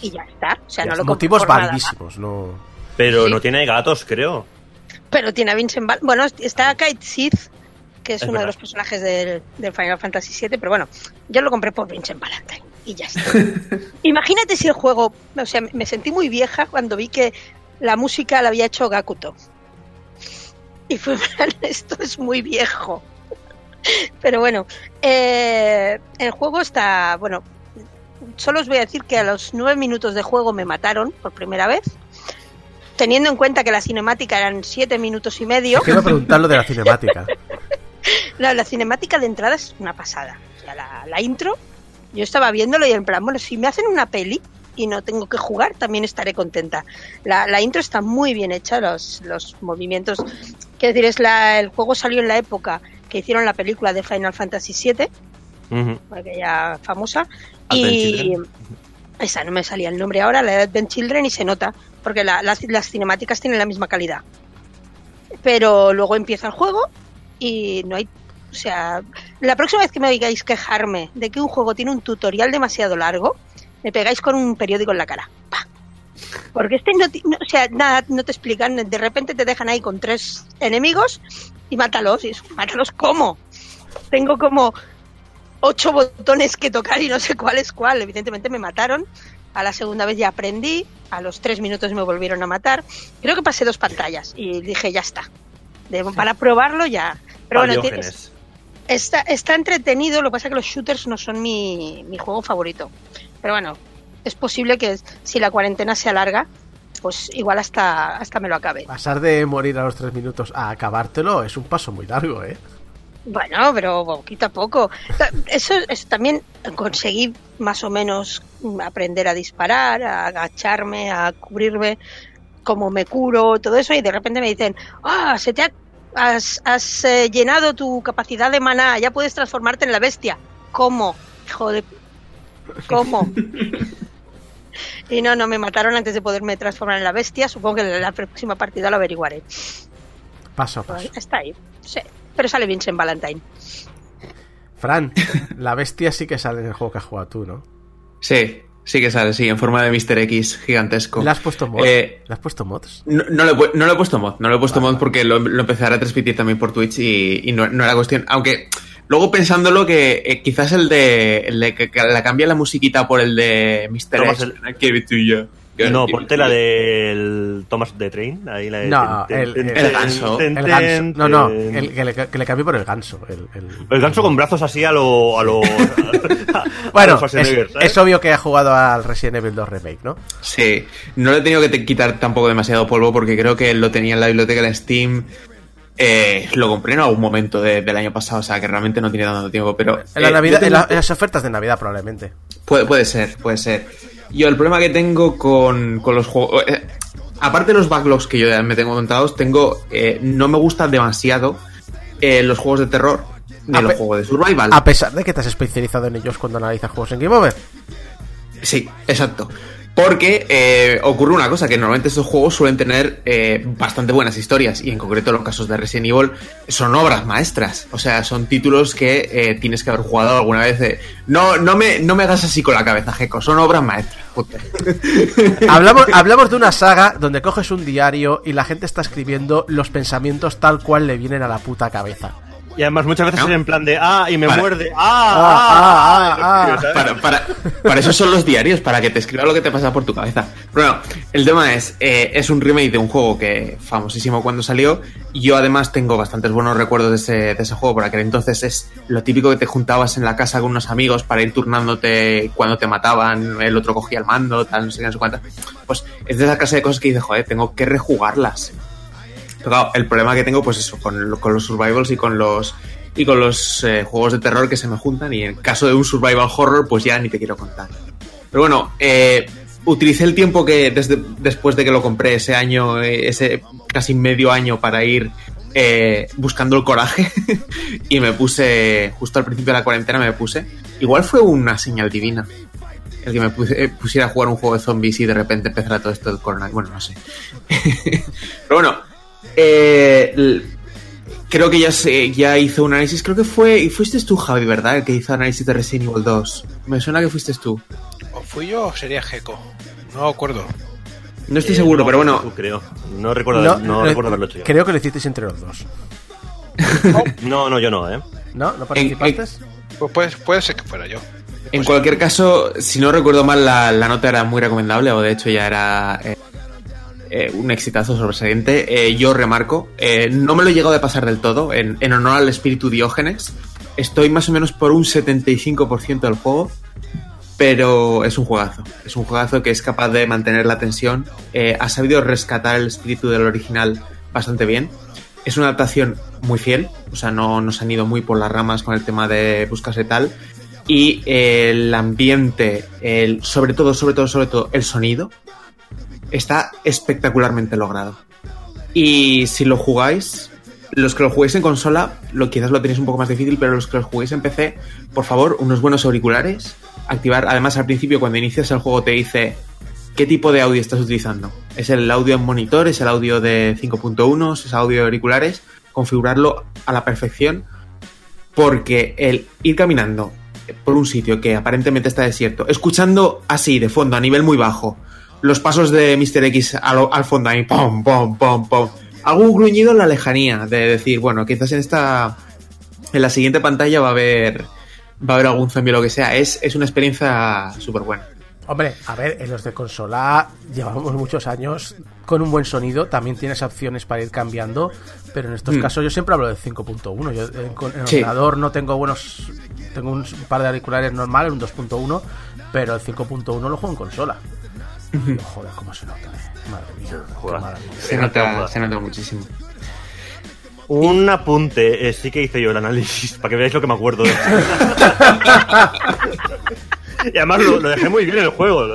Y ya está. O sea, no lo compré Motivos validísimos, no. Pero Sí. no tiene gatos, creo. Pero tiene a Vincent Val Bueno, está Kite Sith, que es, Es uno verdad. de los personajes del, del Final Fantasy VII, pero bueno, yo lo compré por Vincent Valentine y ya está. Imagínate si el juego. O sea, me sentí muy vieja cuando vi que la música la había hecho Gakuto. Y fue esto es muy viejo. Pero bueno, eh, el juego está. Bueno, solo os voy a decir que a los nueve minutos de juego me mataron por primera vez. Teniendo en cuenta que la cinemática eran siete minutos y medio. Quiero preguntar lo de la cinemática. La, la cinemática de entrada es una pasada. O sea, la, la intro, yo estaba viéndolo y en plan, bueno, si me hacen una peli y no tengo que jugar, también estaré contenta. La, la intro está muy bien hecha, los, los movimientos. Quiero decir, es la, el juego salió en la época que hicieron la película de Final Fantasy VII, Ujú. aquella famosa. Y. esa no me salía el nombre ahora, la de Advent Children, y se nota, porque la- las, las cinemáticas tienen la misma calidad. Pero luego empieza el juego y no hay. O sea, la próxima vez que me oigáis quejarme de que un juego tiene un tutorial demasiado largo, me pegáis con un periódico en la cara. ¡Pa! Porque este no, o sea, nada, no te explican, de repente te dejan ahí con tres enemigos y mátalos. Y mátalos cómo? Tengo como ocho botones que tocar y no sé cuál es cuál. Evidentemente me mataron. A la segunda vez ya aprendí. A los tres minutos me volvieron a matar. Creo que pasé dos pantallas y dije ya está. De- para probarlo ya. Pero bueno, ti- Diógenes. está, está entretenido. Lo que pasa es que los shooters no son mi, mi juego favorito. Pero bueno, es posible que si la cuarentena se alarga, pues igual hasta, hasta me lo acabe. Pasar de morir a los tres minutos a acabártelo es un paso muy largo, ¿eh? Bueno, pero poquito a poco. Eso, eso también conseguí más o menos aprender a disparar, a agacharme, a cubrirme, como me curo, todo eso, y de repente me dicen, ah, se te ha, has, has, eh, llenado tu capacidad de maná, ya puedes transformarte en la bestia. ¿Cómo? Hijo de... ¿Cómo? y no, no, me mataron antes de poderme transformar en la bestia. Supongo que en la próxima partida lo averiguaré. Paso a paso. Está ahí. Sí. Pero sale Vincent Valentine. Fran, la bestia sí que sale en el juego que has jugado tú, ¿no? Sí, sí que sale, sí, en forma de Mr. X gigantesco. ¿Le has puesto mods? Eh, ¿Le has puesto mods? No, no, le, he no he puesto mod, no le he puesto mod porque lo, lo empecé a transmitir también por Twitch y, y no, no era cuestión. Aunque luego pensándolo que eh, quizás el de, el de que, que la cambia la musiquita por el de Mr. X. give it to you. No, ponte la del Thomas de Train. Ahí la de No, el, el- ganso. El ganso. No, no, el, que, le, que le cambié por el ganso. El, el- El ganso con brazos así a lo. A lo a Bueno, es, obvio que ha jugado al Resident Evil 2 Remake, ¿no? Sí, no le he tenido que te- quitar tampoco demasiado polvo porque creo que lo tenía en la biblioteca de Steam. Eh, lo compré en algún momento de- del año pasado, o sea que realmente no tiene tanto tiempo, pero... En, la eh, Navidad, yo en, tengo- la- en las ofertas de Navidad, probablemente. Puede, puede ser, puede ser. Yo el problema que tengo con, con los juegos... eh, aparte de los backlogs que yo ya me tengo contados, tengo... eh, no me gustan demasiado eh, los juegos de terror ni los juegos de survival. A pesar de que te has especializado en ellos cuando analizas juegos en Game Over. Sí, exacto. Porque eh, ocurre una cosa, que normalmente estos juegos suelen tener eh, bastante buenas historias, y en concreto los casos de Resident Evil son obras maestras. O sea, son títulos que eh, tienes que haber jugado alguna vez. de, no, no, me, no me hagas así con la cabeza, Jeco, son obras maestras. Hablamos, hablamos de una saga donde coges un diario y la gente está escribiendo los pensamientos tal cual le vienen a la puta cabeza. Y además muchas veces ¿No? es en plan de. ¡Ah! Y me Para. muerde. Ah, ¡Ah! ah, ah, ah. Para, para, para eso son los diarios, para que te escriba lo que te pasa por tu cabeza. Pero bueno, el tema es, eh, es un remake de un juego que famosísimo cuando salió. Y yo además tengo bastantes buenos recuerdos de ese, de ese juego, por aquel entonces es lo típico que te juntabas en la casa con unos amigos para ir turnándote cuando te mataban, el otro cogía el mando, tal, no sé qué, no sé cuántas. Pues es de esa clase de cosas que dices, joder, tengo que rejugarlas. Pero el problema que tengo, pues eso, con, con los survivals y con los y con los eh, juegos de terror que se me juntan. Y en caso de un survival horror, pues ya ni te quiero contar. Pero bueno, eh, utilicé el tiempo que desde después de que lo compré ese año, eh, ese casi medio año para ir eh, buscando el coraje y me puse justo al principio de la cuarentena me puse. Igual fue una señal divina el que me eh, pusiera a jugar un juego de zombies y de repente empezara todo esto del coronavirus. Bueno, no sé. Pero bueno, eh, creo que ya, se, ya hizo un análisis. Creo que fue. Y fuiste tú, Javi, ¿verdad? El que hizo análisis de Resident Evil 2. Me suena que fuiste tú. ¿O fui yo o sería Geco? No acuerdo. No estoy Eh, seguro, no, pero bueno. tú creo. No recuerdo, no, eh, recuerdo haberlo hecho yo. Creo que lo hicisteis entre los dos. No, no, yo no, ¿eh? ¿No? ¿No participaste? Pues puede, puede ser que fuera yo. En cualquier caso, si no recuerdo mal, la, la nota era muy recomendable, o de hecho ya era eh, eh, un exitazo sobresaliente. Eh, yo remarco, eh, no me lo he llegado a pasar del todo, en, en honor al espíritu Diógenes. Estoy más o menos por un 75% del juego, pero es un juegazo. Es un juegazo que es capaz de mantener la tensión. ha sabido rescatar el espíritu del original bastante bien. Es una adaptación muy fiel, o sea, no nos han ido muy por las ramas con el tema de buscarse tal. Y el ambiente, el, sobre todo, sobre todo, sobre todo, el sonido, está espectacularmente logrado. Y si lo jugáis, los que lo juguéis en consola, lo, quizás lo tenéis un poco más difícil, pero los que lo juguéis en PC, por favor, unos buenos auriculares. Activar, además al principio cuando inicias el juego te dice qué tipo de audio estás utilizando. ¿Es el audio en monitor? ¿Es el audio de 5.1? ¿Es audio de auriculares? Configurarlo a la perfección porque el ir caminando por un sitio que aparentemente está desierto, escuchando así de fondo, a nivel muy bajo, los pasos de Mr. X al, al fondo ahí, pom, pom, pom, pom, algún gruñido en la lejanía, de decir, bueno, quizás en esta, en la siguiente pantalla va a haber, va a haber algún zombie o lo que sea, es, es una experiencia súper buena. Hombre, a ver, en los de consola llevamos muchos años con un buen sonido, también tienes opciones para ir cambiando, pero en estos Mm. casos yo siempre hablo de 5.1. Yo en, en Sí. ordenador no tengo buenos. Tengo un par de auriculares normales, un 2.1, pero el 5.1 lo juego en consola. Y, joder, cómo se nota, eh. Madre mía, qué Joder. maravilla. Se nota, se nota muchísimo. Un apunte, eh, sí que hice yo el análisis, para que veáis lo que me acuerdo de Y además lo, lo dejé muy bien en el juego,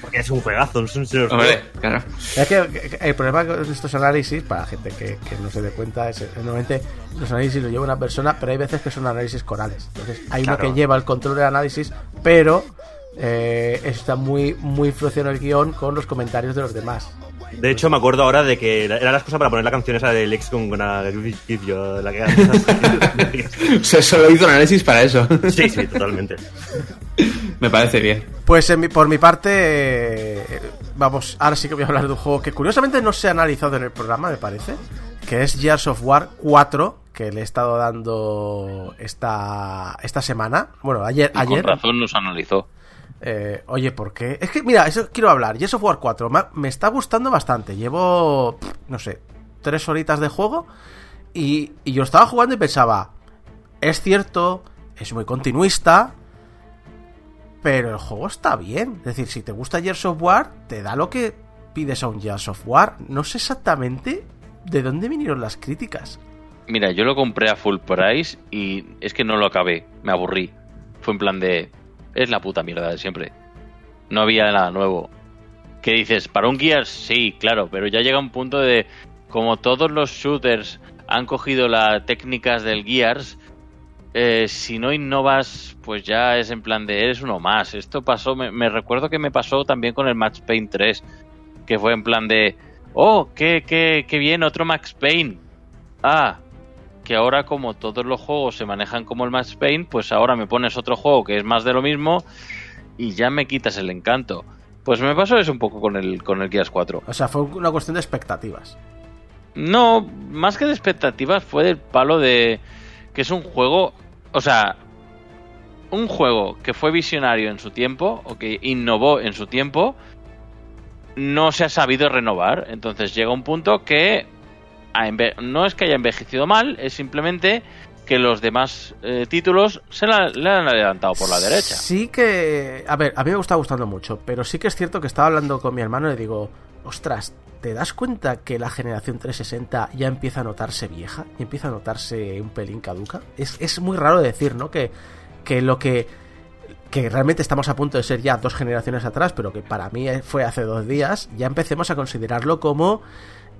porque es un juegazo, es un señor Hombre, claro. Es que que el problema con estos análisis, para la gente que, que no se dé cuenta, es que normalmente los análisis los lleva una persona, pero hay veces que son análisis corales. Entonces hay uno que lleva el control del análisis, pero eh, está muy, muy influenciado el guion con los comentarios de los demás. De hecho, me acuerdo ahora de que era la excusa para poner la canción esa de Lex con Give You, la que O sea, solo hizo un análisis para eso. Sí, sí, totalmente. Me parece bien. Pues en mi- por mi parte, eh, vamos, ahora sí que voy a hablar de un juego que curiosamente no se ha analizado en el programa, me parece, que es Gears of War 4, que le he estado dando esta, esta semana. Bueno, ayer. Y ayer con razón nos analizó. Eh, oye, ¿por qué? Es que, mira, eso quiero hablar. Gears of War 4 me, está gustando bastante. Llevo, no sé, tres horitas de juego. Y, y yo estaba jugando y pensaba, es cierto, es muy continuista. Pero el juego está bien. Es decir, si te gusta Gears of War, te da lo que pides a un Gears of War. No sé exactamente de dónde vinieron las críticas. Mira, yo lo compré a full price y es que no lo acabé. Me aburrí. Fue en plan de. Es la puta mierda de siempre. No había nada nuevo. ¿Qué dices? ¿Para un Gears? Sí, claro, pero ya llega un punto de. Como todos los shooters han cogido las técnicas del Gears, eh, si no innovas, pues ya es en plan de eres uno más. Esto pasó, me, me recuerdo que me pasó también con el Max Payne 3, que fue en plan de. Oh, qué, qué, qué bien, otro Max Payne. Ah, que ahora como todos los juegos se manejan como el Max Payne, pues ahora me pones otro juego que es más de lo mismo y ya me quitas el encanto. Pues me pasó eso un poco con el, con el Gears 4. O sea, fue una cuestión de expectativas. No, más que de expectativas fue del palo de que es un juego, o sea, un juego que fue visionario en su tiempo o que innovó en su tiempo, no se ha sabido renovar. Entonces llega un punto que no es que haya envejecido mal, es simplemente que los demás eh, títulos se le han adelantado por la derecha. Sí que. A ver, a mí me está gustando mucho, pero sí que es cierto que estaba hablando con mi hermano y le digo, ostras, ¿te das cuenta que la generación 360 ya empieza a notarse vieja? Y empieza a notarse un pelín caduca. Es, es muy raro decir, ¿no? Que, que lo que. Que realmente estamos a punto de ser ya dos generaciones atrás, pero que para mí fue hace dos días, ya empecemos a considerarlo como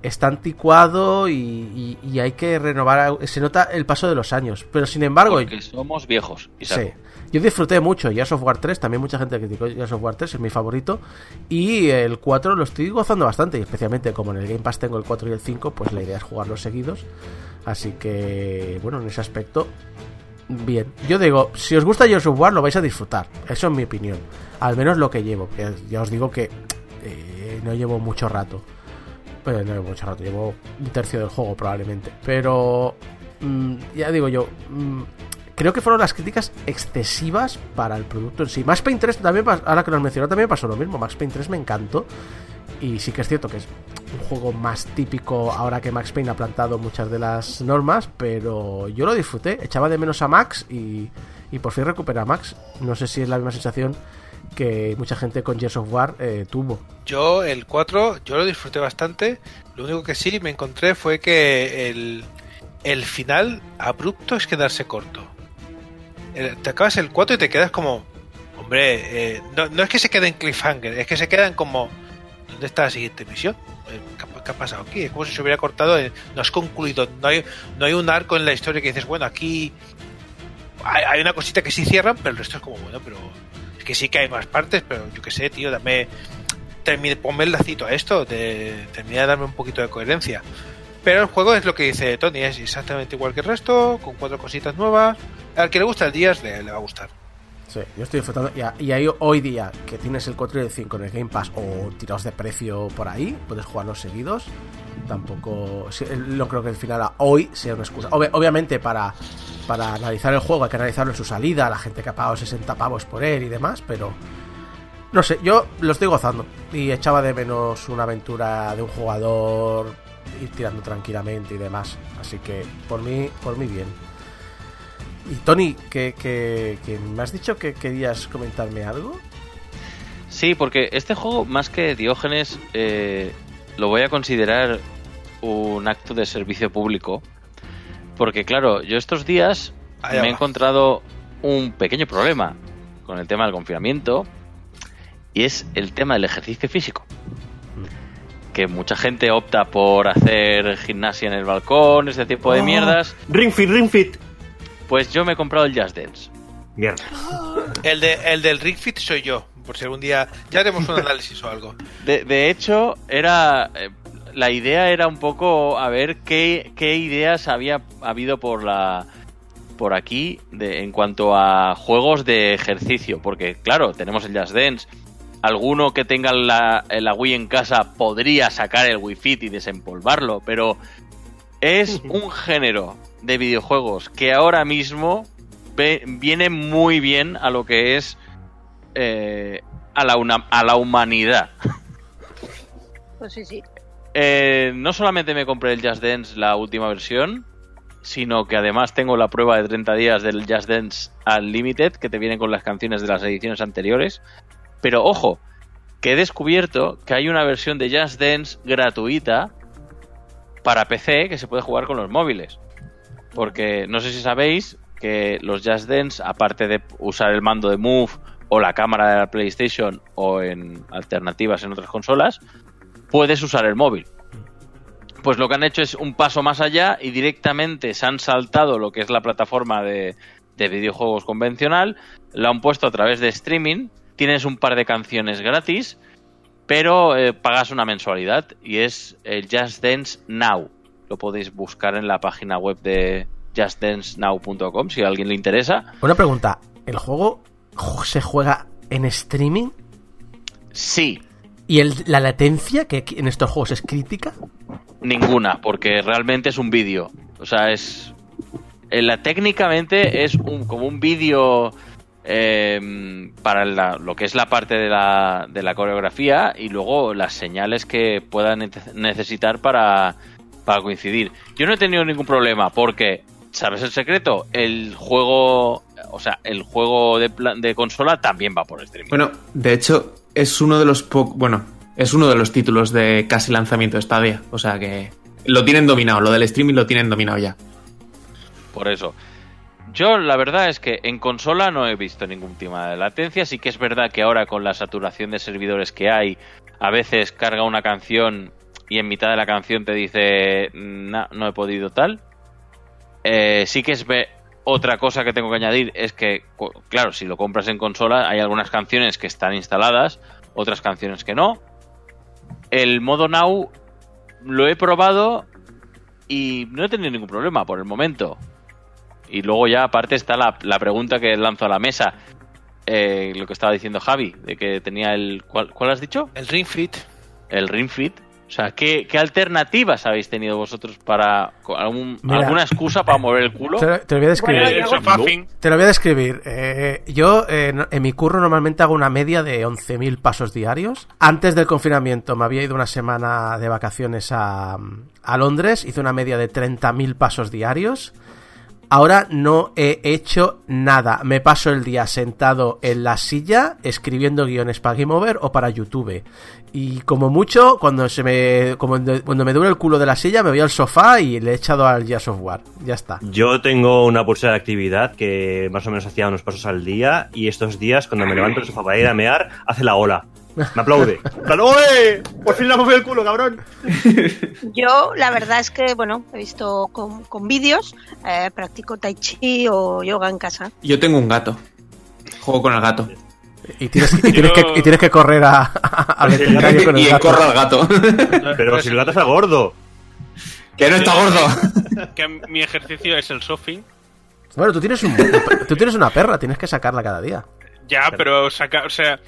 está anticuado y, y- y hay que renovar. Se nota el paso de los años, pero sin embargo, Porque somos viejos. Isaac. Sí. Yo disfruté mucho Gears of War 3, también mucha gente criticó Gears of War 3, es mi favorito. Y el 4 lo estoy gozando bastante, y especialmente como en el Game Pass tengo el 4 y el 5, pues la idea es jugarlos seguidos. Así que, bueno, en ese aspecto, bien. Yo digo, si os gusta Gears of War, lo vais a disfrutar, eso es mi opinión. Al menos lo que llevo, ya os digo que eh, no llevo mucho rato. Bueno, no llevo mucho rato, llevo un tercio del juego probablemente. Pero, mm, ya digo yo, mm, creo que fueron las críticas excesivas para el producto en sí. Max Payne 3 también, ahora que lo has mencionado, también pasó lo mismo. Max Payne 3 me encantó. Y sí que es cierto que es un juego más típico ahora que Max Payne ha plantado muchas de las normas, pero yo lo disfruté. Echaba de menos a Max y, y por fin recupera a Max. No sé si es la misma sensación que mucha gente con Gears of War eh, tuvo. Yo el 4, yo lo disfruté bastante. Lo único que sí me encontré fue que el, el final abrupto es quedarse corto. El- te acabas el 4 y te quedas como... Hombre, eh, no, no es que se quede en cliffhanger, es que se quedan como... ¿Dónde está la siguiente misión? Eh, ¿Qué, ha- pasado aquí? Es como si se hubiera cortado, eh, no has concluido, no hay, no hay un arco en la historia que dices, bueno, aquí hay, una cosita que sí cierran, pero el resto es como, bueno, pero que sí que hay más partes, pero yo qué sé, tío, dame, termine, ponme el lacito a esto, de, termina de darme un poquito de coherencia. Pero el juego es lo que dice Tony, es exactamente igual que el resto, con cuatro cositas nuevas. Al que le gusta el Díaz le, le va a gustar. Yo estoy disfrutando. Y, a- ahí hoy día que tienes el 4 y el 5 en el Game Pass o tirados de precio por ahí, puedes jugarlos seguidos. Tampoco. No creo que el final a hoy sea una excusa. Obvi- obviamente, para, para analizar el juego hay que analizarlo en su salida, la gente que ha pagado 60 pavos por él y demás, pero. No sé, yo lo estoy gozando. Y echaba de menos una aventura de un jugador ir tirando tranquilamente y demás. Así que por mí, por mí bien. Y Tony, que, que, que me has dicho que querías comentarme algo. Sí, porque este juego, más que Diógenes, eh, lo voy a considerar un acto de servicio público. Porque claro, yo estos días Allá me he encontrado un pequeño problema con el tema del confinamiento y es el tema del ejercicio físico. Que mucha gente opta por hacer gimnasia en el balcón, ese tipo de Oh. mierdas. Ring Fit, Ring Fit. Pues yo me he comprado el Just Dance. Mierda. El, de, el del Ring Fit soy yo. Por si algún día ya haremos un análisis o algo. De, de hecho, era eh, la idea era un poco a ver qué, qué ideas había habido por la por aquí de, en cuanto a juegos de ejercicio, porque claro, tenemos el Just Dance. Alguno que tenga la, la Wii en casa podría sacar el Wii Fit y desempolvarlo, pero es un género de videojuegos que ahora mismo ve- viene muy bien a lo que es eh, a, la una- a la humanidad. Pues sí, sí. Eh, no solamente me compré el Just Dance, la última versión, sino que además tengo la prueba de 30 días del Just Dance Unlimited, que te viene con las canciones de las ediciones anteriores. Pero ojo, que he descubierto que hay una versión de Just Dance gratuita para PC que se puede jugar con los móviles. Porque no sé si sabéis que los Just Dance, aparte de usar el mando de Move o la cámara de la PlayStation o en alternativas en otras consolas, puedes usar el móvil. Pues lo que han hecho es un paso más allá y directamente se han saltado lo que es la plataforma de, de videojuegos convencional, la han puesto a través de streaming, tienes un par de canciones gratis, pero eh, pagas una mensualidad y es el Just Dance Now. Lo podéis buscar en la página web de justdancenow.com si a alguien le interesa. Una pregunta, ¿el juego se juega en streaming? Sí, ¿Y el- la latencia que en estos juegos es crítica? Ninguna, porque realmente es un vídeo. O sea, es. eh, La, técnicamente es un, como un vídeo eh, para la- lo que es la parte de la, de la coreografía y luego las señales que puedan nece- necesitar para, para coincidir. Yo no he tenido ningún problema porque, ¿sabes el secreto? El juego. O sea, el juego de, de consola también va por streaming. Bueno, de hecho, es uno de los po- bueno, es uno de los títulos de casi lanzamiento de Stadia. O sea que lo tienen dominado, lo del streaming lo tienen dominado ya. Por eso. Yo la verdad es que en consola no he visto ningún tema de latencia. Sí que es verdad que ahora con la saturación de servidores que hay, a veces carga una canción y en mitad de la canción te dice "Na- no he podido tal. Eh, sí que es otra cosa que tengo que añadir es que, claro, si lo compras en consola hay algunas canciones que están instaladas, otras canciones que no. El modo Now lo he probado y no he tenido ningún problema por el momento. Y luego ya aparte está la, la pregunta que lanzo a la mesa. Eh, lo que estaba diciendo Javi, de que tenía el... ¿Cuál, cuál has dicho? El Ring Fit. El Ring Fit. O sea, ¿qué, qué alternativas habéis tenido vosotros para... con algún- Mira. ¿Alguna excusa para mover el culo? Te, te lo voy a describir. Bueno. Te lo voy a describir. Eh, yo eh, no- en mi curro normalmente hago una media de 11.000 pasos diarios. Antes del confinamiento me había ido una semana de vacaciones a, a Londres, hice una media de 30.000 pasos diarios. Ahora no he hecho nada. Me paso el día sentado en la silla escribiendo guiones para Game Over o para YouTube. Y como mucho, cuando se me como cuando me duele el culo de la silla, me voy al sofá y le he echado al Gears of. Ya está. Yo tengo una pulsera de actividad que más o menos hacía unos pasos al día y estos días cuando me levanto del sofá para ir a mear, hace la ola. Me aplaude. ¡Ole! ¡Por fin le movido el culo, cabrón! Yo, la verdad es que, bueno, he visto con, con vídeos, eh, practico tai chi o yoga en casa. Yo tengo un gato. Juego con el gato. Y tienes, y tienes, que, y tienes que correr a, veterinario con el y gato. corro al gato. Pero si el gato está gordo. que no está gordo. Que mi ejercicio es el sofing. Bueno, tú tienes, un, tú tienes una perra, tienes que sacarla cada día. Ya, pero sacar, o sea,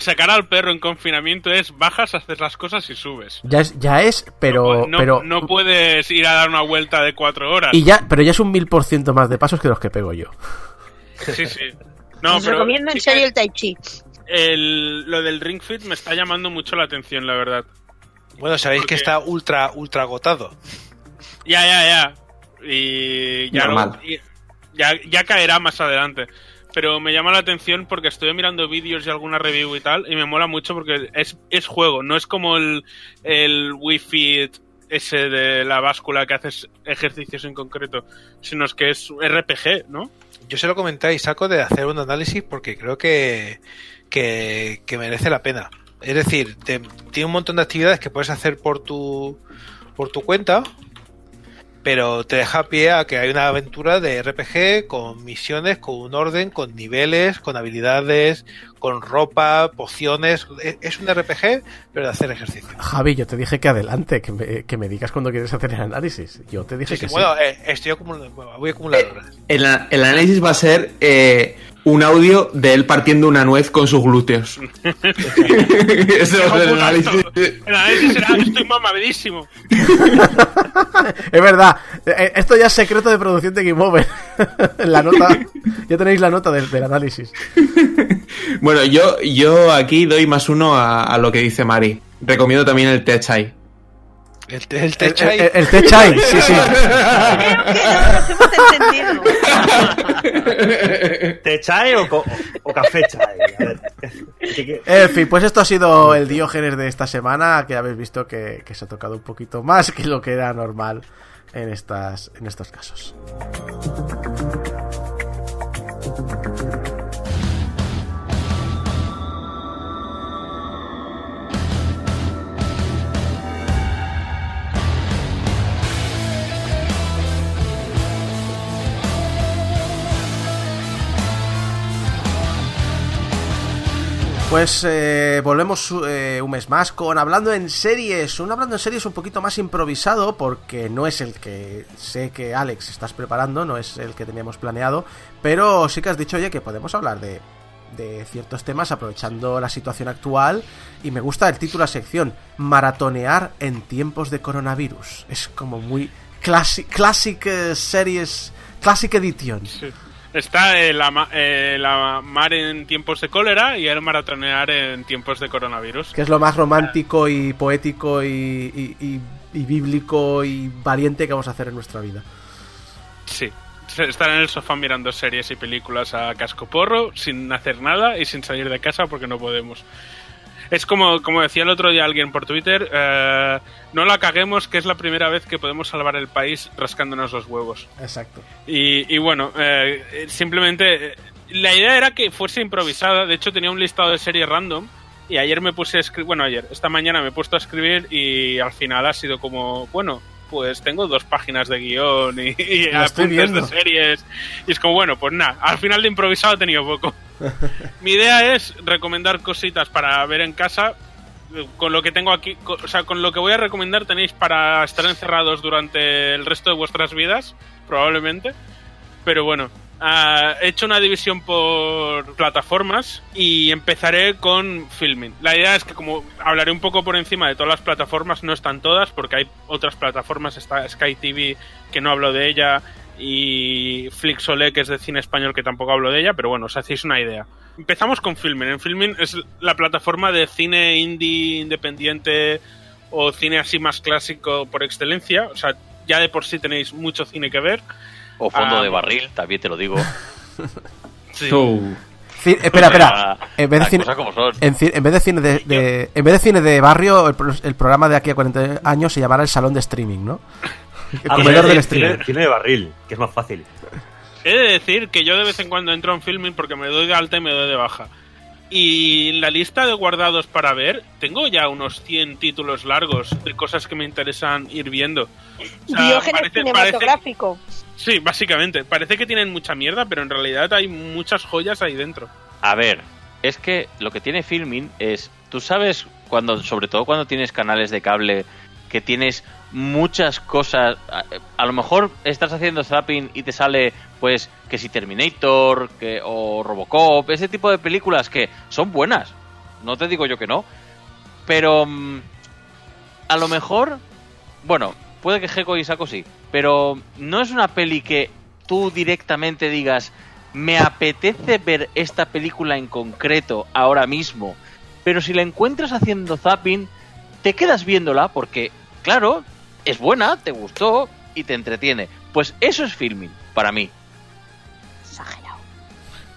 sacar al perro en confinamiento es bajas, haces las cosas y subes. Ya es, ya es pero, no, pero no puedes ir a dar una vuelta de cuatro horas. y ya, pero ya es un mil por ciento más de pasos que los que pego yo. Sí, sí. No, Os pero recomiendo en serio el tai chi. el- lo del Ring Fit me está llamando mucho la atención, la verdad. Bueno, sabéis Porque- que está ultra, ultra agotado. Ya, ya, ya. Y ya, Normal. y- ya, ya caerá más adelante. Pero me llama la atención porque estoy mirando vídeos y alguna review y tal, y me mola mucho porque es, es juego, no es como el, el Wii Fit ese de la báscula que haces ejercicios en concreto, sino es que es RPG, ¿no? Yo se lo comenté a Isaco de hacer un análisis porque creo que, que, que merece la pena. Es decir, te- tiene un montón de actividades que puedes hacer por tu, por tu cuenta, pero te deja pie a que hay una aventura de RPG con misiones, con un orden, con niveles, con habilidades, con ropa, pociones. Es- un RPG, pero de hacer ejercicio. Javi, yo te dije que adelante, que me, que me digas cuando quieres hacer el análisis. Yo te dije Sí, que sí. bueno, eh, estoy acumulando, bueno, voy a acumular horas. El, el análisis va a ser eh, un audio de él partiendo una nuez con sus glúteos. A ser el análisis. El análisis será, estoy mamadísimo. Es verdad, eh, esto ya es secreto de producción de Game Over. la nota, ya tenéis la nota del, del análisis. Bueno, yo, yo aquí doy más uno a, a lo que dice Mari. Recomiendo también el Tech Eye. El, el El, Tech Eye- el, el Eye, sí, sí. Creo que no nos hemos entendido. ¿Te chai o, co- o café chai? A ver. ¿Qué- qué- En fin, pues esto ha sido el Diógenes de esta semana, que habéis visto que, que se ha tocado un poquito más que lo que era normal en, estas, en estos casos. Pues eh, volvemos eh, un mes más con Hablando en Series. Un Hablando en Series un poquito más improvisado porque no es el que sé que Alex estás preparando, no es el que teníamos planeado, pero sí que has dicho, oye, que podemos hablar de, de ciertos temas aprovechando la situación actual y me gusta el título la sección, Maratonear en tiempos de coronavirus. Es como muy classic, classic eh, series, classic edition. Sí. Está eh, la, eh, la mar en tiempos de cólera y el maratonear en tiempos de coronavirus. que es lo más romántico y poético y, y- y- y bíblico y valiente que vamos a hacer en nuestra vida. Sí. Estar en el sofá mirando series y películas a casco porro, sin hacer nada y sin salir de casa porque no podemos. Es como, como decía el otro día alguien por Twitter, eh, no la caguemos que es la primera vez que podemos salvar el país rascándonos los huevos. Exacto. Y, y bueno, eh, simplemente la idea era que fuese improvisada. De hecho, tenía un listado de series random. Y ayer me puse a escribir, bueno, ayer, esta mañana me he puesto a escribir y al final ha sido como, bueno, pues tengo dos páginas de guion y, y apuntes de series. Y es como, bueno, pues nada, al final de improvisado he tenido poco. Mi idea es recomendar cositas para ver en casa. Con lo que tengo aquí, o sea, con lo que voy a recomendar tenéis para estar encerrados durante el resto de vuestras vidas, probablemente. Pero bueno, ah, he hecho una división por plataformas y empezaré con Filming. La idea es que como hablaré un poco por encima de todas las plataformas, no están todas, porque hay otras plataformas, está Sky TV, que no hablo de ella, y Flixolé, que es de cine español, que tampoco hablo de ella, pero bueno, os hacéis una idea. Empezamos con Filming. En Filming es la plataforma de cine indie independiente o cine así más clásico por excelencia. O sea, ya de por sí tenéis mucho cine que ver. O fondo Ah. de barril, también te lo digo. Sí. Espera, espera. En vez de cine, en, en vez de cine de, de- en vez de cine de barrio, el, pro- el programa de aquí a 40 años se llamará el salón de streaming, ¿no? El Ah, comedor del streaming. cine, cine de barril, que es más fácil. He de decir que yo de vez en cuando entro en filming porque me doy de alta y me doy de baja. Y la lista de guardados para ver, tengo ya unos 100 títulos largos de cosas que me interesan ir viendo. O sea, Diógenes parece- cinematográfico. Sí, básicamente. Parece que tienen mucha mierda, pero en realidad hay muchas joyas ahí dentro. A ver, es que lo que tiene Filming es, tú sabes cuando, sobre todo cuando tienes canales de cable, que tienes muchas cosas, a, lo mejor estás haciendo zapping y te sale, pues, que si Terminator, que, o Robocop, ese tipo de películas que son buenas, no te digo yo que no, pero mm, a lo mejor, bueno, puede que Gecko y Saco sí, pero no es una peli que tú directamente digas, me apetece ver esta película en concreto ahora mismo, pero si la encuentras haciendo zapping, te quedas viéndola porque, claro, es buena, te gustó y te entretiene. Pues eso es filming, para mí. Exagerado.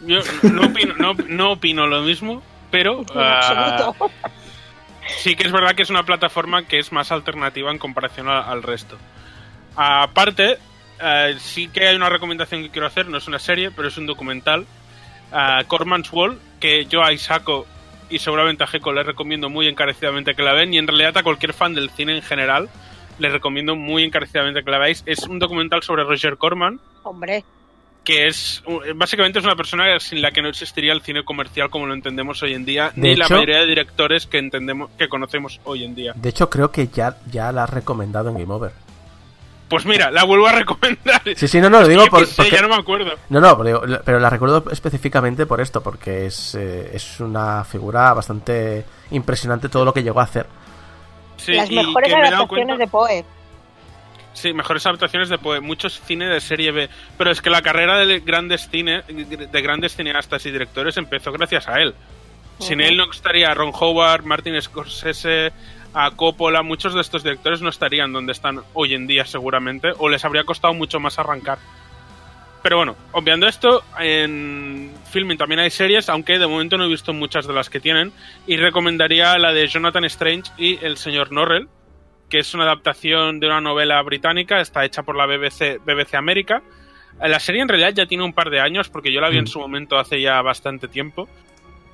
Yo no opino, no, no opino lo mismo, pero... En ah, absoluto. sí que es verdad que es una plataforma que es más alternativa en comparación a- al resto. Aparte, eh, sí que hay una recomendación que quiero hacer, no es una serie, pero es un documental. eh, Corman's Wall, que yo a Isako y seguramente a Geko les recomiendo muy encarecidamente que la ven, y en realidad a cualquier fan del cine en general les recomiendo muy encarecidamente que la veáis. Es un documental sobre Roger Corman, Hombre, que es básicamente es una persona sin la que no existiría el cine comercial como lo entendemos hoy en día, De ni la mayoría de directores que entendemos que conocemos hoy en día. De hecho, creo que ya, ya la has recomendado en Game Over. Pues mira, la vuelvo a recomendar. Sí, sí, no, no, lo digo por, porque- ya no me acuerdo. No, no, pero, pero la recuerdo específicamente por esto, porque es, eh, es una figura bastante impresionante todo lo que llegó a hacer. Sí, las mejores me adaptaciones de Poe. Sí, mejores adaptaciones de Poe, muchos cine de serie B, pero es que la carrera de grandes cine, de grandes cineastas y directores empezó gracias a él. Sin él no estaría Ron Howard, Martin Scorsese, a Coppola, muchos de estos directores no estarían donde están hoy en día seguramente, o les habría costado mucho más arrancar. Pero bueno, obviando esto, en filming también hay series, aunque de momento no he visto muchas de las que tienen, y recomendaría la de Jonathan Strange y El señor Norrell, que es una adaptación de una novela británica, está hecha por la BBC, BBC América. Eh, La serie en realidad ya tiene un par de años, porque yo la vi en Mm. su momento hace ya bastante tiempo,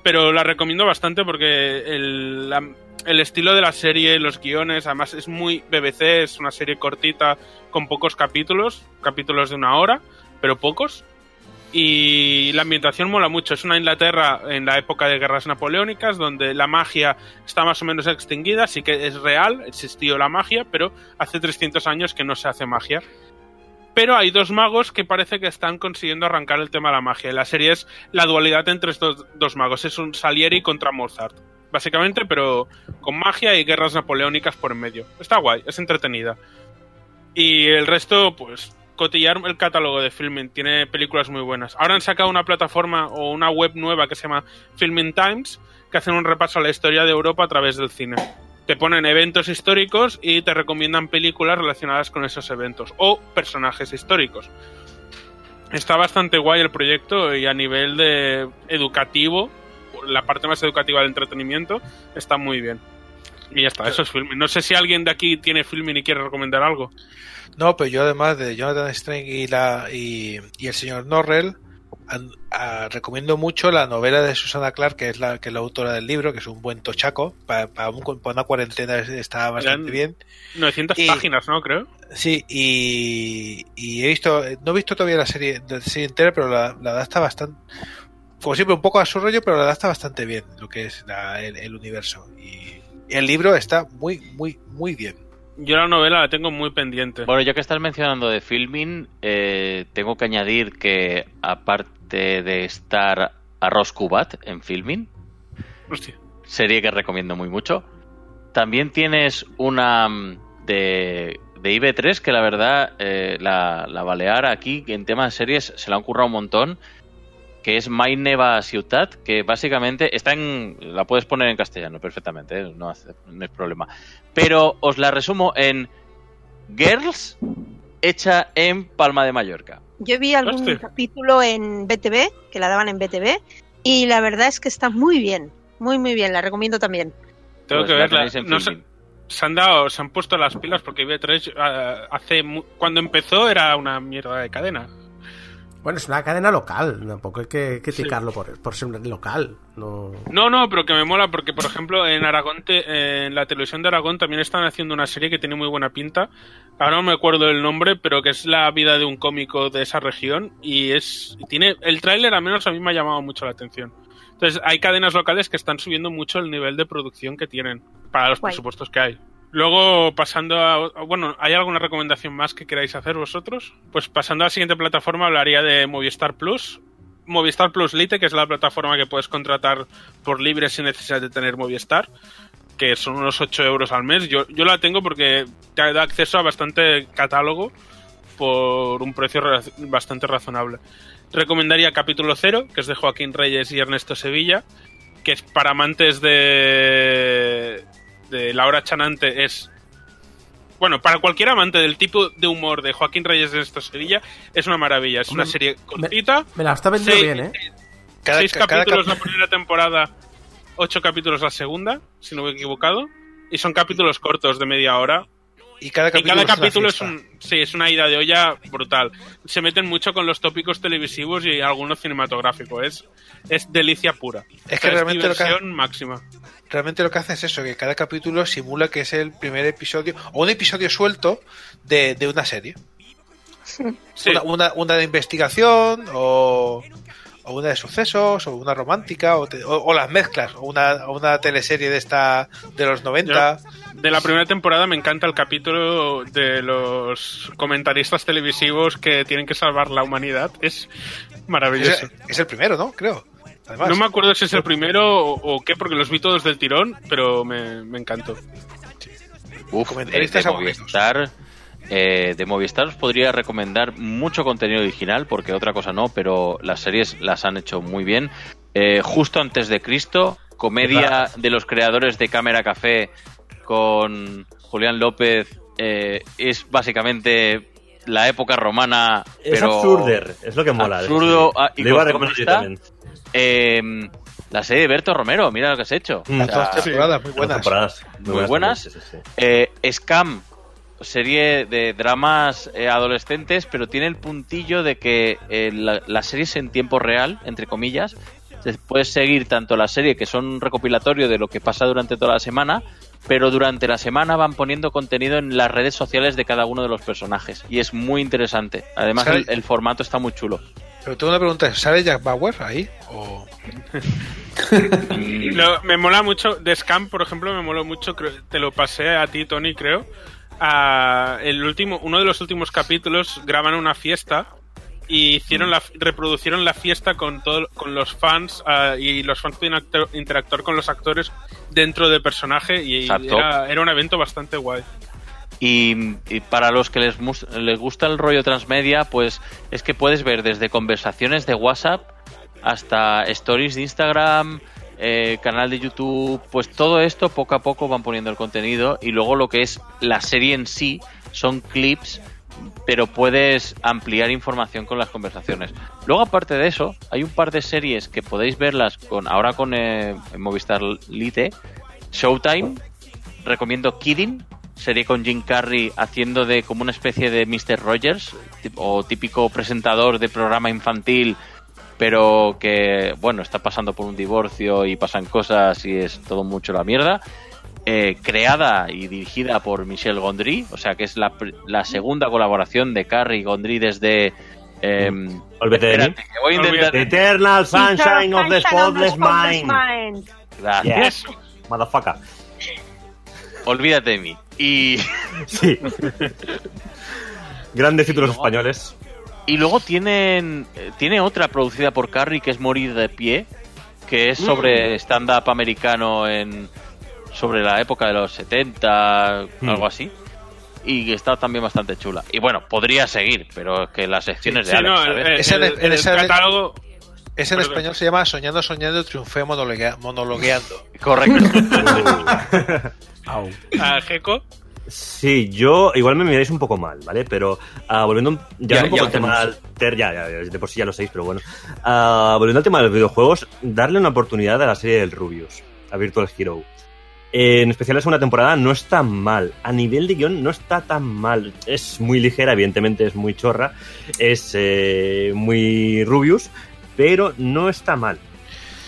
pero la recomiendo bastante porque el, la- el estilo de la serie, los guiones, además es muy BBC, es una serie cortita con pocos capítulos, capítulos de una hora, pero pocos. Y la ambientación mola mucho. Es una Inglaterra en la época de guerras napoleónicas, donde la magia está más o menos extinguida. Sí que es real, existió la magia, pero hace 300 años que no se hace magia. Pero hay dos magos que parece que están consiguiendo arrancar el tema de la magia. La serie es la dualidad entre estos dos magos. Es un Salieri contra Mozart. Básicamente, pero con magia y guerras napoleónicas por en medio. Está guay, es entretenida. Y el resto, pues, cotillar el catálogo de Filming. Tiene películas muy buenas. Ahora han sacado una plataforma o una web nueva que se llama Filming Times, que hacen un repaso a la historia de Europa a través del cine. Te ponen eventos históricos y te recomiendan películas relacionadas con esos eventos o personajes históricos. Está bastante guay el proyecto y a nivel de educativo, la parte más educativa del entretenimiento, está muy bien. Y ya está, eso es filming. No sé si alguien de aquí tiene filming y quiere recomendar algo. No, pero yo además de Jonathan Strange y, la, y, y el señor Norrell, a- recomiendo mucho la novela de Susana Clark, que es la, que es la autora del libro, que es un buen tochaco. Para, para, un- para una cuarentena es- está bastante Eran- bien. 900 Y- páginas, ¿no? Creo. Sí, y, y he visto, no he visto todavía la serie, la serie entera, pero la, la está bastante, como siempre, un poco a su rollo, pero la está bastante bien lo que es la- el, el universo. Y el libro está muy, muy, muy bien. Yo la novela la tengo muy pendiente. Bueno, ya que estás mencionando de filming, eh, tengo que añadir que aparte de estar Arroz Cubat en filming, Hostia. serie que recomiendo muy mucho, también tienes una mm, de, de IB3 que la verdad, eh, la, la Balear aquí en tema de series se la han currado un montón, que es My Neva Ciutat, que básicamente está en... la puedes poner en castellano perfectamente, ¿eh? no, hace- no es problema. Pero os la resumo en Girls hecha en Palma de Mallorca. Yo vi algún Hostia. capítulo en BTV, que la daban en BTV, y la verdad es que está muy bien, muy muy bien, la recomiendo también. Tengo Pues que la verla. No Filmin. se han dado, se han puesto las pilas porque IB3 ah, hace mu- cuando empezó era una mierda de cadena. Bueno, es una cadena local, tampoco hay que Sí. criticarlo por, por ser local. No... No, no, pero que me mola porque, por ejemplo, en Aragón, te- en la televisión de Aragón también están haciendo una serie que tiene muy buena pinta. Ahora no me acuerdo el nombre, pero que es la vida de un cómico de esa región y es y tiene el tráiler al menos a mí me ha llamado mucho la atención. Entonces hay cadenas locales que están subiendo mucho el nivel de producción que tienen para los Guay. presupuestos que hay. Luego, pasando a... Bueno, ¿hay alguna recomendación más que queráis hacer vosotros? Pues pasando a la siguiente plataforma hablaría de Movistar Plus. Movistar Plus Lite, que es la plataforma que puedes contratar por libre sin necesidad de tener Movistar, que son unos 8 euros al mes. Yo, yo la tengo porque te da acceso a bastante catálogo por un precio bastante razonable. Recomendaría Capítulo Cero, que es de Joaquín Reyes y Ernesto Sevilla, que es para amantes de, de Laura Chanante, es... Bueno, para cualquier amante del tipo de humor de Joaquín Reyes y Ernesto Sevilla, es una maravilla. Es una serie cortita, Me la está vendiendo bien, ¿eh? Cada, seis cada capítulos cap- la primera temporada, ocho capítulos la segunda, si no me he equivocado. y son capítulos cortos de media hora. Y cada Y capítulo, cada es capítulo un, sí, es una ida de olla brutal. Se meten mucho con los tópicos televisivos y algunos cinematográficos. Es, es delicia pura. Es O que sea, realmente lo que- máxima. Realmente lo que hace es eso, que cada capítulo simula que es el primer episodio, o un episodio suelto de, de una serie. Sí. Una, una, una de investigación, o, o una de sucesos, o una romántica, o, te- o- o las mezclas, o una, o una teleserie de esta de los 90. De la primera temporada me encanta el capítulo de los comentaristas televisivos que tienen que salvar la humanidad. Es maravilloso. Es, es el primero, ¿no? Creo. Además, No me acuerdo si es el primero o, o qué, porque los vi todos del tirón, pero me, me encantó. Uf, Comentaristas de. Movistar. Eh, de Movistar os podría recomendar mucho contenido original, porque otra cosa no, pero las series las han hecho muy bien. Eh, Justo antes de Cristo, comedia de los creadores de Cámara Café con Julián López, eh, es básicamente la época romana. Es pero absurder, es lo que mola. Absurdo esta ah, y Lo iba a recomendar yo costumbrista. también. Eh, la serie de Berto Romero, mira lo que has hecho. Mm. O sea, temporadas muy buenas. temporadas Muy buenas. también, sí, sí, sí. Eh, Scam, serie de dramas eh, adolescentes, pero tiene el puntillo de que eh, la, la serie es en tiempo real, entre comillas. Puedes seguir tanto la serie, que son un recopilatorio de lo que pasa durante toda la semana, pero durante la semana van poniendo contenido en las redes sociales de cada uno de los personajes. Y es muy interesante. Además, el, el formato está muy chulo. Pero tengo una pregunta, ¿sale Jack Bauer ahí? O... Lo- me mola mucho, de Scam, por ejemplo, me moló mucho, creo- te lo pasé a ti, Tony, creo. A el último, uno de los últimos capítulos graban una fiesta y hicieron la, reproducieron la fiesta con todo, con los fans ah, y los fans pueden actor- interactuar con los actores dentro del personaje y era, era un evento bastante guay. Y, y para los que les, les gusta el rollo transmedia, pues es que puedes ver desde conversaciones de WhatsApp hasta stories de Instagram, eh, canal de YouTube, pues todo esto poco a poco van poniendo el contenido y luego lo que es la serie en sí son clips, pero puedes ampliar información con las conversaciones. Luego aparte de eso, hay un par de series que podéis verlas con ahora con eh, Movistar Lite, Showtime, recomiendo Kidding, serie con Jim Carrey haciendo de como una especie de Mr. Rogers o típico presentador de programa infantil, pero que, bueno, está pasando por un divorcio y pasan cosas y es todo mucho la mierda. Eh, creada y dirigida por Michel Gondry, o sea que es la, pr- la segunda colaboración de Carrey y Gondry desde... em, Olvídate de mí. espérate, que voy a intentar... The Eternal Sunshine of the Spotless Mind. Mind. Gracias. Yes, motherfucker. Olvídate de mí. Y... Sí. Grandes títulos españoles. Y luego tienen eh, tiene otra producida por Carrie que es Morir de pie, que es sobre stand-up americano en sobre la época de los 70, Mm. algo así. Y que está también bastante chula. Y bueno, podría seguir, pero es que las secciones Sí, de Alex, no, el, Ese el- ese catálogo... Ese en español se llama Soñando, Soñando, Triunfé monologuea- monologueando. Correcto. a Gecko, Sí, yo igual me miráis un poco mal, ¿vale? Pero ah, volviendo un- ya, Ya- un poco ya al tema alter, ya, ya, de por sí ya lo sabéis, pero bueno. Ah, volviendo al tema de los videojuegos, darle una oportunidad a la serie del Rubius, a Virtual Hero. Eh, en especial la segunda temporada no está mal. A nivel de guion no está tan mal. Es muy ligera, evidentemente es muy chorra. Es eh, muy Rubius, pero no está mal.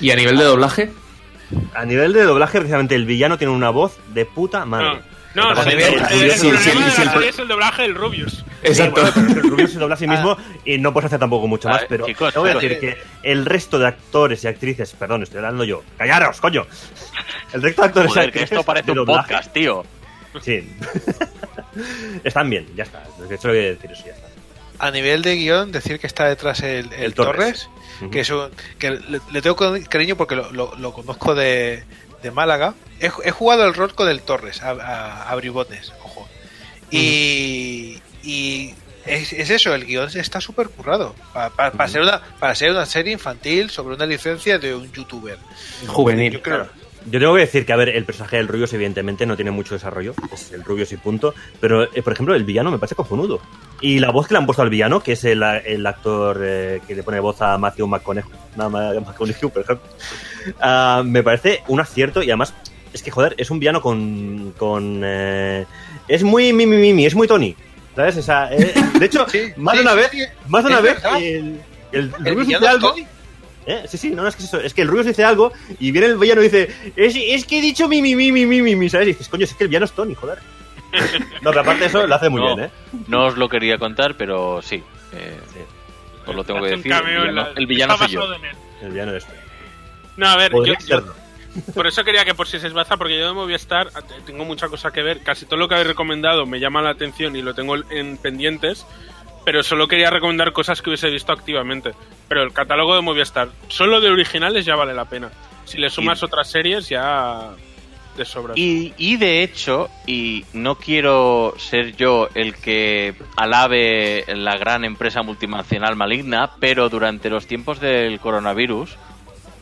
Y a nivel de doblaje, A nivel de doblaje, precisamente el villano tiene una voz de puta madre. No, no, es el- doblaje del Rubius. exacto. Sí, bueno, pero es que el Rubius se dobla a sí mismo y no puedes hacer tampoco mucho Ah, más, pero chicos, te voy a decir que el resto de actores y actrices, perdón, estoy hablando yo, callaros, coño. El resto de actores y Joder, que actrices esto parece un doblaje, podcast, tío. Sí. Están bien, ya está. De hecho, lo voy a decir eso, ya está. A nivel de guion, decir que está detrás el, el El Torres, que, es un- que le, le tengo cariño porque lo, lo- lo conozco de, de Málaga. He, he jugado el rol con el Torres, a, a- a bribones, ojo. Y, y es, es eso, el guion está súper currado. Pa- pa- para, ser una, para ser una serie infantil sobre una licencia de un youtuber. Juvenil. Yo creo. Yo tengo que decir que, a ver, el personaje del Rubius evidentemente no tiene mucho desarrollo, es el Rubius y punto, pero, eh, por ejemplo, el villano me parece cojonudo. Y la voz que le han puesto al villano, que es el, el actor eh, que le pone voz a Matthew McConaughey, nada más McConaughey, por ejemplo, ah, me parece un acierto y además es que, joder, es un villano con. con eh, es muy mimi mimi, es muy Tony. ¿Sabes? O sea, eh, de hecho, Sí, más de sí, una sí, vez, sí. más de una vez, verdad. el, el, El dice es algo. ¿eh? Sí, sí, no, no, es que es eso. Es que el Rubius dice algo y viene el villano y dice: Es, es que he dicho mimi mimi mimi mimi, ¿sabes? Y dices, coño, es que el villano es Tony, joder. No, pero aparte de eso, lo hace muy No. bien, ¿eh? No os lo quería contar, pero sí. eh, os lo tengo que Hace decir. El villano, la- el villano soy yo. El villano es. No, a ver, yo, por eso quería que por si se esbaza, porque yo de Movistar eh, tengo mucha cosa que ver. Casi todo lo que habéis recomendado me llama la atención y lo tengo en pendientes, pero solo quería recomendar cosas que hubiese visto activamente. Pero el catálogo de Movistar, solo de originales ya vale la pena. Si le sumas otras series, ya de sobra. Y, y de hecho, y no quiero ser yo el que alabe la gran empresa multinacional maligna, pero durante los tiempos del coronavirus,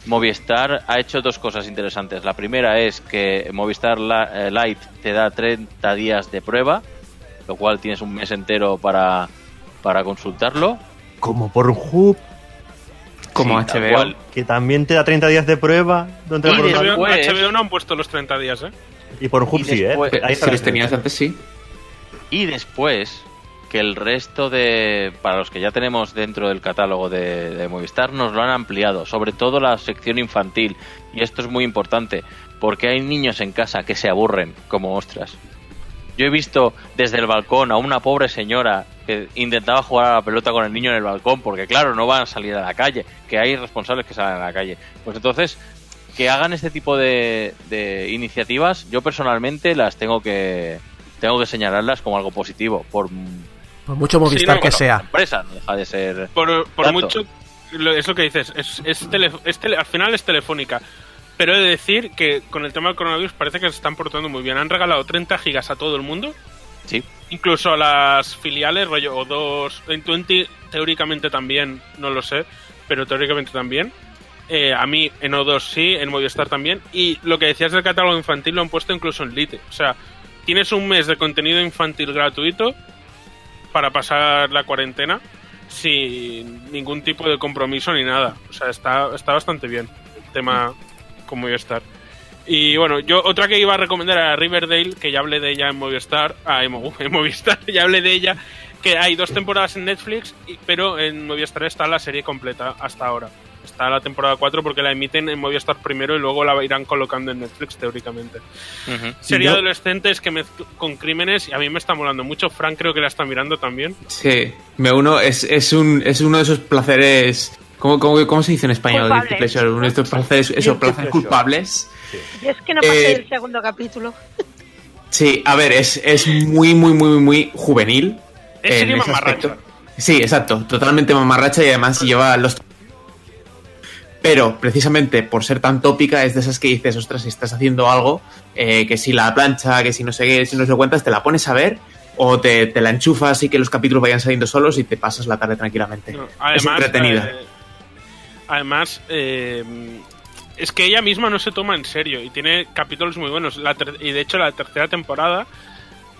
Movistar ha hecho dos cosas interesantes. La primera es que Movistar eh, Lite te da 30 días de prueba, lo cual tienes un mes entero para, para consultarlo. Como por Hub, Como Sí, HBO. cual. que también te da 30 días de prueba. donde Y por- HBO, después- HBO no han puesto los 30 días, ¿eh? y por Hub y sí, ¿eh? Ahí Si los tenías antes, sí. Y después, que el resto de. Para los que ya tenemos dentro del catálogo de, Movistar, nos lo han ampliado. Sobre todo la sección infantil. Y esto es muy importante. Porque hay niños en casa que se aburren como ostras. Yo he visto desde el balcón a una pobre señora que intentaba jugar a la pelota con el niño en el balcón. Porque, claro, no van a salir a la calle. Que hay responsables que salen a la calle. Pues entonces. Que hagan este tipo de, de iniciativas, yo personalmente las tengo que tengo que señalarlas como algo positivo por Por mucho Movistar no, que bueno, sea. empresa, no deja de ser. Por, por mucho. es lo que dices, es, es, tele- es tele- al final es telefónica. Pero he de decir que con el tema del coronavirus parece que se están portando muy bien. Han regalado 30 gigas a todo el mundo, Sí, incluso a las filiales, rollo o dos. En 20 teóricamente también, no lo sé, pero teóricamente también. Eh, a mí en O2 sí, en Movistar también. Y lo que decías del catálogo infantil lo han puesto incluso en Lite. O sea, tienes un mes de contenido infantil gratuito para pasar la cuarentena sin ningún tipo de compromiso ni nada. O sea, está, está bastante bien el tema con Movistar. Y bueno, yo otra que iba a recomendar era Riverdale, que ya hablé de ella en Movistar, ah, en, Mo- en Movistar, ya hablé de ella, que hay dos temporadas en Netflix, pero en Movistar está la serie completa hasta ahora. Está la temporada 4 porque la emiten en Movistar primero y luego la irán colocando en Netflix teóricamente. Ujú. Serie yo- adolescentes que con crímenes y a mí me está molando mucho. Frank creo que la está mirando también. Sí, me uno, es, es, un, es uno de esos placeres. ¿Cómo, cómo, cómo se dice en español? Culpables. Guilty pleasure? Uno de estos placeres, esos Guilty placeres pleasure. culpables. Yo es que no pasé Eh, el segundo capítulo. Sí, a ver, es, es muy, muy, muy, muy juvenil. Es en ese mamarracha. aspecto. Sí, exacto, totalmente mamarracha y además lleva los... Pero precisamente por ser tan tópica es de esas que dices, ostras, si estás haciendo algo, eh, que si la plancha, que si no sé qué, si no se cuentas, te la pones a ver o te, te la enchufas y que los capítulos vayan saliendo solos y te pasas la tarde tranquilamente. No, es además, entretenida. eh, además, eh, es que ella misma no se toma en serio y tiene capítulos muy buenos. La y de hecho, la tercera temporada,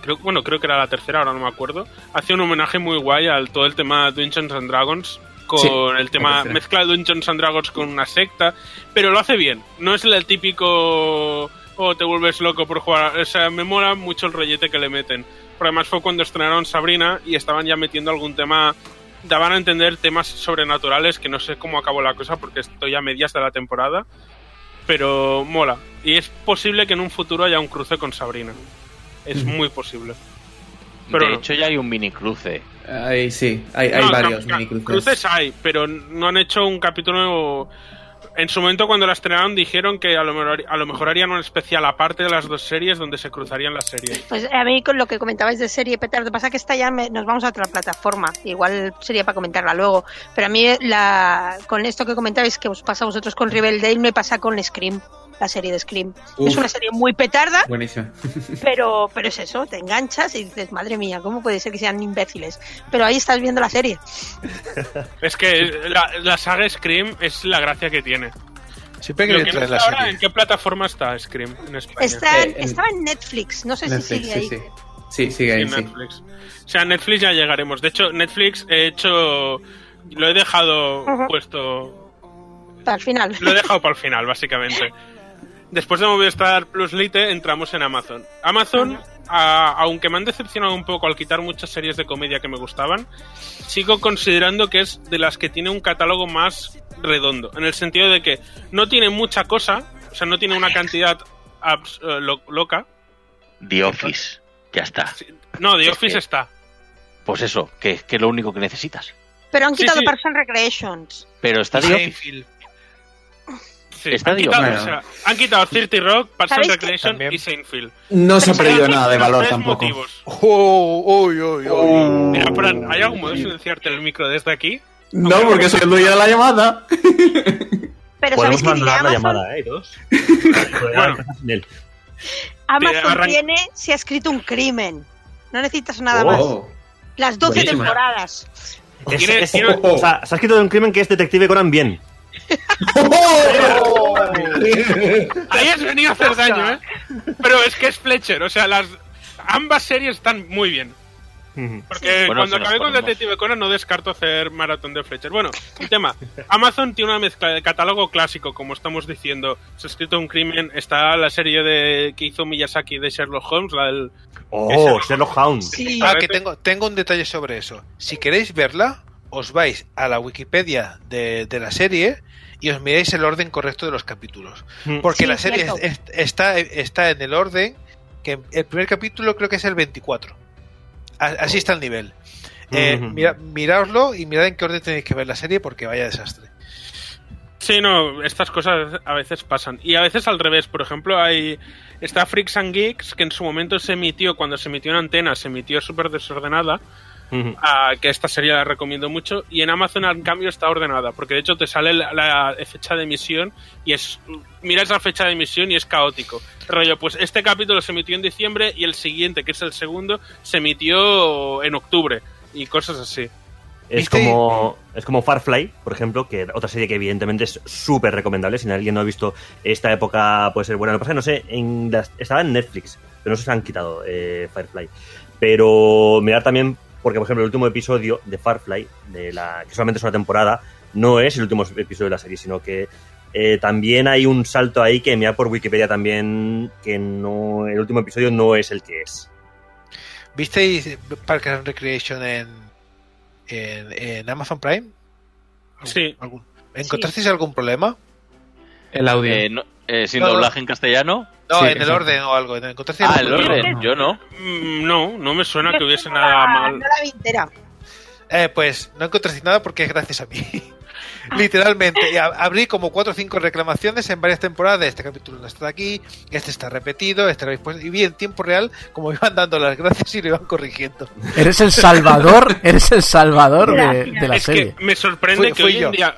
creo, bueno, creo que era la tercera, ahora no me acuerdo, hace un homenaje muy guay al todo el tema Dungeons and Dragons. Con Sí, el tema, mezcla Dungeons and Dragons con una secta, pero lo hace bien. No es el típico, oh, te vuelves loco por jugar. O sea, me mola mucho el rollete que le meten. Pero además fue cuando estrenaron Sabrina y estaban ya metiendo algún tema daban a entender temas sobrenaturales que no sé cómo acabó la cosa porque estoy a medias de la temporada, pero mola. Y es posible que en un futuro haya un cruce con Sabrina. Es muy posible. Pero de hecho, ya hay un mini cruce. Ahí sí, hay, hay No, varios ca- ca- minicruces. Cruces hay, pero no han hecho un capítulo. En su momento, cuando la estrenaron, dijeron que a lo, mejor, a lo mejor harían un especial aparte de las dos series donde se cruzarían las series. Pues a mí con lo que comentabais de serie Petardo, pasa que esta ya me- nos vamos a otra plataforma, igual sería para comentarla luego, pero a mí la con esto que comentabais que os pasa a vosotros con Riverdale me pasa con Scream, la serie de Scream. Uf. Es una serie muy petarda, Buenísimo. pero pero es eso, te enganchas y dices, madre mía, ¿cómo puede ser que sean imbéciles? Pero ahí estás viendo la serie. Es que la, la saga Scream es la gracia que tiene. Siempre que que no la ahora, serie. ¿En qué plataforma está Scream en España? Está en- Eh, en- estaba en Netflix, no sé Netflix, si sigue ahí. sí, sigue ahí, en sí. Netflix. O sea, Netflix ya llegaremos. De hecho, Netflix he hecho. Lo he dejado puesto. Al final. Lo he dejado para el final, básicamente. después de Movistar Plus Lite entramos en Amazon. Amazon, a- aunque me han decepcionado un poco al quitar muchas series de comedia que me gustaban, sigo considerando que es de las que tiene un catálogo más redondo, en el sentido de que no tiene mucha cosa, o sea, no tiene una cantidad abs- eh, lo- loca. The Office. Ya está. No, The Es Office que- está. Pues eso, que, que es lo único que necesitas. Pero han quitado sí. Parks and Recreations. Pero está The Office. Sí, han, quitado, Office. o sea, han quitado 30 Rock, Parks. Recreation y Seinfeld. No se ha perdido nada de valor tampoco. Oh, uy, uy, uy. Mira, Fran, ¿hay algún modo de silenciarte el micro desde aquí? No, porque soy el dueño de la llamada. Pero Podemos ¿sabéis que tiene abandonar la llamada, ¿eh? Todos. Bueno. Amazon arran- tiene si ha escrito un crimen. No necesitas nada más. Oh. Las 12 Buenísima. temporadas. Es- o sea, se ha escrito de un crimen que es Detective Conan bien. Ahí has venido a hacer daño, ¿eh? Pero es que es Fletcher, o sea, las ambas series están muy bien. Porque Bueno, cuando acabé con Detective Conan no descarto hacer maratón de Fletcher. Bueno, el tema. Amazon tiene una mezcla de catálogo clásico, como estamos diciendo. Se ha escrito un crimen. Está la serie de que hizo Miyazaki de Sherlock Holmes, la del... Oh, Sherlock Holmes. Sí. Ah, que tengo, tengo un detalle sobre eso. Si queréis verla, os vais a la Wikipedia de, de la serie y os miráis el orden correcto de los capítulos. Mm. Porque Sí, la serie es- está, está en el orden que el primer capítulo creo que es el 24. A- Así está el nivel. Eh, mira, miraoslo y mirad en qué orden tenéis que ver la serie porque vaya desastre. Sí, no, estas cosas a veces pasan. Y a veces al revés. Por ejemplo, hay está Freaks and Geeks, que en su momento se emitió, cuando se emitió en antena, se emitió súper desordenada. Que esta serie la recomiendo mucho. Y en Amazon, en cambio, está ordenada. Porque de hecho te sale la, la fecha de emisión y es. Miras la fecha de emisión y es caótico. Rollo, pues este capítulo se emitió en diciembre y el siguiente, que es el segundo, se emitió en octubre. Y cosas así. Es ¿Viste? como, es como Farfly, por ejemplo, que otra serie que evidentemente es súper recomendable. Si alguien no ha visto esta época, puede ser buena. Lo que pasa es que no sé, en las- estaba en Netflix, pero no sé si se han quitado eh, Firefly. Pero mirar también, porque por ejemplo el último episodio de Firefly, de la, que solamente es una temporada, no es el último episodio de la serie, sino que eh, también hay un salto ahí que mirar por Wikipedia también, que no el último episodio no es el que es. ¿Visteis Parks and Recreation en, en, en Amazon Prime? Sí. ¿Algún- ¿Encontrasteis algún problema? El audio. Eh, no- eh, sin No, no. doblaje en castellano. No, Sí, en el orden o algo. ¿Encontrasteis Ah, algún el orden. Yo no. Mm, No, no me suena que hubiese nada la- mal. No la vi entera. Eh, pues no encontrasteis nada porque es gracias a mí. Literalmente, abrí como cuatro o cinco reclamaciones en varias temporadas este capítulo no está aquí, este está repetido, este lo habéis puesto", y vi en tiempo real como iban dando las gracias y lo iban corrigiendo. Eres el salvador, eres el salvador de, de la es serie. que me sorprende Fui- que fui hoy yo. en día,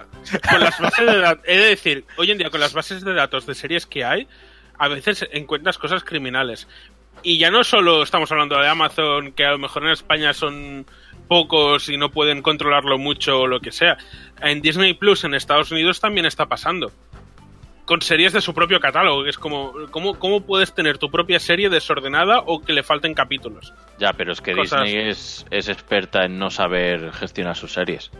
con las bases de datos, he de decir, hoy en día con las bases de datos de series que hay, a veces encuentras cosas criminales. Y ya no solo estamos hablando de Amazon, que a lo mejor en España son pocos y no pueden controlarlo mucho o lo que sea. En Disney Plus en Estados Unidos también está pasando. Con series de su propio catálogo, que es como, ¿cómo, ¿cómo puedes tener tu propia serie desordenada o que le falten capítulos? Ya, pero es que Cosas. Disney es, es experta en no saber gestionar sus series.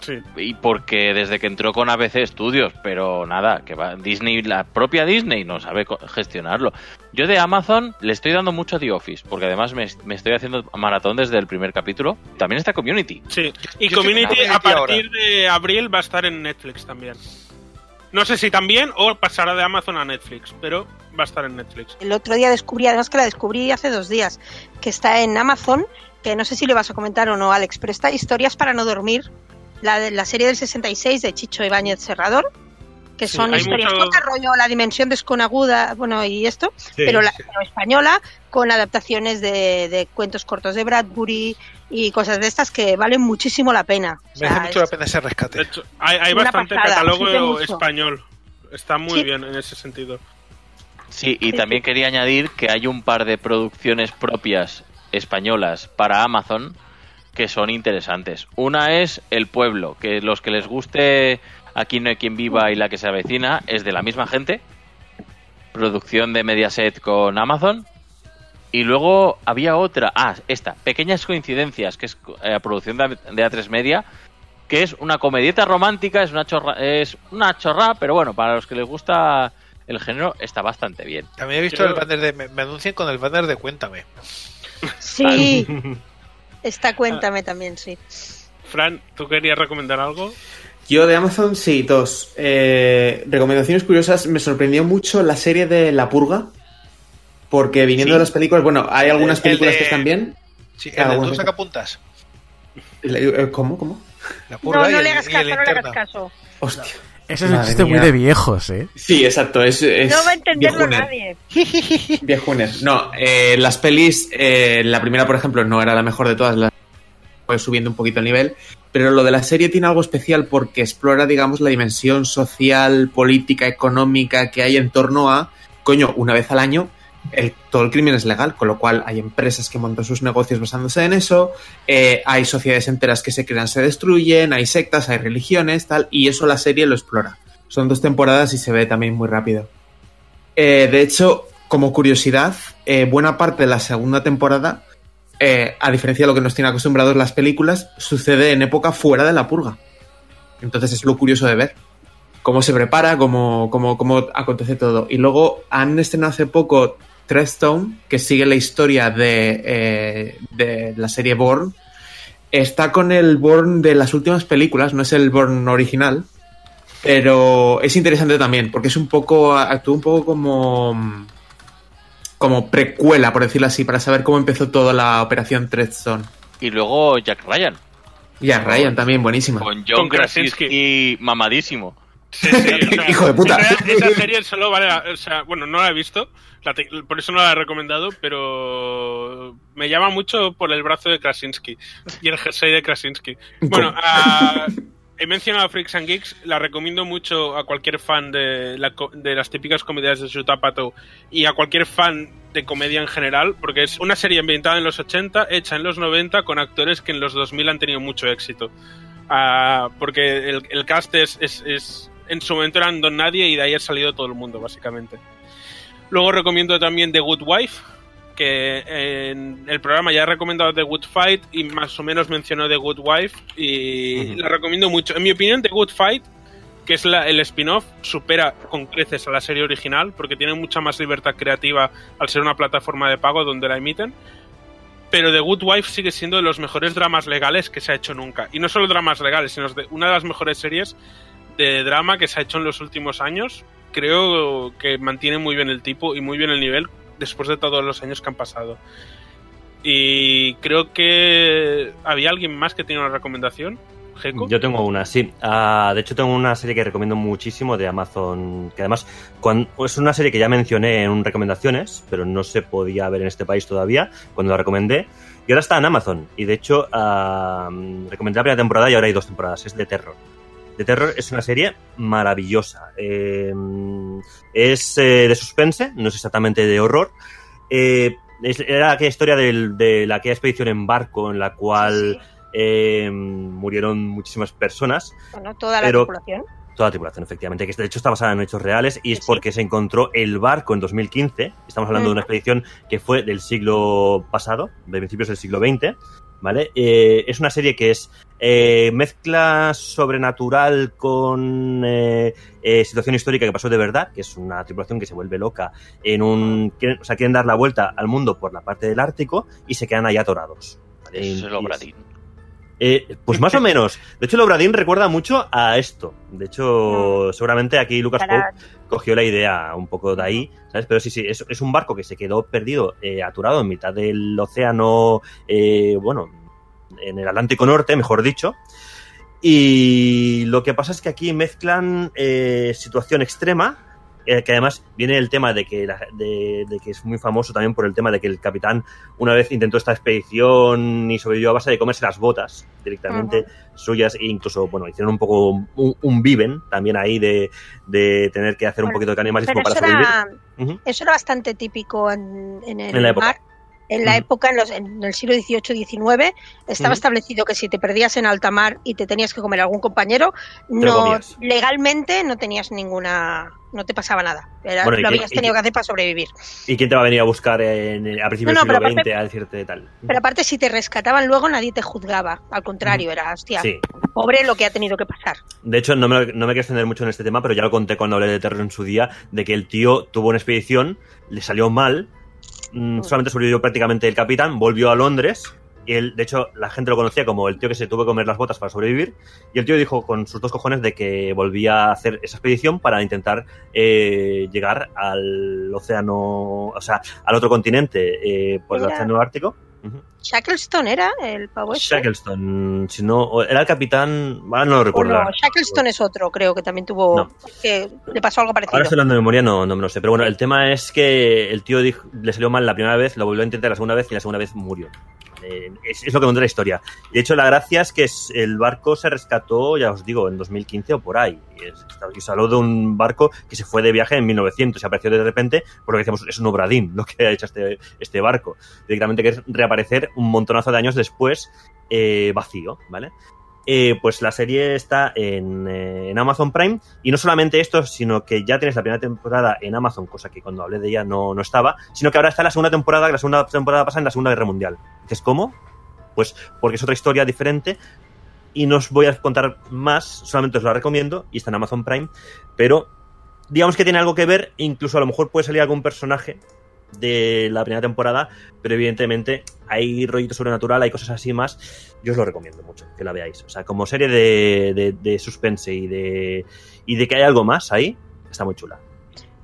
Sí. Y porque desde que entró con ABC Studios, pero nada, que va Disney, la propia Disney no sabe gestionarlo. Yo de Amazon le estoy dando mucho a The Office, porque además me, me estoy haciendo maratón desde el primer capítulo. También está Community. Sí, y yo Community a partir de abril va a estar en Netflix también. No sé si también o pasará de Amazon a Netflix, pero va a estar en Netflix. El otro día descubrí, además que la descubrí hace dos días, que está en Amazon, que no sé si le vas a comentar o no, Alex, pero está Historias para no dormir, la, de- la serie del 66 de Chicho Ibáñez Serrador, que Sí, son historias mucho- cortas, rollo La Dimensión Desconaguda, bueno, y esto, pero, la, pero española, con adaptaciones de, de cuentos cortos de Bradbury y cosas de estas que valen muchísimo la pena. O sea, Merece mucho la es- pena ese rescate. De hecho, hay, hay bastante pasada, catálogo español. Está muy Sí. bien en ese sentido. Sí, y Sí, también quería añadir que hay un par de producciones propias españolas para Amazon que son interesantes. Una es El Pueblo, que los que les guste Aquí no hay quien viva y la que se avecina es de la misma gente. Producción de Mediaset con Amazon. Y luego había otra, ah, esta, Pequeñas Coincidencias, que es eh, producción de, de A3 Media, que es una comedieta romántica, es una chorra, es una chorra, pero bueno, para los que les gusta el género está bastante bien. También he visto el banner de. Me, me anuncian con el banner de Cuéntame. Sí. Esta cuéntame también, sí. Fran, ¿tú querías recomendar algo? Yo de Amazon, sí, dos. Eh, recomendaciones curiosas. Me sorprendió mucho la serie de La Purga. Porque viniendo Sí. de las películas, bueno, hay algunas El películas de- que están bien. Sí, el de tú sacapuntas. Eh, ¿Cómo? ¿Cómo? La No, purga no el- le hagas y caso, el no le hagas caso. Hostia. Ese es un chiste muy de viejos, ¿eh? Sí, exacto. Es, es No va a entenderlo viejuner. nadie. Viejuner. No, eh, las pelis, eh, la primera, por ejemplo, no era la mejor de todas, la fue subiendo un poquito el nivel, pero lo de la serie tiene algo especial porque explora, digamos, la dimensión social, política, económica que hay en torno a, coño, una vez al año, el- todo el crimen es legal, con lo cual hay empresas que montan sus negocios basándose en eso, eh, hay sociedades enteras que se crean, se destruyen, hay sectas, hay religiones, tal, y eso la serie lo explora. Son dos temporadas y se ve también muy rápido. Eh, de hecho, como curiosidad, eh, buena parte de la segunda temporada, a diferencia de lo que nos tienen acostumbrados las películas, sucede en época fuera de la purga. Entonces es lo curioso de ver. Cómo se prepara, cómo, cómo, cómo acontece todo. Y luego han estrenado hace poco Treadstone, que sigue la historia de, eh, de la serie Born. Está con el Born de las últimas películas, no es el Born original, pero es interesante también, porque es un poco, actúa un poco como, como precuela, por decirlo así, para saber cómo empezó toda la operación Treadstone. Y luego Jack Ryan, a Ryan también, buenísima. con John. Krasinski mamadísimo. Sí, sí, o sea, Hijo de puta. Esa serie solo vale. la- O sea, bueno, no la he visto, la te- por eso no la he recomendado, pero me llama mucho por el brazo de Krasinski y el jersey de Krasinski. Bueno, ah, he mencionado a Freaks and Geeks, la recomiendo mucho a cualquier fan de, la co- de las típicas comedias de Shutapato y a cualquier fan de comedia en general, porque es una serie ambientada en los 80, hecha en los 90, con actores que en los 2000 han tenido mucho éxito. Ah, porque el, el cast es, es- es- En su momento eran Don Nadie y de ahí ha salido todo el mundo, básicamente. Luego recomiendo también The Good Wife, que en el programa ya he recomendado The Good Fight y más o menos mencionó The Good Wife y la recomiendo mucho. En mi opinión, The Good Fight, que es la- el spin-off, supera con creces a la serie original porque tiene mucha más libertad creativa al ser una plataforma de pago donde la emiten pero The Good Wife sigue siendo de los mejores dramas legales que se ha hecho nunca. Y no solo dramas legales, sino de una de las mejores series de drama que se ha hecho en los últimos años. Creo que mantiene muy bien el tipo y muy bien el nivel después de todos los años que han pasado. Y creo que había alguien más que tiene una recomendación. Jeco. Yo tengo una, sí. Ah, de hecho, tengo una serie que recomiendo muchísimo de Amazon, que además cuan- es una serie que ya mencioné en recomendaciones, pero no se podía ver en este país todavía cuando la recomendé. Y ahora está en Amazon. Y de hecho, ah, recomendé la primera temporada y ahora hay dos temporadas. Es de terror. De terror es una serie maravillosa. Eh, es eh, de suspense, no es exactamente de horror. Eh, es- era aquella historia del- de la aquella expedición en barco en la cual eh, murieron muchísimas personas, Bueno, toda la Pero- tripulación. toda la tripulación efectivamente, que de hecho está basada en hechos reales y es Sí. porque se encontró el barco en 2015, estamos hablando de una expedición que fue del siglo pasado, de principios del siglo XX, ¿vale? Eh, es una serie que es eh, mezcla sobrenatural con eh, eh, situación histórica que pasó de verdad, que es una tripulación que se vuelve loca en un... Quieren, o sea, quieren dar la vuelta al mundo por la parte del Ártico y se quedan ahí atorados. ¿vale? Eso es Obradín. Eh, pues más o menos. De hecho, el Obradín recuerda mucho a esto. De hecho, seguramente aquí Lucas Pope cogió la idea un poco de ahí, ¿sabes? Pero sí, sí, es, es un barco que se quedó perdido, eh, aturado en mitad del océano, eh, bueno, en el Atlántico Norte, mejor dicho. Y lo que pasa es que aquí mezclan situación extrema, eh, que además viene el tema de que, la- de, de que es muy famoso también por el tema de que el capitán una vez intentó esta expedición y sobrevivió a base de comerse las botas directamente suyas e incluso, bueno, hicieron un poco un, un viven también ahí de, de tener que hacer un poquito de canibalismo para sobrevivir. era, Ujú. eso era bastante típico en, en el En la época. mar. En la Ujú. época, en, los- en el siglo XVIII-XIX, estaba Ujú. establecido que si te perdías en alta mar y te tenías que comer a algún compañero, no legalmente no tenías ninguna, no te pasaba nada. Era- Bueno, ¿y lo habías tenido que hacer para sobrevivir. ¿Y quién te va a venir a buscar en- a principios No, no, del siglo aparte- XX a decirte tal? Pero aparte, si te rescataban luego, nadie te juzgaba. Al contrario, era, hostia, Sí. pobre lo que ha tenido que pasar. De hecho, no me, no me quiero extender mucho en este tema, pero ya lo conté cuando hablé de terror en su día, de que el tío tuvo una expedición, le salió mal, mm, solamente sobrevivió prácticamente el capitán, volvió a Londres, y él, de hecho, la gente lo conocía como el tío que se tuvo que comer las botas para sobrevivir, y el tío dijo con sus dos cojones de que volvía a hacer esa expedición para intentar eh, llegar al océano, o sea, al otro continente, eh, al Era- océano Ártico. Ujú. Shackleton era el pavo ese. Shackleston, si no, era el capitán, ah, no lo recuerdo. no, ahora. Shackleton es otro, creo que también tuvo. No. que le pasó algo parecido. Ahora estoy hablando de memoria, no, no me lo sé. Pero bueno, el tema es que el tío dijo- le salió mal la primera vez, lo volvió a intentar la segunda vez y la segunda vez murió. Es, lo que cuenta la historia. De hecho, la gracia es que el barco se rescató, ya os digo, en 2015 o por ahí. Y, habló de un barco que se fue de viaje en 1900 y apareció de repente, por lo que decíamos, es un obradín lo que ha hecho este, este barco. Directamente que es reaparecer un montonazo de años después eh, vacío, ¿vale? Eh, pues la serie está en, eh, en Amazon Prime y no solamente esto, sino que ya tienes la primera temporada en Amazon, cosa que cuando hablé de ella no, no estaba, sino que ahora está la segunda temporada, que la segunda temporada pasa en la Segunda Guerra Mundial. Dices, ¿cómo? Pues porque es otra historia diferente y no os voy a contar más, solamente os la recomiendo y está en Amazon Prime, pero digamos que tiene algo que ver, incluso a lo mejor puede salir algún personaje de la primera temporada, pero evidentemente hay rollito sobrenatural, hay cosas así más. Yo os lo recomiendo mucho que la veáis. O sea, como serie de, de, de suspense y de, y de que hay algo más ahí, está muy chula.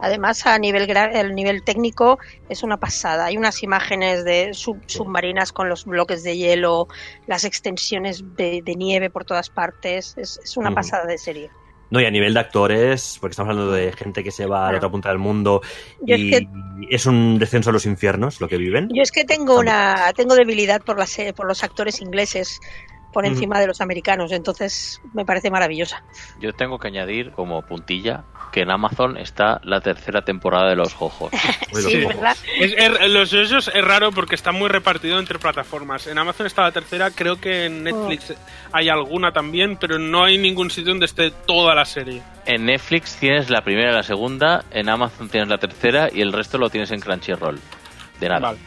Además, a nivel gra- el nivel técnico es una pasada. Hay unas imágenes de sub- submarinas con los bloques de hielo, las extensiones de, de nieve por todas partes. Es, es una pasada de serie. No, y a nivel de actores, porque estamos hablando de gente que se va a la otra punta del mundo Yo es y que- es un descenso a los infiernos lo que viven. Yo es que tengo una tengo debilidad por las por los actores ingleses por encima de los americanos, entonces me parece maravillosa. Yo tengo que añadir como puntilla que en Amazon está la tercera temporada de Los Jojos. Sí, ojos. ¿verdad? Es, es- los es raro porque está muy repartido entre plataformas. En Amazon está la tercera, creo que en Netflix hay alguna también, pero no hay ningún sitio donde esté toda la serie. En Netflix tienes la primera y la segunda, en Amazon tienes la tercera y el resto lo tienes en Crunchyroll. De nada. Vale.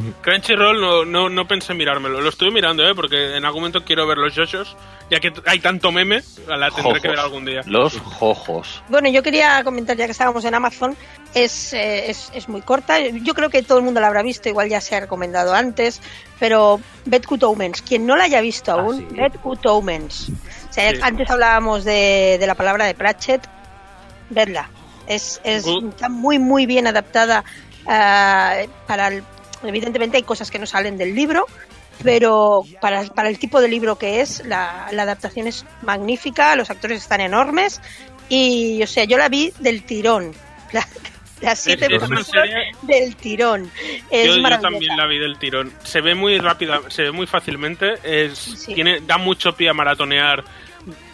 Crunchyroll no, no, no pensé mirármelo. Lo estuve mirando, ¿eh? Porque en algún momento quiero ver los yoyos. Ya que hay tanto meme, la tendré que ver algún día. Los Jojos. Bueno, yo quería comentar ya que estábamos en Amazon, es, eh, es, es muy corta. Yo creo que todo el mundo la habrá visto, igual ya se ha recomendado antes, pero Bad Good Omens, quien no la haya visto Ah, aún, sí. Bad Good Omens. O sea, Sí. antes hablábamos de, de la palabra de Pratchett, vedla. Es, es está muy, muy bien adaptada ah, para el- evidentemente hay cosas que no salen del libro, pero para, para el tipo de libro que es, la, la adaptación es magnífica, los actores están enormes y, o sea, yo la vi del tirón. La- las siete del tirón. Es Yo, también la vi del tirón. Se ve muy rápida, se ve muy fácilmente. Es, Sí. tiene, da mucho pie a maratonear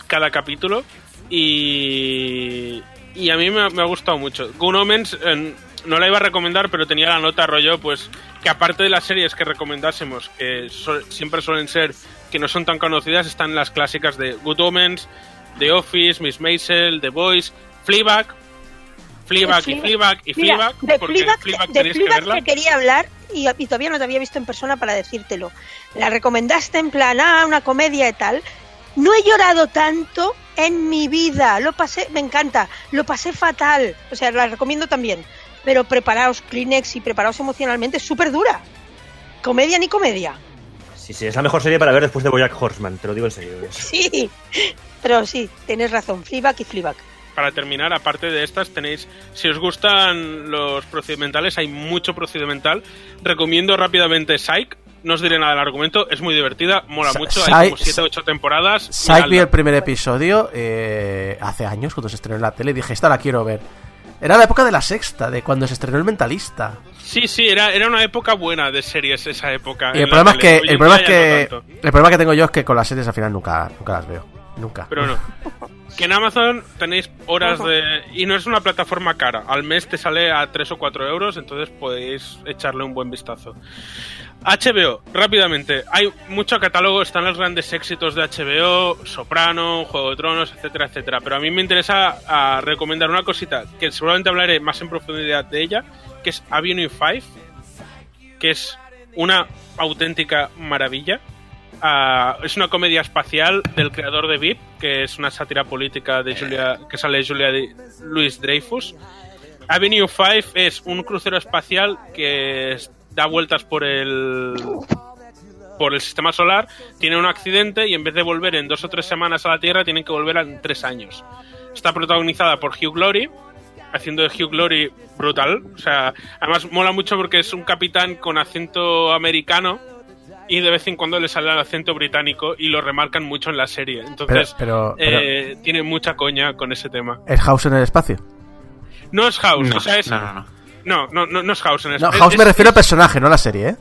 cada capítulo. Y, y a mí me, ha- me ha gustado mucho. Gun Omens eh, no la iba a recomendar, pero tenía la nota rollo, pues que aparte de las series que recomendásemos, que so- siempre suelen ser que no son tan conocidas, están las clásicas de Good Omens, The Office, Miss Maisel, The Boys, Fleabag. Fleabag y Fleabag. Fleabag y Mira, Fleabag, de Fleabag, Fleabag de que quería hablar y, y todavía no te había visto en persona para decírtelo. La recomendaste en plan, ah, una comedia y tal. No he llorado tanto en mi vida. Lo pasé, me encanta, lo pasé fatal. O sea, la recomiendo también. Pero preparaos Kleenex y preparaos emocionalmente, es súper dura. Comedia ni comedia. Sí, sí, es la mejor serie para ver después de Bojack Horseman, te lo digo en serio. Sí, pero sí, tienes razón, Fleabag y Fleabag. para terminar, aparte de estas, tenéis, si os gustan los procedimentales, hay mucho procedimental. Recomiendo rápidamente Psych. No os diré nada del argumento, es muy divertida, mola Sa- mucho. Hay como 7 o 8 temporadas. Psych vi el primer episodio eh, hace años cuando se estrenó en la tele y dije, esta la quiero ver. Era la época de la sexta, de cuando se estrenó El Mentalista. Sí, sí, era, era una época buena de series esa época. Y el problema es que, el problema es que, no el problema que tengo yo es que con las series al final nunca, nunca las veo. Nunca. Pero no. Que en Amazon tenéis horas de... Y no es una plataforma cara. Al mes te sale a 3 o 4 euros, entonces podéis echarle un buen vistazo. HBO, rápidamente. Hay mucho catálogo, están los grandes éxitos de HBO, Soprano, Juego de Tronos, etcétera, etcétera. Pero a mí me interesa ah, recomendar una cosita, que seguramente hablaré más en profundidad de ella, que es Avenue 5, que es una auténtica maravilla. Ah, es una comedia espacial del creador de VIP, que es una sátira política de Julia, que sale de Julia de Louis Dreyfus. Avenue 5 es un crucero espacial que da vueltas por el por el sistema solar, tiene un accidente y en vez de volver en dos o tres semanas a la Tierra, tienen que volver en tres años. Está protagonizada por Hugh Glory, haciendo de Hugh Glory brutal. O sea, además mola mucho porque es un capitán con acento americano y de vez en cuando le sale el acento británico y lo remarcan mucho en la serie. Entonces, Pero- pero- eh, tiene mucha coña con ese tema. ¿Es House en el espacio? No es House, No, o sea, es. no, no, no. No, no, no, es House en No, es- House me es- refiero al personaje, no a la serie, ¿eh?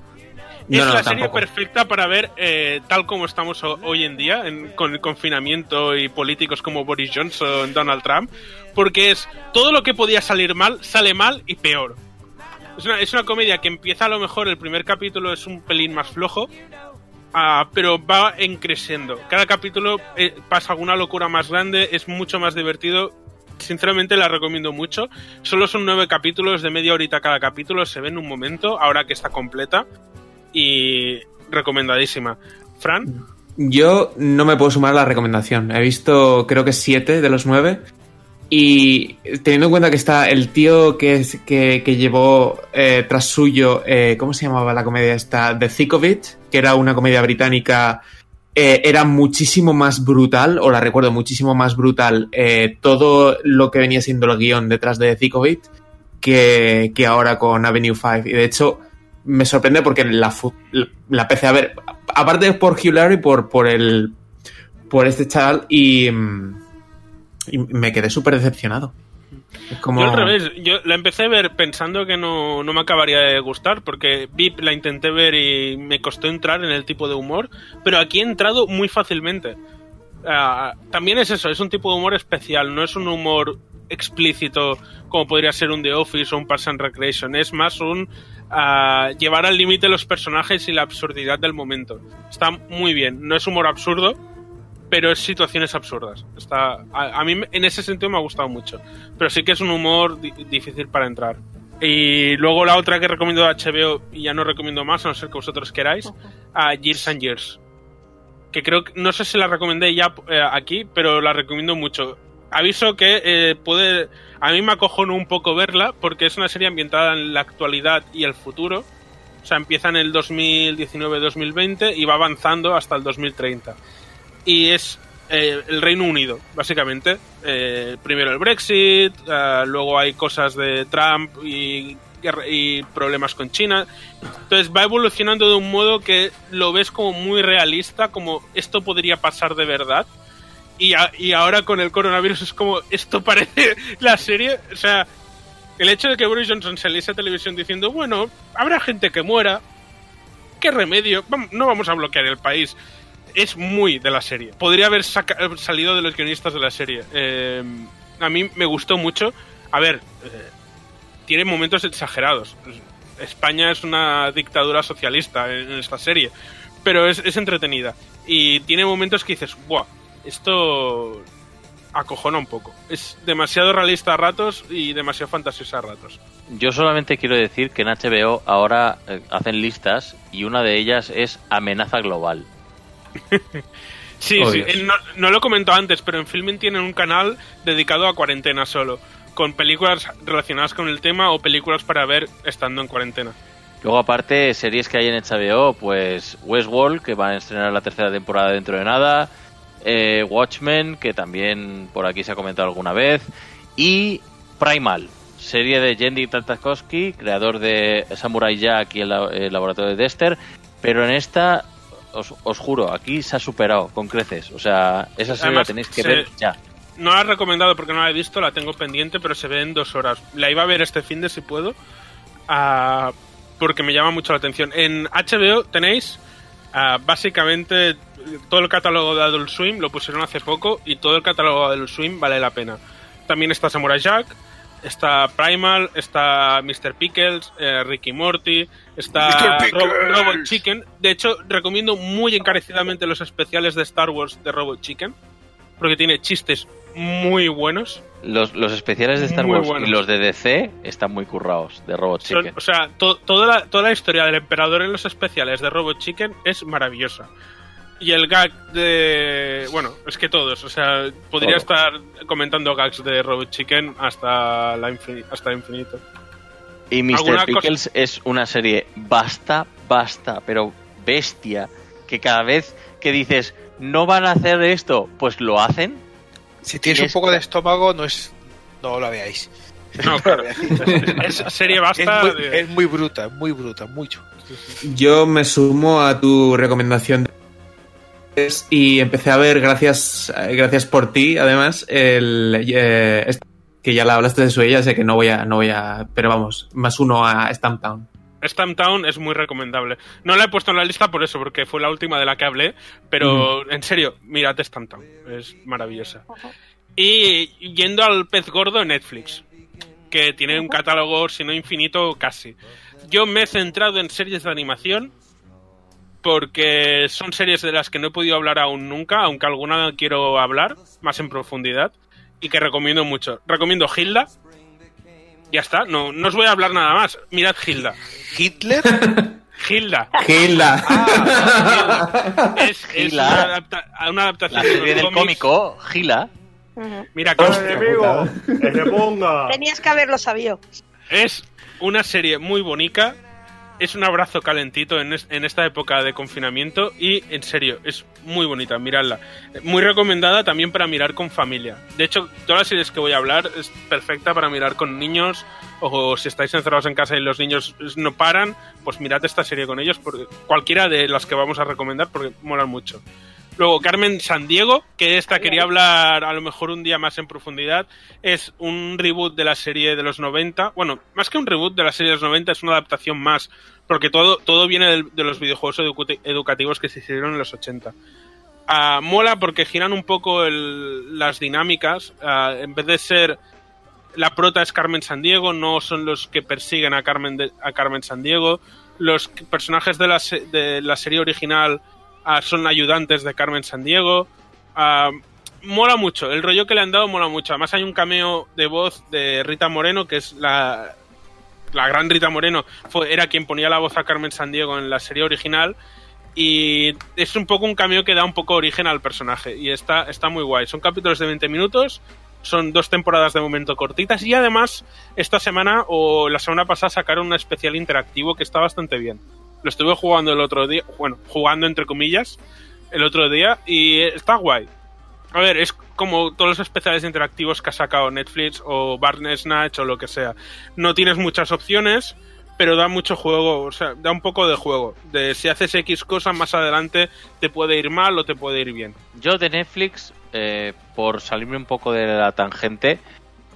es No, no, la serie tampoco. perfecta para ver eh, tal como estamos ho- hoy en día, en- con el confinamiento y políticos como Boris Johnson, Donald Trump, porque es todo lo que podía salir mal, sale mal y peor. Es una, es una comedia que empieza a lo mejor, el primer capítulo es un pelín más flojo, ah, pero va en creciendo. Cada capítulo eh, pasa alguna locura más grande, es mucho más divertido. Sinceramente la recomiendo mucho. Solo son nueve capítulos de media horita cada capítulo, se ve en un momento, ahora que está completa. Y recomendadísima. Fran, Yo no me puedo sumar a la recomendación. He visto, creo que siete de los nueve. Y teniendo en cuenta que está el tío que, es, que, que llevó eh, tras suyo, eh, ¿cómo se llamaba la comedia esta? The Thick of It, que era una comedia británica, eh, era muchísimo más brutal, o la recuerdo muchísimo más brutal, eh, todo lo que venía siendo el guion detrás de The Thick of It, que, que ahora con Avenue 5. Y de hecho, me sorprende porque la, la empecé a ver, aparte por Hugh por, por el por este chaval y, mm, y me quedé súper decepcionado. Yo al revés, yo la empecé a ver pensando que no, no me acabaría de gustar, porque VIP la intenté ver y me costó entrar en el tipo de humor, pero aquí he entrado muy fácilmente. Ah, también es eso, es un tipo de humor especial, no es un humor explícito como podría ser un The Office o un Parks and Recreation, es más un ah, llevar al límite los personajes y la absurdidad del momento. Está muy bien, no es humor absurdo, pero es situaciones absurdas. Está, a, a mí en ese sentido me ha gustado mucho, pero sí que es un humor di- difícil para entrar. Y luego la otra que recomiendo de HBO, y ya no recomiendo más, a no ser que vosotros queráis, a Years and Years. Que creo que, no sé si la recomendé ya eh, aquí, pero la recomiendo mucho. Aviso que eh, puede, a mí me acojonó un poco verla, porque es una serie ambientada en la actualidad y el futuro. O sea, empieza en el 2019-2020 y va avanzando hasta el 2030 y es eh, el Reino Unido, básicamente. Eh, primero el Brexit, eh, luego hay cosas de Trump y, problemas con China. Entonces va evolucionando de un modo que lo ves como muy realista, como esto podría pasar de verdad. Y, a- y ahora con el coronavirus es como, esto parece la serie. O sea, el hecho de que Boris Johnson saliese a televisión diciendo, bueno, habrá gente que muera, ¿qué remedio? No vamos a bloquear el país es muy de la serie. Podría haber saca- salido de los guionistas de la serie. Eh, a mí me gustó mucho. A ver, eh, tiene momentos exagerados. España es una dictadura socialista en, esta serie, pero es, es entretenida. Y tiene momentos que dices, ¡buah! Esto acojona un poco. Es demasiado realista a ratos y demasiado fantasiosa a ratos. Yo solamente quiero decir que en HBO ahora eh, hacen listas y una de ellas es amenaza global. Sí, Oh, sí. No, no lo comento antes, pero en Filming tienen un canal dedicado a cuarentena solo, con películas relacionadas con el tema o películas para ver estando en cuarentena. Luego aparte series que hay en HBO, pues Westworld que va a estrenar la tercera temporada dentro de nada, eh, Watchmen que también por aquí se ha comentado alguna vez y Primal, serie de Jendy Tartakovsky, creador de Samurai Jack y el, el laboratorio de Dexter, pero en esta os, os juro, aquí se ha superado con creces, o sea, esa serie Además, la tenéis que se- ver ya. No la he recomendado porque no la he visto, la tengo pendiente, pero se ve en dos horas. La iba a ver este fin de si puedo, ah, porque me llama mucho la atención. En HBO tenéis básicamente, todo el catálogo de Adult Swim lo pusieron hace poco y todo el catálogo de Adult Swim vale la pena. También está Samurai Jack, está Primal, está Mr. Pickles, eh, Ricky Morty, está Robot Chicken. De hecho, recomiendo muy encarecidamente los especiales de Star Wars de Robot Chicken, porque tiene chistes muy buenos. Los, los especiales de Star Muy Wars buenos. y los de DC están muy currados, de Robot Son- Chicken. o sea, to- toda, la, toda la historia del emperador en los especiales de Robot Chicken es maravillosa. Y el gag de. Bueno, es que todos. O sea, podría Todo. estar comentando gags de Robot Chicken hasta, la infin- hasta infinito. Y ¿Alguna Mr. Pickles es una serie basta, basta, pero bestia, que cada vez que dices no van a hacer esto, pues lo hacen. Si tienes un Es- poco de estómago, no es. No la veáis. No, claro. es serie Es basta. muy, de- es muy bruta, muy bruta, mucho. Yo me sumo a tu recomendación de- y empecé a ver, gracias, eh, gracias por ti, además, el eh, este- que ya la hablaste de su ella, sé que no voy a, no voy a, pero vamos, más uno a Stamp Town. Stamptown es muy recomendable. No la he puesto en la lista por eso, porque fue la última de la que hablé, pero en serio, mirad Stamptown, es maravillosa. Y yendo al pez gordo en Netflix, que tiene un catálogo, si no infinito, casi. Yo me he centrado en series de animación porque son series de las que no he podido hablar aún nunca, aunque alguna quiero hablar más en profundidad y que recomiendo mucho. Recomiendo Hilda. Ya está, no, no os voy a hablar nada más. Mirad Hilda. ¿Hitler? Hilda. Gilda. Es, es Hilda. una, adapta- una adaptación La serie del cómico, Gila, Ujú. Mira, que ¡Enemigo! ¡Que se ponga! Tenías que haberlo sabido. es una serie muy bonita. Es un abrazo calentito en, es- en esta época de confinamiento y en serio, es muy bonita, miradla. Muy recomendada también para mirar con familia. De hecho, todas las series que voy a hablar es perfecta para mirar con niños o si estáis encerrados en casa y los niños no paran, pues mirad esta serie con ellos, porque cualquiera de las que vamos a recomendar porque molan mucho. Luego, Carmen Sandiego, que esta quería hablar a lo mejor un día más en profundidad, es un reboot de la serie de los 90. Bueno, más que un reboot de la serie de los 90, es una adaptación más, porque todo, todo viene de, los videojuegos educativos que se hicieron en los 80. Ah, mola porque giran un poco el- las dinámicas. Ah, en vez de ser la prota es Carmen Sandiego, no son los que persiguen a Carmen, de- a Carmen Sandiego. Los personajes de la, se- de la serie original son ayudantes de Carmen Sandiego. Ah, mola mucho, el rollo que le han dado mola mucho. Además hay un cameo de voz de Rita Moreno, que es la, la gran Rita Moreno, fue, era quien ponía la voz a Carmen Sandiego en la serie original. Y es un poco un cameo que da un poco origen al personaje. Y está, está muy guay. Son capítulos de 20 minutos. Son dos temporadas de momento cortitas. Y además, esta semana o la semana pasada sacaron un especial interactivo que está bastante bien. Lo estuve jugando el otro día. Bueno, jugando entre comillas. El otro día. Y está guay. A ver, es como todos los especiales interactivos que ha sacado Netflix o Barney Snatch o lo que sea. No tienes muchas opciones, pero da mucho juego, o sea, da un poco de juego. De si haces X cosa más adelante te puede ir mal o te puede ir bien. Yo de Netflix, eh, por salirme un poco de la tangente,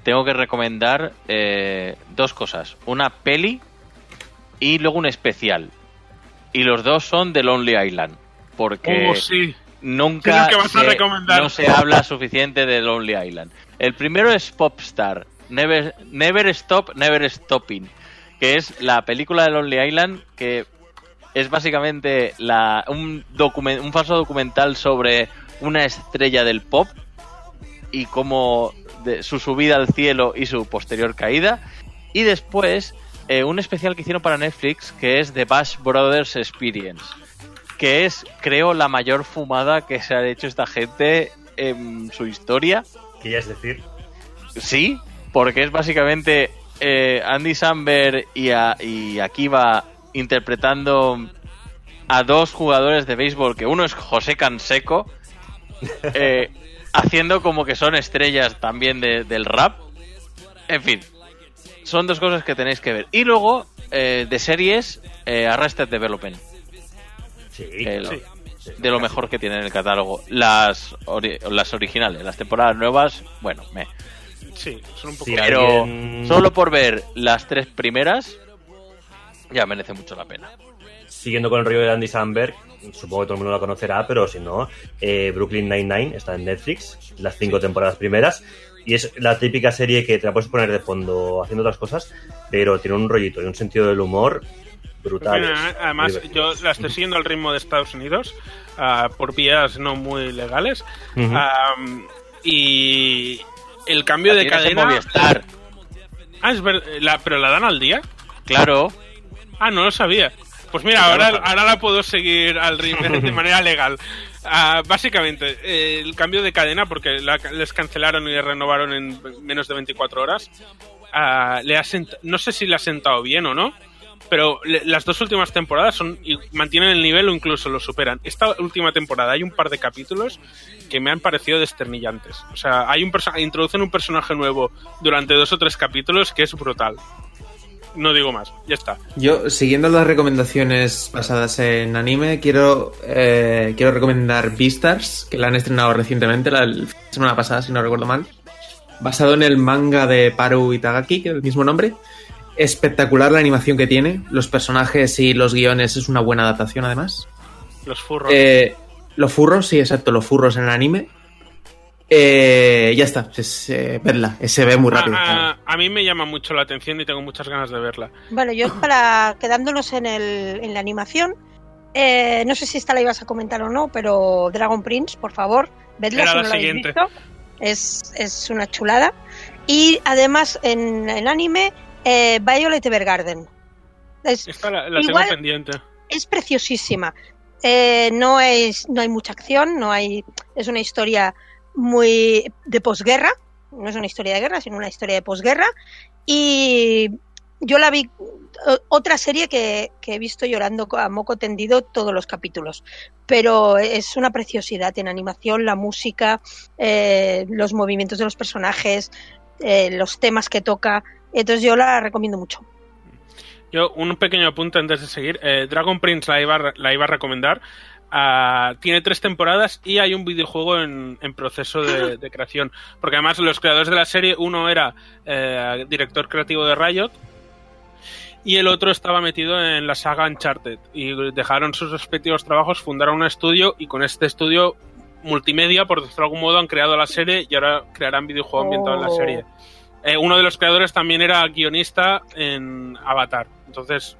tengo que recomendar eh, dos cosas. Una peli y luego un especial. Y los dos son de Lonely Island. Porque Oh, sí. nunca ¿Qué es lo que vas a se- no se habla suficiente de Lonely Island. El primero es Popstar, Never, Never Stop, Never Stopping, que es la película de Lonely Island que es básicamente la, un falso documental sobre una estrella del pop y cómo de su subida al cielo y su posterior caída. Y después eh, un especial que hicieron para Netflix que es The Bash Brothers Experience que es, creo, la mayor fumada que se ha hecho esta gente en su historia. Ya es decir, Sí, porque es básicamente eh, Andy Samberg y, a- y Akiva interpretando a dos jugadores de béisbol, que uno es José Canseco, eh, haciendo como que son estrellas también de- del rap. En fin, son dos cosas que tenéis que ver. Y luego, eh, de series, eh, Arrested Development. sí, El- claro. de lo mejor que tiene en el catálogo. Las, ori- las originales, las temporadas nuevas, bueno, me. Sí, son un poco... Sí, Pero alguien- solo por ver las tres primeras, ya merece mucho la pena. Siguiendo con el rollo de Andy Samberg, supongo que todo el mundo la conocerá, pero si no, eh, Brooklyn Nine-Nine está en Netflix, las cinco temporadas primeras, y es la típica serie que te la puedes poner de fondo haciendo otras cosas, pero tiene un rollito y un sentido del humor brutal. Bueno, además, yo la estoy siguiendo al ritmo de Estados Unidos ah, por vías no muy legales. Ujú. Am, y el cambio La de cadena. Movistar. Ah, es ver- la, pero la dan al día. Claro, Ah, no lo sabía. Pues mira, ahora, ahora la puedo seguir al ritmo de manera legal. Ah, básicamente, eh, el cambio de cadena, porque la- les cancelaron y les renovaron en menos de 24 horas, ah, le ha no sé si le ha sentado bien o no, pero las dos últimas temporadas son y mantienen el nivel o incluso lo superan. Esta última temporada hay un par de capítulos que me han parecido desternillantes. O sea, hay un introducen un personaje nuevo durante dos o tres capítulos que es brutal. No digo más, ya está. Yo, siguiendo las recomendaciones basadas en anime, quiero, eh, quiero recomendar Beastars, que la han estrenado recientemente, la semana pasada, si no recuerdo mal. Basado en el manga de Paru Itagaki, que es el mismo nombre. Espectacular la animación que tiene. Los personajes y los guiones es una buena adaptación, además. Los furros. Eh, los furros, sí, exacto, los furros en el anime. Eh, ya está, es, eh, verla, se ve muy rápido. a, a- a mí me llama mucho la atención y tengo muchas ganas de verla. Bueno, yo para quedándonos en, el, en la animación, eh, no sé si esta la ibas a comentar o no, pero Dragon Prince, por favor, vedla Era si la no la siguiente. visto. Es, es una chulada. Y además en el anime, eh, Violet Evergarden. Es, Esta la, la Igual- tengo pendiente. es preciosísima. Eh, no, es, no hay mucha acción, no hay, es una historia muy de posguerra, no es una historia de guerra, sino una historia de posguerra. Y yo la vi, otra serie que, que he visto llorando a moco tendido todos los capítulos, pero es una preciosidad en animación, la música, eh, los movimientos de los personajes, eh, los temas que toca. Entonces yo la recomiendo mucho. Yo, un pequeño apunte antes de seguir. Eh, Dragon Prince la iba, la iba a recomendar. Ah, tiene tres temporadas y hay un videojuego en, en proceso de, de creación. Porque además los creadores de la serie, uno era eh, director creativo de Riot y el otro estaba metido en la saga Uncharted. Y dejaron sus respectivos trabajos, fundaron un estudio y con este estudio multimedia, por decirlo de algún modo, han creado la serie y ahora crearán videojuego ambientado en la Oh. serie. Eh, uno de los creadores también era guionista en Avatar. Entonces.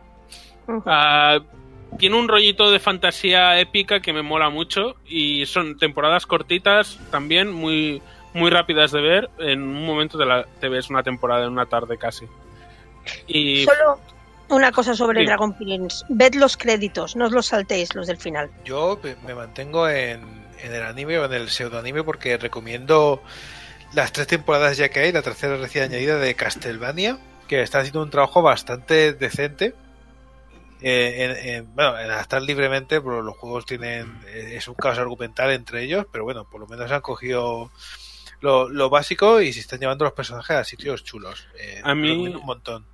Tiene un rollito de fantasía épica que me mola mucho y son temporadas cortitas también, muy, muy rápidas de ver. En un momento te, la, te ves una temporada en una tarde casi. Y Solo una cosa sobre Sí. Dragon Prince. Ved los créditos, no os los saltéis los del final. Yo me- me mantengo en, en el anime o en el pseudoanime porque recomiendo las tres temporadas ya que hay, la tercera recién añadida de Castlevania, que está haciendo un trabajo bastante decente. Eh, en, en- bueno, en adaptar libremente, pero los juegos tienen. eh, Es un caos argumental entre ellos, pero bueno, por lo menos han cogido lo, lo básico y se están llevando los personajes a sitios chulos. Eh, A mí- un montón.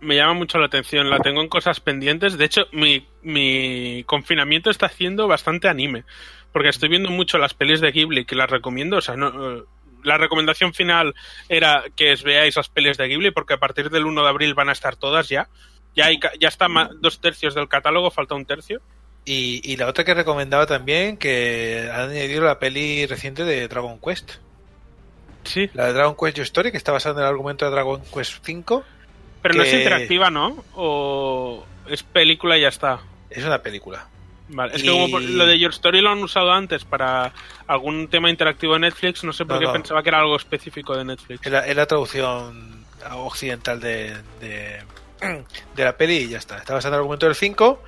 me llama mucho la atención. La tengo en cosas pendientes. De hecho, mi, mi confinamiento está haciendo bastante anime. Porque estoy viendo mucho las pelis de Ghibli, que las recomiendo. O sea, no, eh, la recomendación final era que os veáis las pelis de Ghibli, porque a partir del 1 de abril van a estar todas ya. Ya, hay, ya está ma- dos tercios del catálogo, falta un tercio. Y, y la otra que recomendaba también, que han añadido la peli reciente de Dragon Quest. Sí, La de Dragon Quest Your Story, que está basada en el argumento de Dragon Quest 5. pero no es interactiva, ¿no? O es película y ya está. Es una película. Vale, es Y- que como lo de Your Story lo han usado antes para algún tema interactivo de Netflix, no sé por No, qué no. pensaba que era algo específico de Netflix. Es la, es la traducción occidental de, de, de la peli y ya está. Está basada en el argumento del 5.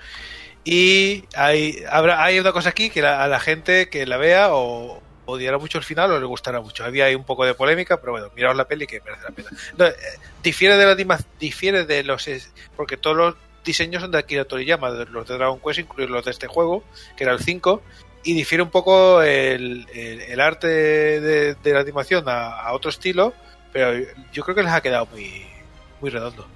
Y hay, habrá, hay una cosa aquí que la- a la gente que la vea o odiará mucho el final o le gustará mucho. Había ahí un poco de polémica, pero bueno, miraos la peli que merece la pena. No, eh, difiere de la difiere de los porque todos los diseños son de Akira Toriyama, de los de Dragon Quest, incluidos los de este juego, que era el 5, y difiere un poco el, el- el arte de, de la animación a, a otro estilo, pero yo creo que les ha quedado muy, muy redondo.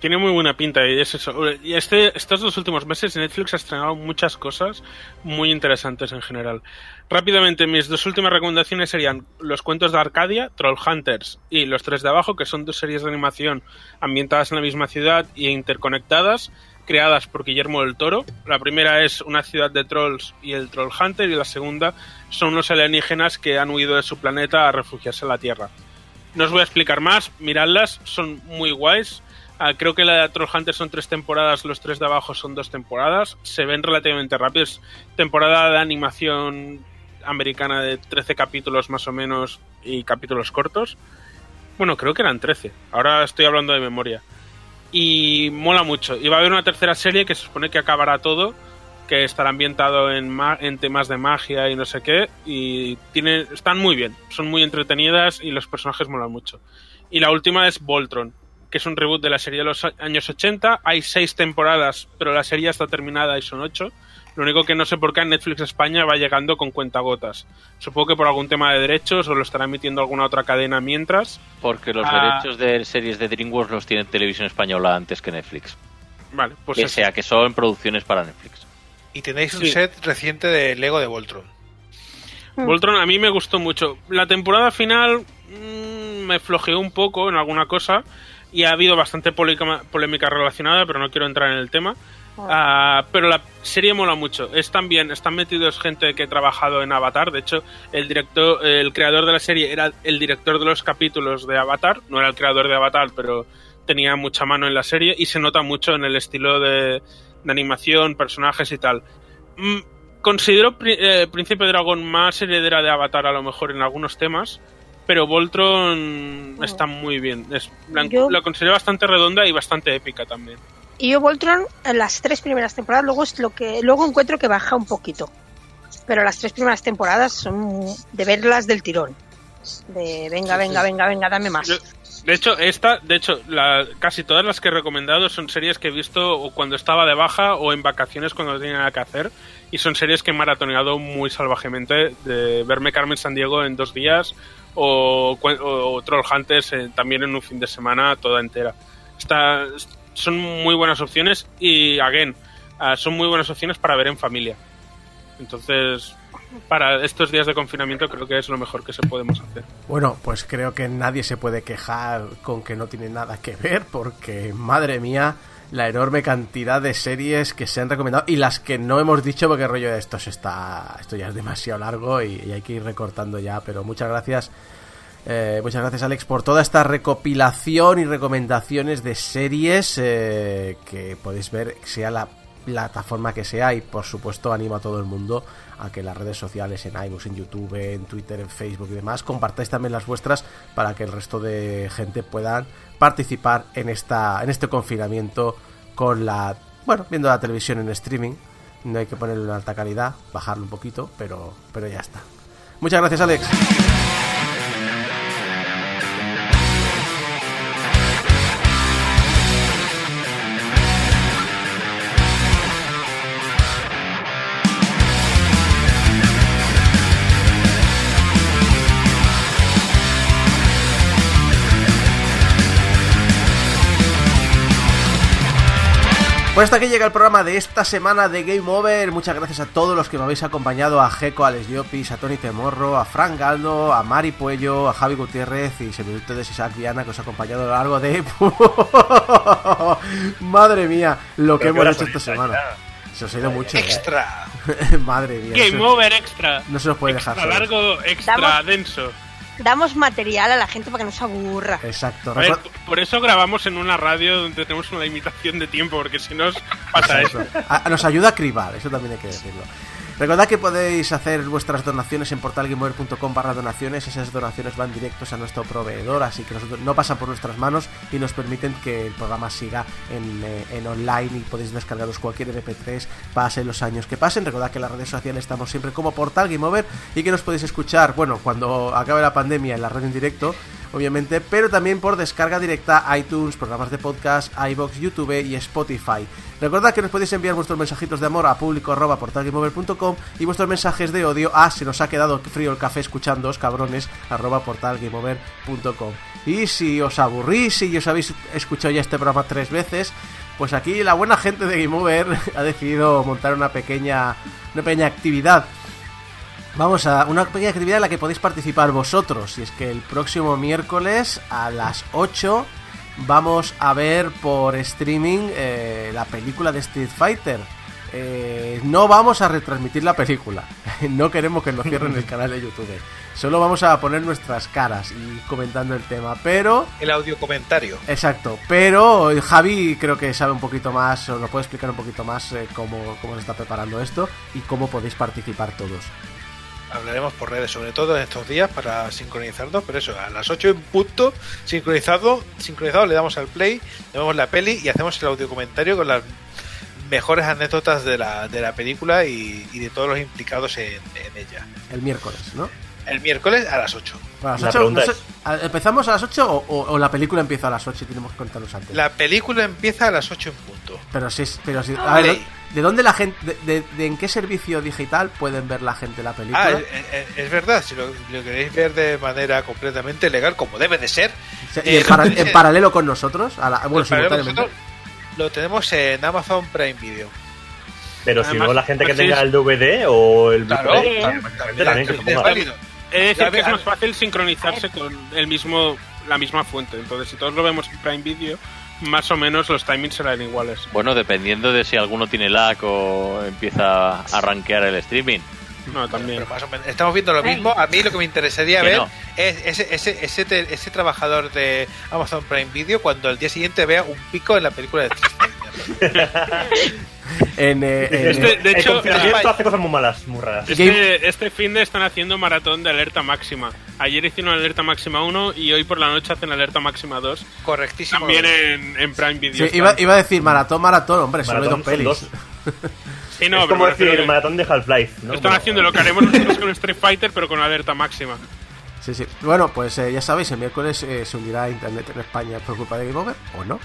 Tiene muy buena pinta y es eso. Este, estos dos últimos meses Netflix ha estrenado muchas cosas muy interesantes en general. Rápidamente, mis dos últimas recomendaciones serían Los cuentos de Arcadia, Troll Hunters y Los tres de abajo, que son dos series de animación ambientadas en la misma ciudad e interconectadas, creadas por Guillermo del Toro. La primera es una ciudad de trolls y el Troll Hunter y la segunda son unos alienígenas que han huido de su planeta a refugiarse en la Tierra. No os voy a explicar más, miradlas, son muy guays. Ah, creo que la de Troll Hunter son tres temporadas, los tres de abajo son dos temporadas. Se ven relativamente rápidos. Temporada de animación americana de 13 capítulos más o menos y capítulos cortos. Bueno, creo que eran 13. Ahora estoy hablando de memoria. Y mola mucho. Y va a haber una tercera serie que se supone que acabará todo, que estará ambientado en, ma- en temas de magia y no sé qué. Y tiene, están muy bien, son muy entretenidas y los personajes molan mucho. Y la última es Voltron, que es un reboot de la serie de los años 80. Hay seis temporadas, pero la serie está terminada y son ocho. Lo único que no sé por qué en Netflix España va llegando con cuentagotas. Supongo que por algún tema de derechos o lo estará emitiendo alguna otra cadena mientras. Porque los Ah. derechos de series de DreamWorks los tiene Televisión Española antes que Netflix. Vale, pues que sea que son producciones para Netflix. Y tenéis un Sí. set reciente de Lego de Voltron. Voltron a mí me gustó mucho. La temporada final mm, me flojeó un poco en alguna cosa y ha habido bastante polémica, polémica relacionada, pero no quiero entrar en el tema. Ah, pero la serie mola mucho. Es también, están metidos gente que ha trabajado en Avatar. De hecho, el director, el creador de la serie era el director de los capítulos de Avatar. No era el creador de Avatar, pero tenía mucha mano en la serie y se nota mucho en el estilo de, de animación, personajes y tal. Mm, considero eh, Príncipe Dragón más heredera de Avatar a lo mejor en algunos temas, pero Voltron está muy bien. Es, la, Yo- la considero bastante redonda y bastante épica también. Y yo Voltron, en las tres primeras temporadas, luego es lo que luego encuentro que baja un poquito. Pero las tres primeras temporadas son de verlas del tirón. De venga, venga, venga, venga, dame más. Yo- de hecho, esta, de hecho, la, casi todas las que he recomendado son series que he visto o cuando estaba de baja o en vacaciones cuando no tenía nada que hacer. Y son series que he maratoneado muy salvajemente. De verme Carmen San Diego en dos días o, cuen- o Troll Hunters eh, también en un fin de semana toda entera. Está, son muy buenas opciones y, again, ah, son muy buenas opciones para ver en familia. Entonces, para estos días de confinamiento creo que es lo mejor que se podemos hacer. Bueno, pues creo que nadie se puede quejar con que no tiene nada que ver, porque madre mía, la enorme cantidad de series que se han recomendado y las que no hemos dicho, porque rollo de esto se está, esto ya es demasiado largo y, hay que ir recortando ya. Pero muchas gracias, eh, muchas gracias Alex por toda esta recopilación y recomendaciones de series eh, que podéis ver, sea la plataforma que sea y por supuesto animo a todo el mundo a que las redes sociales, en iBooks, en YouTube, en Twitter, en Facebook y demás, compartáis también las vuestras para que el resto de gente puedan participar en esta en este confinamiento con la bueno, viendo la televisión en streaming. No hay que ponerle en alta calidad, bajarlo un poquito, pero pero ya está. Muchas gracias, Alex. Pues hasta aquí llega el programa de esta semana de Game Over. Muchas gracias a todos los que me habéis acompañado: a Geco, a Alex Llopis, a Tony Temorro, a Frank Galdo, a Mari Puello, a Javi Gutiérrez y se me ustedes Isaac Viana que os ha acompañado a lo largo de. Madre mía, lo que hemos hecho esta semana. Se os ha ido mucho, ¿eh? ¡Extra! Madre mía. Game eso- Over Extra. No se nos puede dejar Extra solo. largo, extra denso. Damos material a la gente para que no se aburra. Exacto. Ver, por eso grabamos en una radio donde tenemos una limitación de tiempo, porque si no pasa eso. A- nos ayuda a cribar, eso también hay que decirlo. Recordad que podéis hacer vuestras donaciones en portalgameover.com barra donaciones. Esas donaciones van directos a nuestro proveedor, así que no pasan por nuestras manos y nos permiten que el programa siga en, eh, en online y podéis descargaros cualquier MP3, pase los años que pasen. Recordad que en las redes sociales estamos siempre como Portal y que nos podéis escuchar, bueno, cuando acabe la pandemia en la radio en directo, obviamente, pero también por descarga directa iTunes, programas de podcast, iBox, YouTube y Spotify. Recordad que nos podéis enviar vuestros mensajitos de amor a público arroba portalgameover.com y vuestros mensajes de odio a se nos ha quedado frío el café escuchándoos, cabrones, arroba. Y si os aburrís y os habéis escuchado ya este programa tres veces, pues aquí la buena gente de Game Over ha decidido montar una pequeña, una pequeña actividad Vamos a una pequeña actividad en la que podéis participar vosotros. Y es que el próximo miércoles a las 8 vamos a ver por streaming eh, la película de Street Fighter. Eh, no vamos a retransmitir la película. No queremos que nos cierren el canal de YouTube. Solo vamos a poner nuestras caras y comentando el tema. Pero El audio comentario. Exacto, pero Javi creo que sabe un poquito más, o nos puede explicar un poquito más eh, cómo, cómo se está preparando esto y cómo podéis participar todos. Hablaremos por redes, sobre todo en estos días, para sincronizarnos. Pero eso, a las 8 en punto, sincronizado, sincronizado le damos al play, le vemos la peli y hacemos el audio comentario con las mejores anécdotas de la, de la película y, y de todos los implicados en, en ella. El miércoles, ¿no? El miércoles a las 8. A las La 8, pregunta no sé, es- ¿a- ¿Empezamos a las 8 o, o- o la película empieza a las 8 y tenemos que contarnos antes? La película empieza a las ocho en punto. Pero sí, pero sí. Ah, A ver, vale. ¿De dónde la gente, de, de- de en qué servicio digital pueden ver la gente la película? Ah, es, es- es verdad, si lo, lo queréis ver de manera completamente legal, como debe de ser, y en, eh, para- en paralelo con nosotros, a la- bueno, simultáneamente. nosotros lo tenemos en Amazon Prime Video. Pero si Además, no, la gente que pues tenga es- el DVD o el Claro, Blu-ray, también, también, también que se es válido. De decir Ya que ve- es más fácil sincronizarse con el mismo la misma fuente. Entonces, si todos lo vemos en Prime Video, más o menos los timings serán iguales. Bueno, dependiendo de si alguno tiene lag o empieza a rankear el streaming. No, también. Pero más o menos, estamos viendo lo mismo. A mí lo que me interesaría ver no. es ese, ese, ese, te- ese trabajador de Amazon Prime Video cuando al día siguiente vea un pico en la película de Street. En, eh, en- Este- de el hecho, confinamiento hace cosas muy malas, muy raras. Este, este fin de están haciendo maratón de alerta máxima. Ayer hicieron alerta máxima 1 y hoy por la noche hacen alerta máxima 2. Correctísimo. También en, en Prime Video. sí, iba, iba a decir maratón, maratón, hombre, solo hay Maratón dos pelis. son Sí, no, es como decir maratón de Half-Life. ¿no? Están Bueno, haciendo lo que haremos nosotros con Street Fighter, pero con alerta máxima. Sí, sí. Bueno, pues eh, ya sabéis, el miércoles eh, se hundirá Internet en España por culpa de Game Over, o no.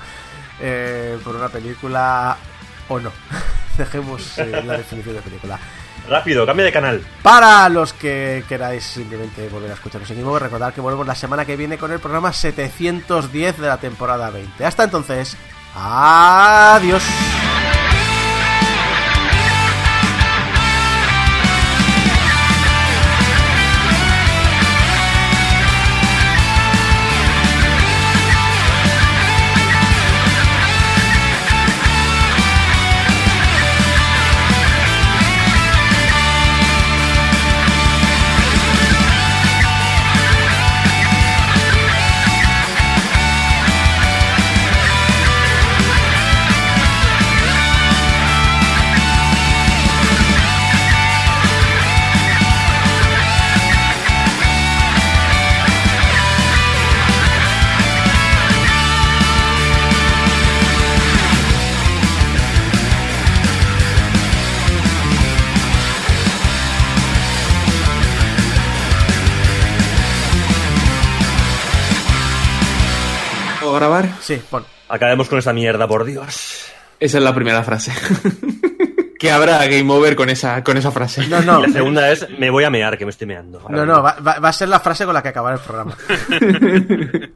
Eh, por una película, o no. Dejemos eh, la definición de película. Rápido, cambia de canal. Para los que queráis simplemente volver a escucharnos en Over, recordad que volvemos la semana que viene con el programa 710 de la temporada 20. Hasta entonces, adiós. Sí, pon. Acabemos con esta mierda, por Dios. Esa es la primera frase. que habrá Game Over con esa, con esa frase. No, no. Y la segunda es, me voy a mear, que me estoy meando. No, no, va, va- va a ser la frase con la que acabar el programa.